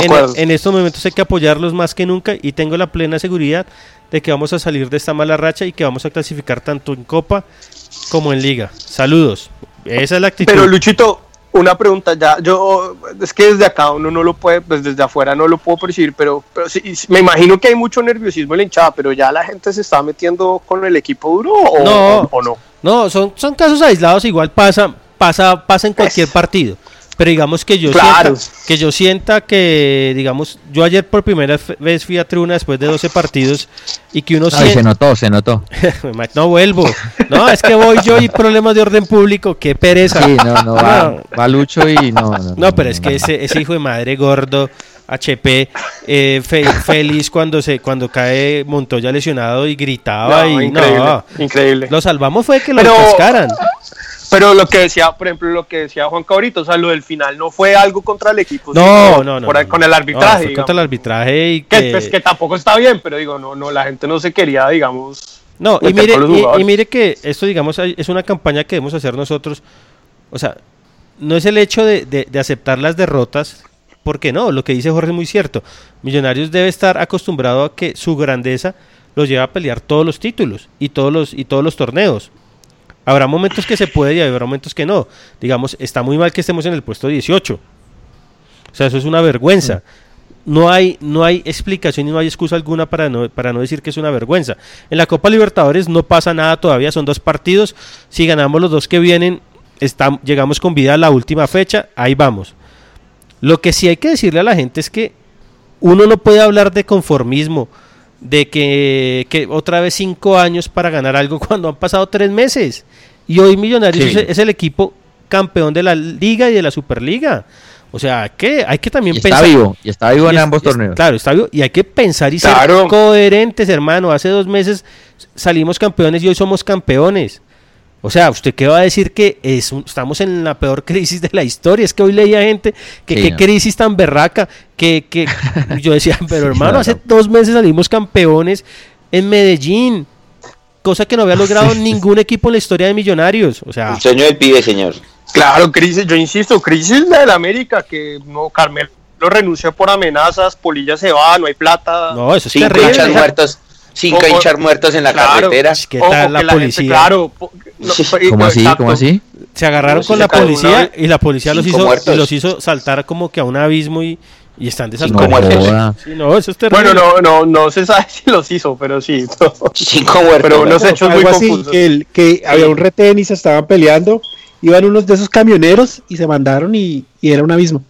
Speaker 2: en, en estos momentos hay que apoyarlos más que nunca y tengo la plena seguridad de que vamos a salir de esta mala racha y que vamos a clasificar tanto en Copa como en Liga. Saludos. Esa es la actitud.
Speaker 8: Pero Luchito, una pregunta ya, yo es que desde acá uno no lo puede, pues desde afuera no lo puedo percibir, pero, pero sí, sí, me imagino que hay mucho nerviosismo en la hinchada, pero ya la gente se está metiendo con el equipo duro o
Speaker 2: No.
Speaker 8: o, o no.
Speaker 2: No, son, son casos aislados, igual pasa, pasa, pasa en cualquier partido. Pero digamos que yo
Speaker 8: Claro.
Speaker 2: sienta, que yo sienta que, digamos, yo ayer por primera vez fui a tribuna después de 12 partidos y que uno
Speaker 11: Ay, se
Speaker 2: siente,
Speaker 11: notó, se notó.
Speaker 2: no vuelvo, no, es que voy yo y problemas de orden público, qué pereza.
Speaker 11: Sí, no, no, va,
Speaker 2: No.
Speaker 11: va Lucho y no. No,
Speaker 2: No, pero es que ese, ese hijo de madre gordo, HP, eh, fe- feliz cuando se cuando cae Montoya lesionado y gritaba
Speaker 8: No,
Speaker 2: y
Speaker 8: increíble,
Speaker 2: no.
Speaker 8: increíble.
Speaker 2: Lo salvamos fue que lo
Speaker 8: Pero-
Speaker 2: cascaran.
Speaker 8: Pero lo que decía, por ejemplo, lo que decía Juan Cabrito, o sea, lo del final no fue algo contra el equipo,
Speaker 2: No, no, no.
Speaker 8: por
Speaker 2: no,
Speaker 8: con el
Speaker 2: no,
Speaker 8: arbitraje.
Speaker 2: fue
Speaker 8: digamos.
Speaker 2: contra el arbitraje y
Speaker 8: que,
Speaker 2: que...
Speaker 8: pues, que tampoco está bien, pero digo, no, no, la gente no se quería, digamos.
Speaker 2: No, y mire, y- mire que esto, digamos, es una campaña que debemos hacer nosotros. O sea, no es el hecho de, de- de aceptar las derrotas, porque no, lo que dice Jorge es muy cierto. Millonarios debe estar acostumbrado a que su grandeza los lleva a pelear todos los títulos y todos los, y todos los torneos. Habrá momentos que se puede y habrá momentos que no. Digamos, está muy mal que estemos en el puesto 18. O sea, eso es una vergüenza. No hay, no hay explicación y no hay excusa alguna para no, para no decir que es una vergüenza. En la Copa Libertadores no pasa nada todavía, son dos partidos. Si ganamos los dos que vienen, llegamos con vida a la última fecha, ahí vamos. Lo que sí hay que decirle a la gente es que uno no puede hablar de conformismo, de que, que otra vez cinco años para ganar algo cuando han pasado tres meses. Y hoy Millonarios
Speaker 11: Sí.
Speaker 2: es, el equipo campeón de la Liga y de la Superliga. O sea, que hay que también
Speaker 11: Y está
Speaker 2: pensar.
Speaker 11: vivo, y está vivo en
Speaker 2: es-
Speaker 11: ambos
Speaker 2: es-
Speaker 11: torneos.
Speaker 2: Claro, está vivo. Y hay que pensar y
Speaker 8: Claro.
Speaker 2: ser coherentes, hermano. Hace dos meses salimos campeones y hoy somos campeones. O sea, ¿usted qué va a decir que es un- estamos en la peor crisis de la historia? Es que hoy leía gente que
Speaker 11: Sí,
Speaker 2: qué
Speaker 11: no.
Speaker 2: crisis tan berraca, que, que yo decía, pero hermano,
Speaker 11: no,
Speaker 2: hace dos meses salimos campeones en Medellín, cosa que no había logrado ningún equipo en la historia de Millonarios. O sea,
Speaker 9: El sueño del pibe, señor.
Speaker 8: Claro, crisis, yo insisto, crisis la del América, que no, Carmelo renunció por amenazas, Polilla se va, no hay plata.
Speaker 2: no, eso es
Speaker 9: Cinco
Speaker 2: terrible.
Speaker 9: hinchas muertos. Cinco hinchas muertos en la
Speaker 8: Claro.
Speaker 9: carretera.
Speaker 2: ¿Qué
Speaker 8: Ojo,
Speaker 2: tal la
Speaker 8: gente,
Speaker 2: policía?
Speaker 8: claro. po- no,
Speaker 11: ¿Cómo así?
Speaker 8: exacto.
Speaker 11: ¿Cómo así?
Speaker 2: Se agarraron con la policía
Speaker 8: una
Speaker 2: y la policía los hizo,
Speaker 9: muertos.
Speaker 2: los hizo saltar como que a un abismo y, y están
Speaker 9: Cinco
Speaker 2: desaltados.
Speaker 9: muertos.
Speaker 11: Joda.
Speaker 2: Sí, no, eso es terrible.
Speaker 8: Bueno, no, no, no se sabe si los hizo, pero sí.
Speaker 9: Cinco muertos.
Speaker 8: Pero unos
Speaker 9: ¿no?
Speaker 8: hechos muy
Speaker 12: así,
Speaker 8: confusos.
Speaker 12: que, el- que había un retén y se estaban peleando, iban unos de esos camioneros y se mandaron y, y era un abismo.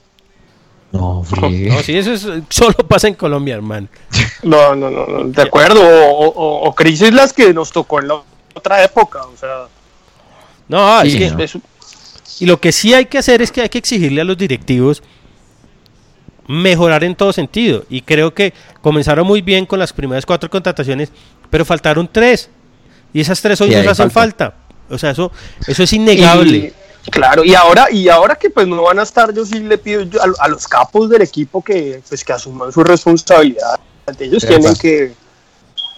Speaker 11: No, friegue.
Speaker 2: No, sí, eso es- solo pasa en Colombia, hermano.
Speaker 8: No, no, no, no, de acuerdo. O, o- o crisis las que nos tocó en la otra época. O sea,
Speaker 2: No, es
Speaker 11: Sí,
Speaker 2: que-
Speaker 11: no.
Speaker 8: es-
Speaker 2: y lo que sí hay que hacer es que hay que exigirle a los directivos mejorar en todo sentido. Y creo que comenzaron muy bien con las primeras cuatro contrataciones, pero faltaron tres. Y esas tres hoy
Speaker 11: Sí,
Speaker 2: nos hacen
Speaker 11: falta.
Speaker 2: falta. O sea, eso, eso es innegable.
Speaker 8: Y, claro, y ahora, y ahora que pues no van a estar, yo sí le pido yo a, a los capos del equipo que pues que asuman su responsabilidad. Ellos
Speaker 11: Epa.
Speaker 8: tienen que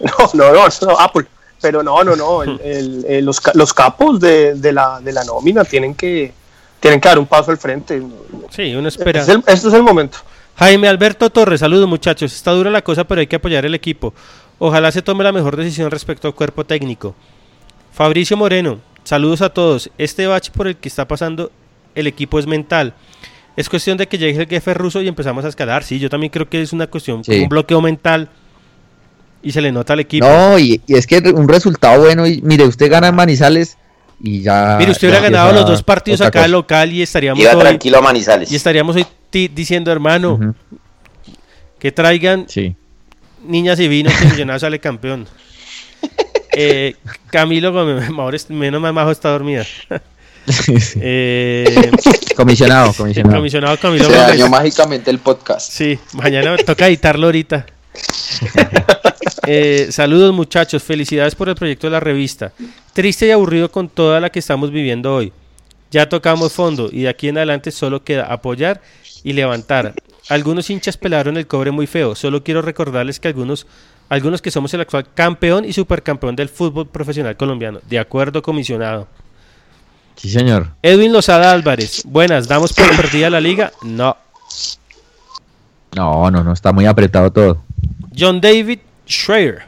Speaker 8: no, no, no, eso no, Apple. Pero no, no, no, el- el- el- los, ca- los capos de, de la, de la nómina tienen que tienen que dar un paso al frente.
Speaker 2: Sí, uno espera.
Speaker 8: Es el- este es el momento.
Speaker 2: Jaime Alberto Torres, saludos muchachos. Está dura la cosa, pero hay que apoyar el equipo. Ojalá se tome la mejor decisión respecto al cuerpo técnico. Fabricio Moreno, saludos a todos. Este bache por el que está pasando el equipo es mental. Es cuestión de que llegue el jefe ruso y empezamos a escalar. Sí, yo también creo que es una cuestión,
Speaker 11: Sí.
Speaker 2: un bloqueo mental y se le nota al equipo.
Speaker 11: No, y, y es que un resultado bueno, y mire, usted gana en Manizales y ya.
Speaker 2: Mire, usted
Speaker 11: ya
Speaker 2: hubiera ganado los dos partidos acá
Speaker 11: cosa.
Speaker 2: local y estaríamos
Speaker 9: Iba
Speaker 2: hoy,
Speaker 9: tranquilo a Manizales.
Speaker 2: y estaríamos hoy diciendo, hermano, que traigan
Speaker 11: Sí.
Speaker 2: niñas y vino que Millonarios sale campeón. Eh, Camilo Gómez, menos mal Majo está dormida. Eh,
Speaker 11: Comisionado, comisionado.
Speaker 2: comisionado Camilo
Speaker 10: Se dañó mágicamente el podcast.
Speaker 2: Sí, mañana me toca editarlo ahorita. Eh, saludos muchachos, felicidades por el proyecto de la revista. Triste y aburrido con toda la que estamos viviendo hoy. Ya tocamos fondo y de aquí en adelante solo queda apoyar y levantar. Algunos hinchas pelaron el cobre muy feo. Solo quiero recordarles que algunos, algunos que somos el actual campeón y supercampeón del fútbol profesional colombiano. De acuerdo, comisionado.
Speaker 11: Sí, señor.
Speaker 2: Edwin Lozada Álvarez. Buenas, ¿damos por perdida la liga? No.
Speaker 11: No, no, no, está muy apretado todo.
Speaker 2: John David Schreier.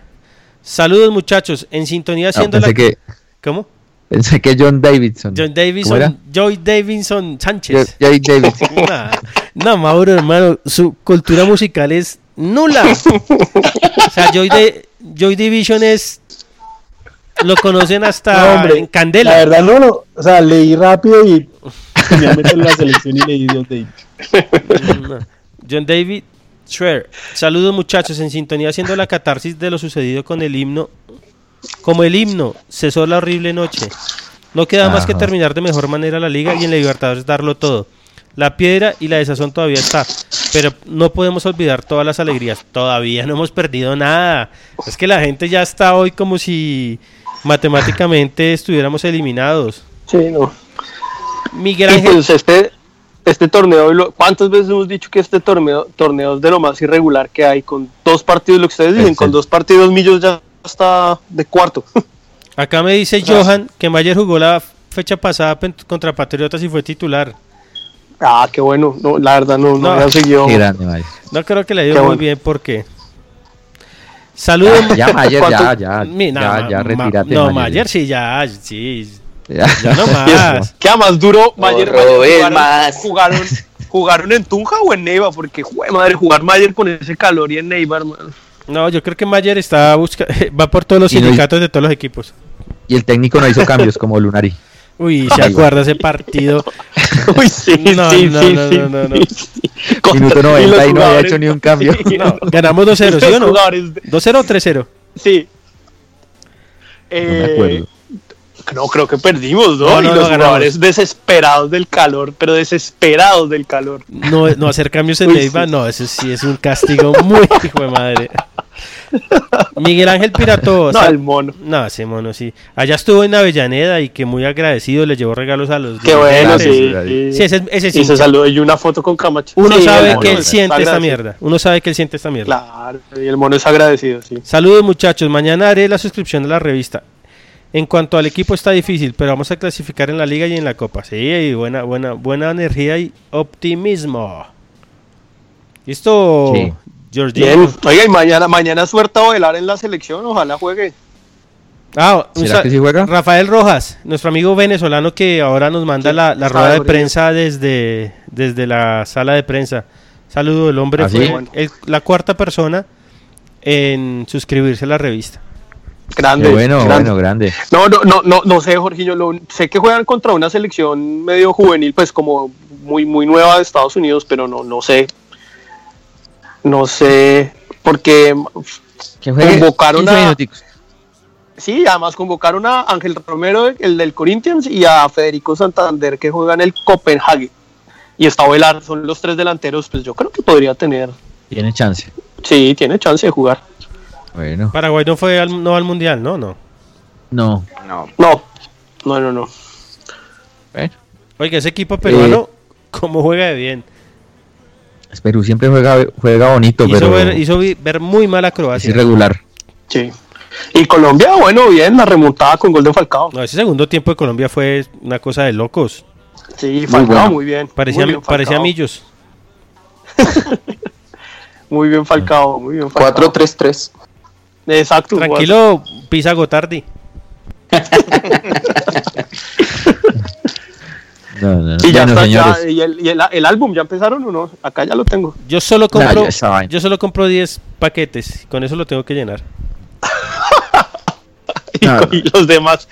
Speaker 2: Saludos muchachos, en sintonía
Speaker 11: No, pensé
Speaker 2: la...
Speaker 11: que,
Speaker 2: ¿Cómo?
Speaker 11: Pensé que John Davidson.
Speaker 2: John. Davidson, Joy Davidson Sánchez.
Speaker 11: Jo- Joy Davidson.
Speaker 2: Nah, no, Mauro, hermano, su cultura musical es nula. o sea, Joy, de, Joy Division es... Lo conocen hasta
Speaker 12: No, hombre,
Speaker 2: en Candela.
Speaker 12: La verdad no, lo- o sea, leí rápido y en la selección y leí de
Speaker 2: No. John David Schreier. Saludos muchachos, en sintonía haciendo la catarsis de lo sucedido con el himno. Como el himno, cesó la horrible noche. No queda más que terminar de mejor manera la liga y en la Libertadores darlo todo. La piedra y la desazón todavía está, pero no podemos olvidar todas las alegrías. Todavía no hemos perdido nada. Es que la gente ya está hoy como si matemáticamente estuviéramos eliminados.
Speaker 8: Sí, no.
Speaker 2: Miguel Ángel,
Speaker 8: pues este, este torneo, lo- ¿cuántas veces hemos dicho que este torneo, torneo es de lo más irregular que hay? Con dos partidos, lo que ustedes dicen, con dos partidos Millos ya está de cuarto.
Speaker 2: Acá me dice Johan que Mayer jugó la fecha pasada contra Patriotas y fue titular.
Speaker 8: ah, qué bueno. No, la verdad no, no,
Speaker 2: No.
Speaker 8: seguido.
Speaker 11: Qué grande, Mayer.
Speaker 2: No creo que le ido muy
Speaker 8: bueno.
Speaker 2: bien porque. Saludos.
Speaker 11: Ya, Mayer, ya, ya,
Speaker 2: Mi- no,
Speaker 11: ya, ya, retírate.
Speaker 2: No,
Speaker 11: Mayer.
Speaker 2: Mayer sí, ya, sí.
Speaker 11: Ya.
Speaker 2: Ya no más.
Speaker 8: Queda más duro, Mayer.
Speaker 9: Robes
Speaker 8: jugaron,
Speaker 9: más.
Speaker 8: jugaron, jugaron en Tunja o en Neiva, porque jue madre, jugar Mayer con ese calor y en Neiva, hermano.
Speaker 2: No, yo creo que Mayer está busca va por todos los
Speaker 11: Y no-
Speaker 2: sindicatos de todos los equipos.
Speaker 11: Y el técnico no hizo cambios como Lunari.
Speaker 2: Uy, se
Speaker 11: Ay,
Speaker 2: acuerda ese partido.
Speaker 8: Uy, sí,
Speaker 2: No,
Speaker 8: sí,
Speaker 2: no,
Speaker 8: sí,
Speaker 2: no,
Speaker 8: sí,
Speaker 2: no, no, no.
Speaker 8: sí, sí. Contra-
Speaker 11: Minuto
Speaker 8: y
Speaker 11: 90
Speaker 8: los
Speaker 11: y no había hecho ni un cambio.
Speaker 8: Sí,
Speaker 2: No, ganamos 2-0, ¿sí o no?
Speaker 8: jugadores de-
Speaker 2: 2-0 o 3-0.
Speaker 8: Sí.
Speaker 11: me
Speaker 8: Eh,
Speaker 11: acuerdo.
Speaker 8: No, creo que perdimos, ¿no?
Speaker 2: No, no,
Speaker 8: y
Speaker 2: no,
Speaker 8: los jugadores desesperados del calor, pero desesperados del calor.
Speaker 2: No, no hacer cambios en
Speaker 8: Uy,
Speaker 2: Neiva, no, eso sí es un castigo muy hijo de madre. Miguel Ángel Pirato.
Speaker 8: No, el mono.
Speaker 2: No, ese mono sí. Allá estuvo en Avellaneda y que muy agradecido le llevó regalos a los
Speaker 8: Qué bueno, sí.
Speaker 2: Sí, ese, ese sí.
Speaker 8: Y se saludó y una foto con Camacho.
Speaker 2: Uno
Speaker 8: Sí,
Speaker 2: sabe que él
Speaker 8: es
Speaker 2: siente esta mierda. Uno sabe que él siente esta mierda.
Speaker 8: Claro, y el mono es agradecido, sí.
Speaker 2: Saludos muchachos, mañana haré la suscripción de la revista. En cuanto al equipo está difícil, pero vamos a clasificar en la liga y en la copa. Sí, y buena, buena, buena energía y optimismo. ¿Listo,
Speaker 8: Sí.
Speaker 2: Georgino?
Speaker 8: Bien. Oiga, y mañana, mañana suerte a velar en la selección, ojalá juegue.
Speaker 2: Ah,
Speaker 6: ¿Será que sí juega?
Speaker 2: Rafael Rojas, nuestro amigo venezolano que ahora nos manda la, la rueda de prensa desde, desde la sala de prensa. Saludo, el hombre
Speaker 6: ¿Ah, sí?
Speaker 2: fue
Speaker 6: Bueno.
Speaker 2: el- la cuarta persona en suscribirse a la revista.
Speaker 8: Grande.
Speaker 6: Qué bueno,
Speaker 8: grande.
Speaker 6: bueno, grande.
Speaker 8: No, no, no, no, no sé, Jorginho. Lo, sé que juegan contra una selección medio juvenil, pues como muy, muy nueva de Estados Unidos, pero no, no sé. No sé, porque convocaron
Speaker 6: 15
Speaker 8: a. Sí, además convocaron a Ángel Romero, el del Corinthians, y a Federico Santander, que juega en el Copenhague. Y está Velar, son los tres delanteros, pues yo creo que podría tener.
Speaker 6: Tiene chance.
Speaker 8: Sí, tiene chance de jugar.
Speaker 6: Bueno.
Speaker 2: Paraguay no fue al, no al mundial, no, no.
Speaker 6: No.
Speaker 9: No.
Speaker 8: No, no, no, no.
Speaker 6: Bueno.
Speaker 2: Oiga, ese equipo peruano,
Speaker 6: Eh,
Speaker 2: ¿cómo juega de bien?
Speaker 6: Perú siempre juega, juega bonito,
Speaker 2: Hizo,
Speaker 6: pero
Speaker 2: ver, hizo ver muy mal a
Speaker 6: es
Speaker 2: Croacia.
Speaker 6: irregular.
Speaker 8: Sí. Y Colombia, bueno, bien, la remontada con gol de Falcao.
Speaker 2: No, ese segundo tiempo de Colombia fue una cosa de locos.
Speaker 8: Sí, Falcao,
Speaker 6: bueno.
Speaker 8: muy bien.
Speaker 2: Parecía,
Speaker 8: muy bien,
Speaker 2: parecía
Speaker 8: Falcao.
Speaker 2: Millos.
Speaker 8: Muy bien, Falcao, muy bien, Falcao.
Speaker 10: 4-3-3.
Speaker 8: Exacto.
Speaker 2: Tranquilo, pisa Gotardi.
Speaker 6: No, no, no.
Speaker 8: Y ya
Speaker 6: Bueno,
Speaker 8: está, ya, y, el, y el- el álbum, ¿ya empezaron o no? Acá ya lo tengo.
Speaker 2: Yo solo compro, yo solo compro 10 paquetes. Con eso lo tengo que llenar.
Speaker 8: Y,
Speaker 6: No,
Speaker 8: y los demás.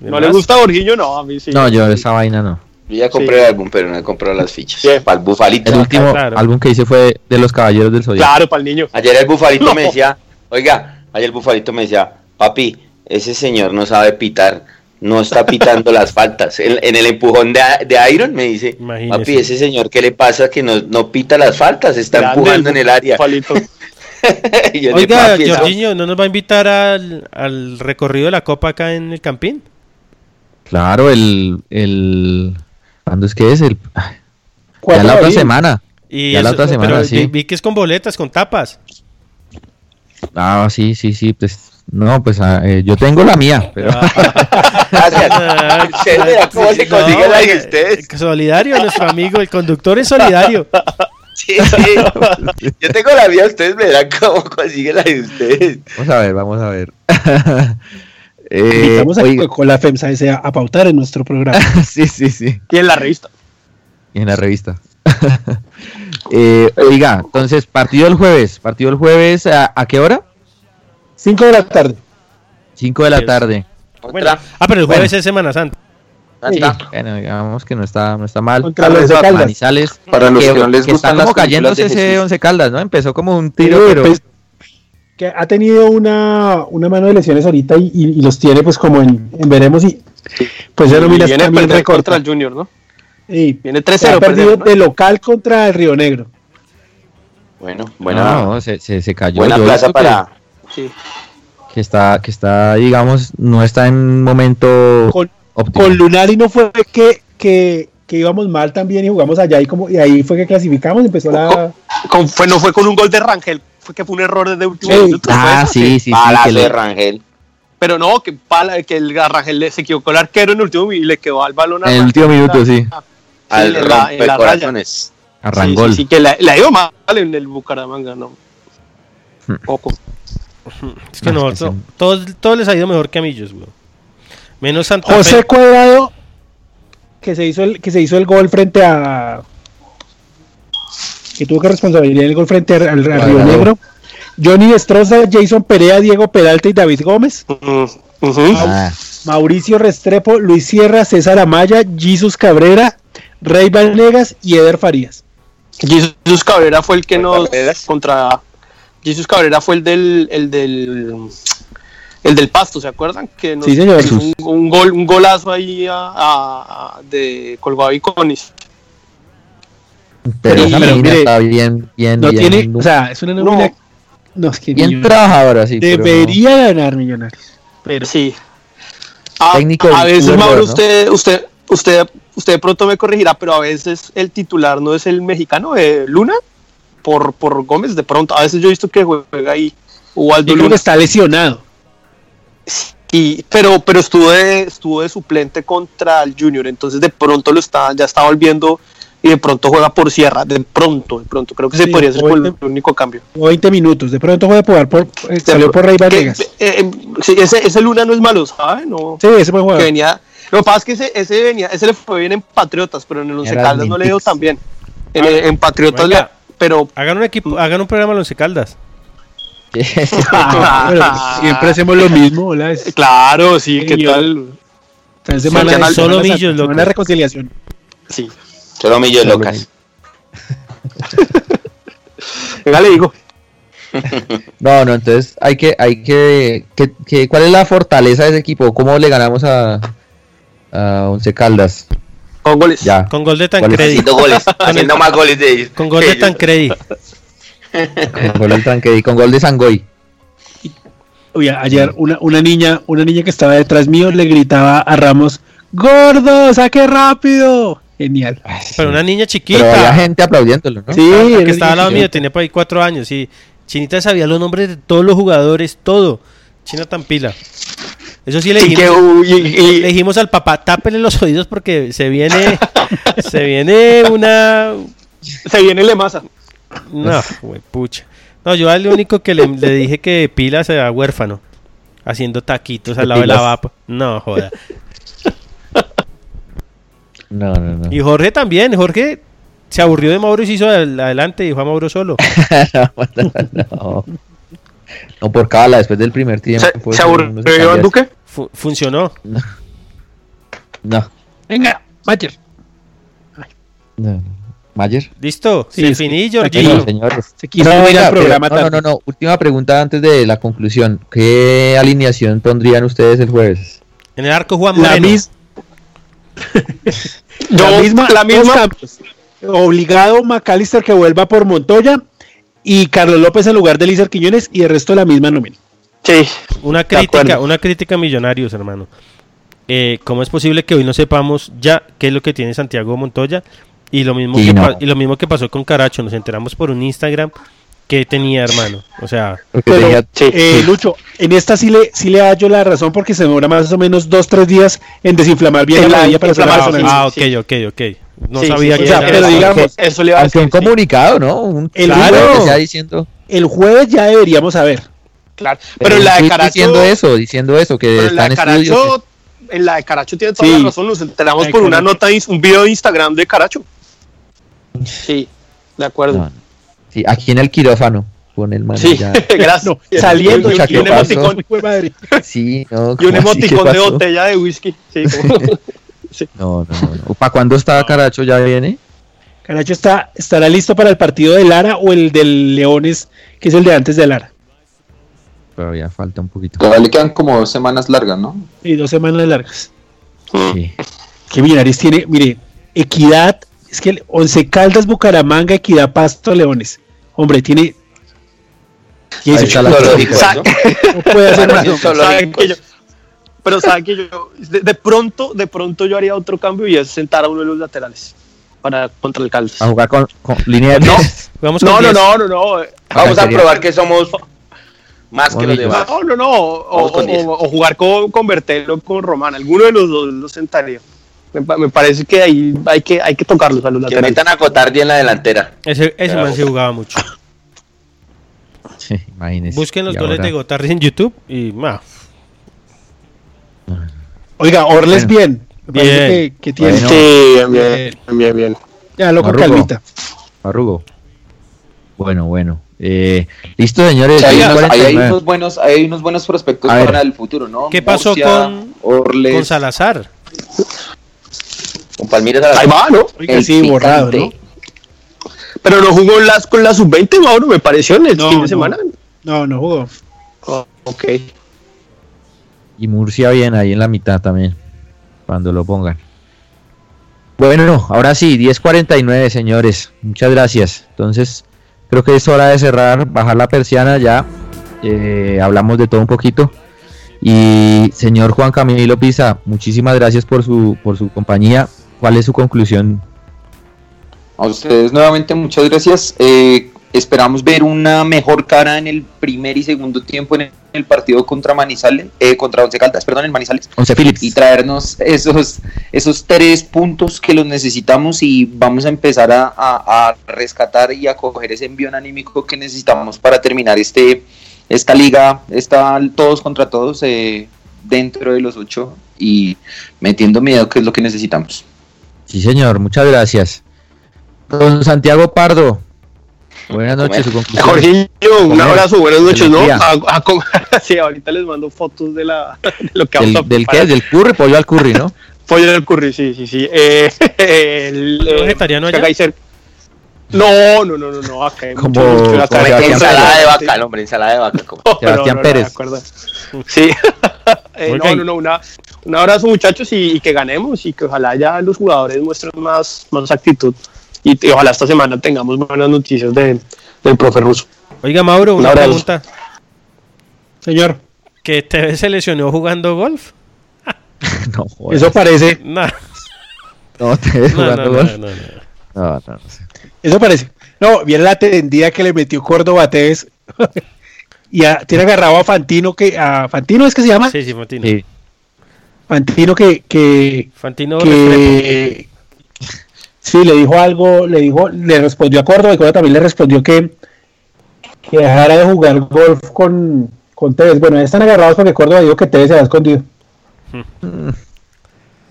Speaker 8: ¿No le gusta a Borguillo? No, a mí sí.
Speaker 6: No, yo esa vaina no.
Speaker 9: Yo ya compré
Speaker 8: Sí.
Speaker 9: el álbum, pero no he comprado las fichas. Para el bufalito.
Speaker 6: El último
Speaker 2: claro.
Speaker 6: álbum que hice fue de los Caballeros del Zodiaco.
Speaker 8: Claro, para el niño.
Speaker 9: Ayer el bufalito
Speaker 8: No.
Speaker 9: me decía, oiga, ayer el bufalito me decía, papi, ese señor no sabe pitar, no está pitando las faltas. En, en el empujón de, de Iron me dice,
Speaker 2: Imagínese.
Speaker 9: papi, ese señor, ¿qué le pasa que no, no pita las faltas? Está
Speaker 8: Grande
Speaker 9: empujando
Speaker 8: el
Speaker 9: en el área. Yo
Speaker 2: Oiga,
Speaker 9: "Papi, esa-
Speaker 2: Jorginho, ¿no nos va a invitar al, al recorrido de la Copa acá en el Campín?
Speaker 6: Claro, el, el... ¿Cuándo es que es? El... Ya
Speaker 7: ¿Cuándo
Speaker 6: la otra semana.
Speaker 2: Y
Speaker 6: Ya la otra
Speaker 2: pero
Speaker 6: semana,
Speaker 2: vi-
Speaker 6: sí.
Speaker 2: Vi que es con boletas, con tapas.
Speaker 6: Ah, sí, sí, sí. Pues, no, pues ah, eh, yo tengo la mía, pero...
Speaker 9: Gracias. Ustedes verán cómo se consigue la de ustedes.
Speaker 2: Solidario, nuestro amigo, el conductor es solidario.
Speaker 9: Sí, sí. Yo tengo la mía, ustedes verán cómo consigue la de ustedes.
Speaker 6: Vamos a ver, vamos a ver. Eh,
Speaker 7: Invitamos a
Speaker 6: oiga,
Speaker 7: con la FEMSA a, a pautar en nuestro programa.
Speaker 6: sí, sí, sí.
Speaker 8: Y en la revista.
Speaker 6: Y en la revista. Eh, oiga, entonces, partido el jueves. Partido el jueves, ¿a, a qué hora?
Speaker 7: 5 de la tarde.
Speaker 6: 5 de la tarde.
Speaker 2: Bueno, ah, pero el jueves es Semana Santa.
Speaker 6: Sí, bueno, digamos que no está, no está mal.
Speaker 7: Contra los de Caldas.
Speaker 6: Manizales,
Speaker 10: Para los que no les
Speaker 6: que
Speaker 10: gustan
Speaker 6: está como cayéndose ese. Once Caldas, ¿no? Empezó como un tiro,
Speaker 7: Sí,
Speaker 6: pero...
Speaker 7: pues, que ha tenido una, una mano de lesiones ahorita y, y- y los tiene pues como en, en veremos y pues ya no mira
Speaker 8: viene a
Speaker 7: también
Speaker 8: perder contra
Speaker 7: recorta.
Speaker 8: el Junior, ¿no?
Speaker 7: Y
Speaker 8: Viene
Speaker 7: se
Speaker 8: 3-0.
Speaker 7: ha perdido
Speaker 8: perder, ¿no?
Speaker 7: de local contra el Río Negro.
Speaker 9: Bueno, buena,
Speaker 6: No, se, se, se cayó.
Speaker 9: buena plaza
Speaker 6: que-
Speaker 9: para...
Speaker 8: Sí.
Speaker 6: Que, está, que está, digamos, no está en un momento
Speaker 7: Con,
Speaker 6: óptimo.
Speaker 7: con Lunari no fue que, que, que íbamos mal también y jugamos allá y como y ahí fue que clasificamos, empezó la
Speaker 8: Con- fue, no fue con un gol de Rangel, fue que fue un error desde último
Speaker 7: Sí.
Speaker 8: minuto.
Speaker 6: Ah, sí, sí, sí.
Speaker 9: Palazo
Speaker 6: le-
Speaker 9: de Rangel.
Speaker 8: Pero no, que, pala, que el Rangel se equivocó el arquero en el último y le quedó al balón. a
Speaker 6: En el último minuto, sí.
Speaker 9: Al
Speaker 8: la- en la
Speaker 9: rompecorazones.
Speaker 6: Arrangol.
Speaker 8: Sí, sí, sí, que le ha ido mal en el Bucaramanga, ¿no?
Speaker 6: Hmm.
Speaker 8: Poco.
Speaker 2: Es que
Speaker 6: No,
Speaker 2: no,
Speaker 6: es que
Speaker 2: to-
Speaker 6: sí.
Speaker 2: todos, todos les ha ido mejor que a Millos, güey. Menos Santa
Speaker 7: José
Speaker 2: Fe.
Speaker 7: Cuadrado que se hizo el que se hizo el gol frente a que tuvo que responsabilidad en el gol frente al, al Río. Negro. Johnny Destroza, Jason Perea, Diego Peralta y David Gómez.
Speaker 8: Mm.
Speaker 6: Ah,
Speaker 7: Mauricio Restrepo, Luis Sierra, César Amaya, Jesus Cabrera, Rey Vanegas y Eder Farías.
Speaker 8: Jesus Cabrera fue el que nos contra Jesus Cabrera fue el del el del el del Pasto, ¿se acuerdan? Que nos
Speaker 7: Sí, señor.
Speaker 8: hizo un, un gol, un golazo ahí a, a- a- de Colgado y Conis.
Speaker 6: Pero esa
Speaker 7: mire,
Speaker 6: está bien, bien,
Speaker 7: No
Speaker 6: bien.
Speaker 7: tiene, o sea, es una nómina. No, es que
Speaker 6: bien trabajadora, sí. pero.
Speaker 7: Debería ganar Millonarios.
Speaker 8: Pero sí. A,
Speaker 6: Técnico
Speaker 8: a veces,
Speaker 6: Uber,
Speaker 8: Mauro,
Speaker 6: ¿no?
Speaker 8: usted, usted, usted, usted de pronto me corregirá, pero a veces el titular no es el mexicano de Luna por, por Gómez. De pronto, a veces yo he visto que juega ahí Ubaldo
Speaker 7: Yo creo que
Speaker 8: Luna.
Speaker 7: está lesionado.
Speaker 8: Y, pero, pero estuvo de, estuvo de suplente contra el Junior, entonces de pronto lo está, ya está volviendo y de pronto juega por Sierra, de pronto, de pronto. Creo que se
Speaker 7: Sí,
Speaker 8: podría ser
Speaker 7: o
Speaker 8: el único cambio.
Speaker 7: O 20 minutos. De pronto puede jugar por. eh, Salió por Rey Vanegas.
Speaker 8: eh, eh, sí, ese, ese Luna no es malo, ¿sabe? No,
Speaker 7: Sí, ese buen
Speaker 8: que
Speaker 7: jugador.
Speaker 8: venía. Lo que pasa es que ese, ese venía, ese le fue bien en Patriotas, pero en el Once Caldas no le dio tan bien. En, en Patriotas, le- pero
Speaker 2: Hagan un equipo, hagan un programa Once Caldas.
Speaker 7: Ah, bueno, siempre hacemos lo mismo. Hola,
Speaker 8: claro, sí, ¿qué
Speaker 7: yo-
Speaker 8: tal?
Speaker 7: Esta semana
Speaker 8: Sí, solo
Speaker 7: semana
Speaker 8: millos, loco.
Speaker 7: semana de reconciliación.
Speaker 8: Sí.
Speaker 9: Solo millos locas.
Speaker 8: Venga, le digo.
Speaker 6: No, no, entonces hay que, hay que, que, que- ¿cuál es la fortaleza de ese equipo? ¿Cómo le ganamos a, a Once Caldas?
Speaker 8: Con goles.
Speaker 6: Ya.
Speaker 2: Con gol de. Tancredi.
Speaker 9: Haciendo goles, haciendo más goles de ellos.
Speaker 2: Con gol de Tancredi.
Speaker 6: Con gol de Tancredi, con gol de Sangoy.
Speaker 7: Oye, ayer una, una niña, una niña que estaba detrás mío le gritaba a Ramos, ¡Gordo, saque rápido! Genial.
Speaker 2: Pero una niña chiquita.
Speaker 6: Pero había gente aplaudiéndolo, ¿no?
Speaker 7: Sí,
Speaker 2: La que estaba al lado mío, tenía por ahí cuatro años. Y Chinita sabía los nombres de todos los jugadores, todo. China tan pila. Eso sí le dijimos,
Speaker 8: que, uy, y- y-
Speaker 2: le dijimos al papá, tápele los oídos porque se viene, se viene una,
Speaker 8: se viene le masa.
Speaker 2: no, güey, pucha. No, yo al único que le, le dije que pila sea huérfano, haciendo taquitos al lado de la vapa. No, joda.
Speaker 6: No, no, no.
Speaker 2: Y Jorge también, Jorge se aburrió de Mauro y se hizo adelante y dejó a Mauro solo.
Speaker 6: no. No, por cábala, después del primer tiempo.
Speaker 8: ¿Se, se aburrió. Duque?
Speaker 2: Fu- funcionó.
Speaker 6: No,
Speaker 7: Venga, Mayer.
Speaker 6: no, no. ¿Mayer?
Speaker 2: ¿Listo?
Speaker 7: Sí,
Speaker 2: se finí,
Speaker 6: señores.
Speaker 7: Quiso
Speaker 6: No,
Speaker 7: ir al programa
Speaker 6: pero- no, no, no, Última pregunta antes de la conclusión. ¿Qué alineación pondrían ustedes el jueves?
Speaker 2: En el arco Juan
Speaker 7: La,
Speaker 2: Moreno.
Speaker 7: mis-
Speaker 8: Yo,
Speaker 7: la misma,
Speaker 8: la misma.
Speaker 7: Obligado McAllister que vuelva por Montoya y Carlos López en lugar de Lizar Quiñones y el resto la misma nómina.
Speaker 8: sí.
Speaker 2: Una
Speaker 8: De
Speaker 2: crítica, una crítica a millonarios, hermano. Eh, ¿Cómo es posible que hoy no sepamos ya qué es lo que tiene Santiago Montoya? Y lo mismo,
Speaker 6: Y
Speaker 2: que,
Speaker 6: no.
Speaker 2: pa- y lo mismo que pasó con Caracho, nos enteramos por un Instagram que tenía, hermano. O sea,
Speaker 7: Pero, eh, Lucho, en esta sí le, sí le hallo la razón porque se demora más o menos dos, tres días en desinflamar bien
Speaker 8: En
Speaker 7: la
Speaker 8: la
Speaker 7: para resonancia.
Speaker 2: ah, ok, ok, ok. No
Speaker 8: Sí,
Speaker 2: sabía
Speaker 8: sí,
Speaker 2: que
Speaker 7: o sea,
Speaker 2: era
Speaker 7: pero digamos,
Speaker 8: Eso le iba a decir.
Speaker 6: un comunicado, ¿no? Un
Speaker 7: El
Speaker 6: claro, ya diciendo.
Speaker 7: El jueres ya deberíamos saber.
Speaker 8: Claro.
Speaker 6: Pero,
Speaker 8: Pero en la de Caracho.
Speaker 6: diciendo eso, diciendo eso, que
Speaker 8: Pero en la de. Caracho, en la de Caracho tiene toda
Speaker 7: Sí.
Speaker 8: la razón. Nos enteramos por una nota, un video de Instagram de Caracho. Sí, de acuerdo.
Speaker 6: No, no. Sí, aquí en el quirófano, con el man
Speaker 8: Sí, gracias.
Speaker 7: No, saliendo
Speaker 8: y, y un emoticón,
Speaker 7: madre.
Speaker 6: Sí, no.
Speaker 8: y un
Speaker 6: ¿cómo así? ¿Qué
Speaker 8: emoticón de botella de whisky. Sí,
Speaker 6: No, no, no. ¿Para cuándo está Caracho? ¿Ya viene?
Speaker 7: Caracho está, estará listo para el partido de Lara o el del Leones, que es el de antes de Lara.
Speaker 6: Todavía falta un poquito.
Speaker 10: Todavía le quedan como dos semanas largas, ¿no?
Speaker 7: Y dos semanas largas.
Speaker 6: Sí.
Speaker 7: Que Millonarios tiene, mire, Equidad, es que el Once Caldas, Bucaramanga, Equidad, Pasto, Leones. Hombre, tiene. Y
Speaker 6: Ahí está la
Speaker 9: eso.
Speaker 7: no puede hacer más.
Speaker 8: Pero saben que yo de, de pronto de pronto yo haría otro cambio y es sentar a uno de los laterales para contra el Caldas.
Speaker 6: A jugar con, con línea de
Speaker 8: No, no, no,
Speaker 2: 10.
Speaker 8: no, no, no, eh,
Speaker 9: Vamos a probar que somos más que los demás.
Speaker 8: no, no, no, o, o-
Speaker 9: 10.
Speaker 8: o jugar con, con Bertelo con Román, alguno de los dos los sentaría. Me, pa- me parece que ahí hay que hay que tocarlos a los
Speaker 9: Que
Speaker 8: laterales.
Speaker 9: metan a Cotardi en la delantera.
Speaker 2: Ese, ese man se jugaba mucho.
Speaker 6: Sí, imagínese.
Speaker 2: Busquen los goles
Speaker 6: ahora-
Speaker 2: de Gotardi en YouTube y ma,
Speaker 7: Oiga, Orles
Speaker 6: Bueno.
Speaker 7: bien. Me parece
Speaker 2: Bien.
Speaker 7: que, que tiene.
Speaker 6: Bueno.
Speaker 8: Sí, bien, bien, bien, bien.
Speaker 7: Ya lo con
Speaker 6: Marrugo.
Speaker 7: calmita.
Speaker 6: Arrugo. Bueno, bueno. Eh, Listo, señores.
Speaker 10: O sea, hay, hay unos buenos, hay unos buenos prospectos
Speaker 6: A ver.
Speaker 10: para el futuro, ¿no?
Speaker 2: ¿Qué pasó
Speaker 10: Murcia,
Speaker 2: con-
Speaker 10: Orles,
Speaker 2: con Salazar.
Speaker 9: Con Palmeiras a la
Speaker 8: Ahí va, ¿no?
Speaker 7: Oiga,
Speaker 10: el
Speaker 7: sí, borrado. ¿no?
Speaker 8: Pero no jugó las, con la sub-20, Mauro, me pareció en el
Speaker 7: No,
Speaker 8: fin
Speaker 7: no.
Speaker 8: de semana.
Speaker 7: No, no jugó.
Speaker 8: Oh, ok.
Speaker 6: Y Murcia bien ahí en la mitad también, cuando lo pongan. Bueno, ahora sí, 10.49 señores, muchas gracias. Entonces, creo que es hora de cerrar, bajar la persiana ya. Eh, hablamos de todo un poquito. Y señor Juan Camilo Pisa, muchísimas gracias por su, por su compañía. ¿Cuál es su conclusión?
Speaker 10: A ustedes nuevamente muchas gracias. Eh, esperamos ver una mejor cara en el primer y segundo tiempo en el partido contra Manizales, eh, contra Once Caldas, perdón, en Manizales.
Speaker 6: Once Phillips.
Speaker 10: Y traernos esos, esos tres puntos que los necesitamos y vamos a empezar a, a- a rescatar y a coger ese envión anímico que necesitamos para terminar este esta liga, esta todos contra todos eh, dentro de los ocho y metiendo miedo que es lo que necesitamos.
Speaker 6: Sí, señor, muchas gracias. Don Santiago Pardo, buenas noches, su conclusión.
Speaker 8: Jorginho, un abrazo, buenas noches, ¿no? A- a sí, ahorita les mando fotos de, la, de lo que vamos a
Speaker 6: ¿Del, del qué? ¿Del curry? Pollo al curry, ¿no?
Speaker 8: Pollo del curry, sí, sí, sí. Eh, el, eh,
Speaker 2: vegetariano allá?
Speaker 8: No, no, no, no, no, acá hay
Speaker 6: Como-
Speaker 8: mucho, mucho, acá
Speaker 6: como
Speaker 9: ensalada de vaca, el hombre, ensalada de vaca. come.
Speaker 8: No,
Speaker 6: Sebastián
Speaker 8: no, no,
Speaker 6: Pérez.
Speaker 8: Sí. Eh. No, no, no, una, un abrazo muchachos y, y que ganemos y que ojalá ya los jugadores muestren más, más actitud y, y ojalá esta semana tengamos buenas noticias de, del profe ruso.
Speaker 2: Oiga, Mauro,
Speaker 8: Un
Speaker 2: una pregunta.
Speaker 7: Señor,
Speaker 2: ¿Que TV se lesionó jugando golf?
Speaker 6: No, joder.
Speaker 7: eso parece,
Speaker 2: No,
Speaker 6: No, te ves
Speaker 2: no, no,
Speaker 6: jugando
Speaker 2: no,
Speaker 6: golf.
Speaker 2: no, no.
Speaker 6: No, no, no.
Speaker 7: eso parece. No, viene la tendida que le metió Córdoba a Tevez. y a- tiene agarrado a Fantino, que a Fantino es que se llama.
Speaker 2: Sí, sí, Fantino.
Speaker 6: Sí.
Speaker 7: Fantino que, que,
Speaker 2: Fantino Restrepo.
Speaker 7: que sí le dijo algo, le dijo, le respondió a Córdoba y Córdoba también le respondió que, que dejara de jugar golf con, con Tevez. Bueno, ya están agarrados porque Córdoba dijo que Tevez se había escondido.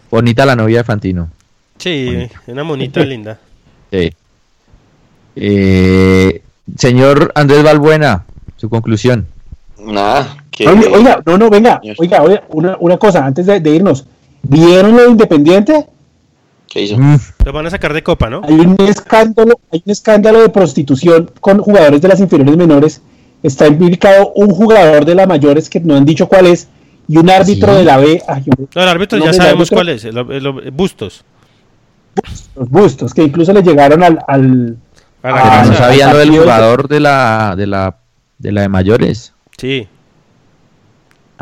Speaker 6: Bonita la novia de Fantino.
Speaker 2: Sí, una monita linda.
Speaker 6: Sí. Eh, señor Andrés Balbuena, su conclusión.
Speaker 9: Nada, que
Speaker 7: Oiga, no, no, venga, oiga, oiga, una, una cosa, antes de, de irnos, ¿vieron lo de Independiente?
Speaker 9: ¿Qué hizo?
Speaker 6: Mm,
Speaker 2: Lo van a sacar de copa, ¿no?
Speaker 7: Hay un escándalo, hay un escándalo de prostitución con jugadores de las inferiores menores. Está implicado un jugador de las mayores que no han dicho cuál es y un árbitro
Speaker 6: ¿Sí?
Speaker 7: de la B, ay,
Speaker 2: No, el árbitro ya sabemos
Speaker 7: árbitro-
Speaker 2: cuál es. el- el- el- Bustos.
Speaker 7: los bustos, que incluso le llegaron al, al
Speaker 2: A la
Speaker 7: Ah,
Speaker 6: no sabía lo del jugador de la de la de la de mayores.
Speaker 2: Sí.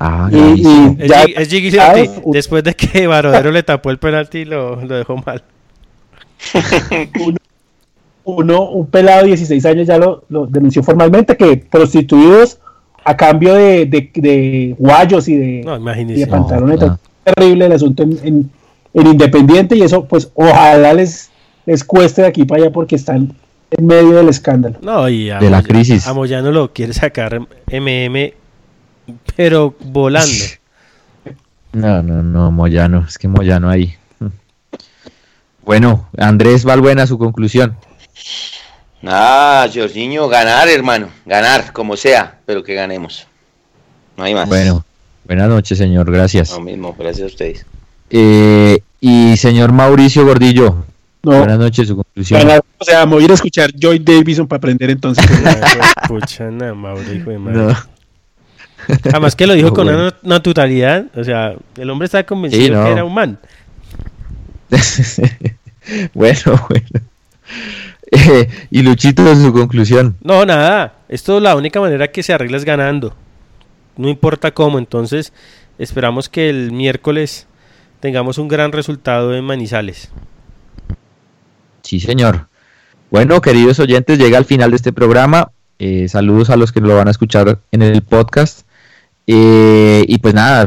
Speaker 6: Ah,
Speaker 7: y,
Speaker 6: gravísimo.
Speaker 7: y
Speaker 2: Es,
Speaker 7: ya-
Speaker 2: Gigi- es Gigi después de que Barodero le tapó el penalti lo, lo dejó mal.
Speaker 7: uno, un pelado de 16 años ya lo, lo denunció formalmente que prostituidos a cambio de, de, de guayos y de,
Speaker 2: No,
Speaker 7: y de pantalones.
Speaker 6: No,
Speaker 7: terrible el asunto en, en- en Independiente y eso pues ojalá les, les cueste de aquí para allá porque están en medio del escándalo.
Speaker 2: No, y a
Speaker 6: De la crisis.
Speaker 2: A Moyano lo quiere sacar MM, pero volando.
Speaker 6: No, no, no, Moyano, es que Moyano ahí. Bueno, Andrés Balbuena, su conclusión.
Speaker 9: Nada, Jorginho, ganar, hermano. Ganar, como sea, pero que ganemos. No hay más.
Speaker 6: Bueno, buenas noches, señor, gracias.
Speaker 9: Lo mismo, gracias a ustedes.
Speaker 6: Eh, y señor Mauricio Gordillo,
Speaker 7: No,
Speaker 6: buenas noches, su conclusión.
Speaker 7: ganar, o sea, me voy a ir a escuchar Joy Davison para aprender entonces.
Speaker 2: De madre.
Speaker 6: No.
Speaker 2: Además que lo dijo
Speaker 6: No,
Speaker 2: con
Speaker 6: bueno.
Speaker 2: una naturalidad. O sea, el hombre estaba convencido
Speaker 6: Sí, no.
Speaker 2: que era un man.
Speaker 6: bueno, bueno. Eh, y Luchito, su conclusión.
Speaker 2: No, nada. Esto la única manera que se arregla es ganando. No importa cómo. Entonces, esperamos que el miércoles tengamos un gran resultado en Manizales.
Speaker 6: Sí, señor. Bueno, queridos oyentes, llega al final de este programa. Eh, saludos a los que lo van a escuchar en el podcast. Eh, y pues nada,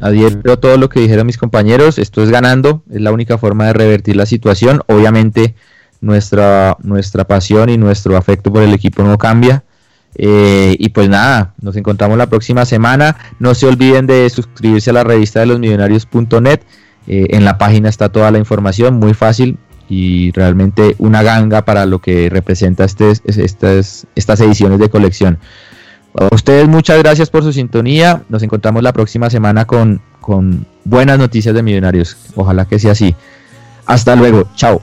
Speaker 6: adhiero todo lo que dijeron mis compañeros. Esto es ganando, es la única forma de revertir la situación. Obviamente, nuestra, nuestra pasión y nuestro afecto por el equipo no cambia. Eh, y pues nada, nos encontramos la próxima semana. No se olviden de suscribirse a la revista de los millonarios.net. Eh, en la página está toda la información, muy fácil y realmente una ganga para lo que representa este, es- estas, estas ediciones de colección. A ustedes muchas gracias por su sintonía. Nos encontramos la próxima semana con, con buenas noticias de Millonarios. Ojalá que sea así. Hasta luego. Chao.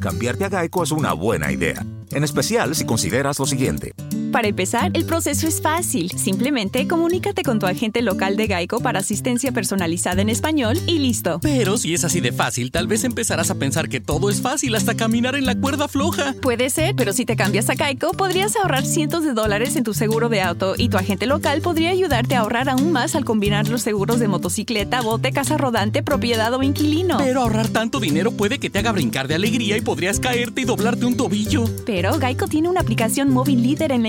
Speaker 13: Cambiarte a Geico es una buena idea, en especial si consideras lo siguiente.
Speaker 14: Para empezar, el proceso es fácil. Simplemente comunícate con tu agente local de Geico para asistencia personalizada en español y listo.
Speaker 15: Pero si es así de fácil, tal vez empezarás a pensar que todo es fácil hasta caminar en la cuerda floja.
Speaker 14: Puede ser, pero si te cambias a Geico, podrías ahorrar cientos de dólares en tu seguro de auto y tu agente local podría ayudarte a ahorrar aún más al combinar los seguros de motocicleta, bote, casa rodante, propiedad o inquilino.
Speaker 15: Pero ahorrar tanto dinero puede que te haga brincar de alegría y podrías caerte y doblarte un tobillo.
Speaker 14: Pero Geico tiene una aplicación móvil líder en la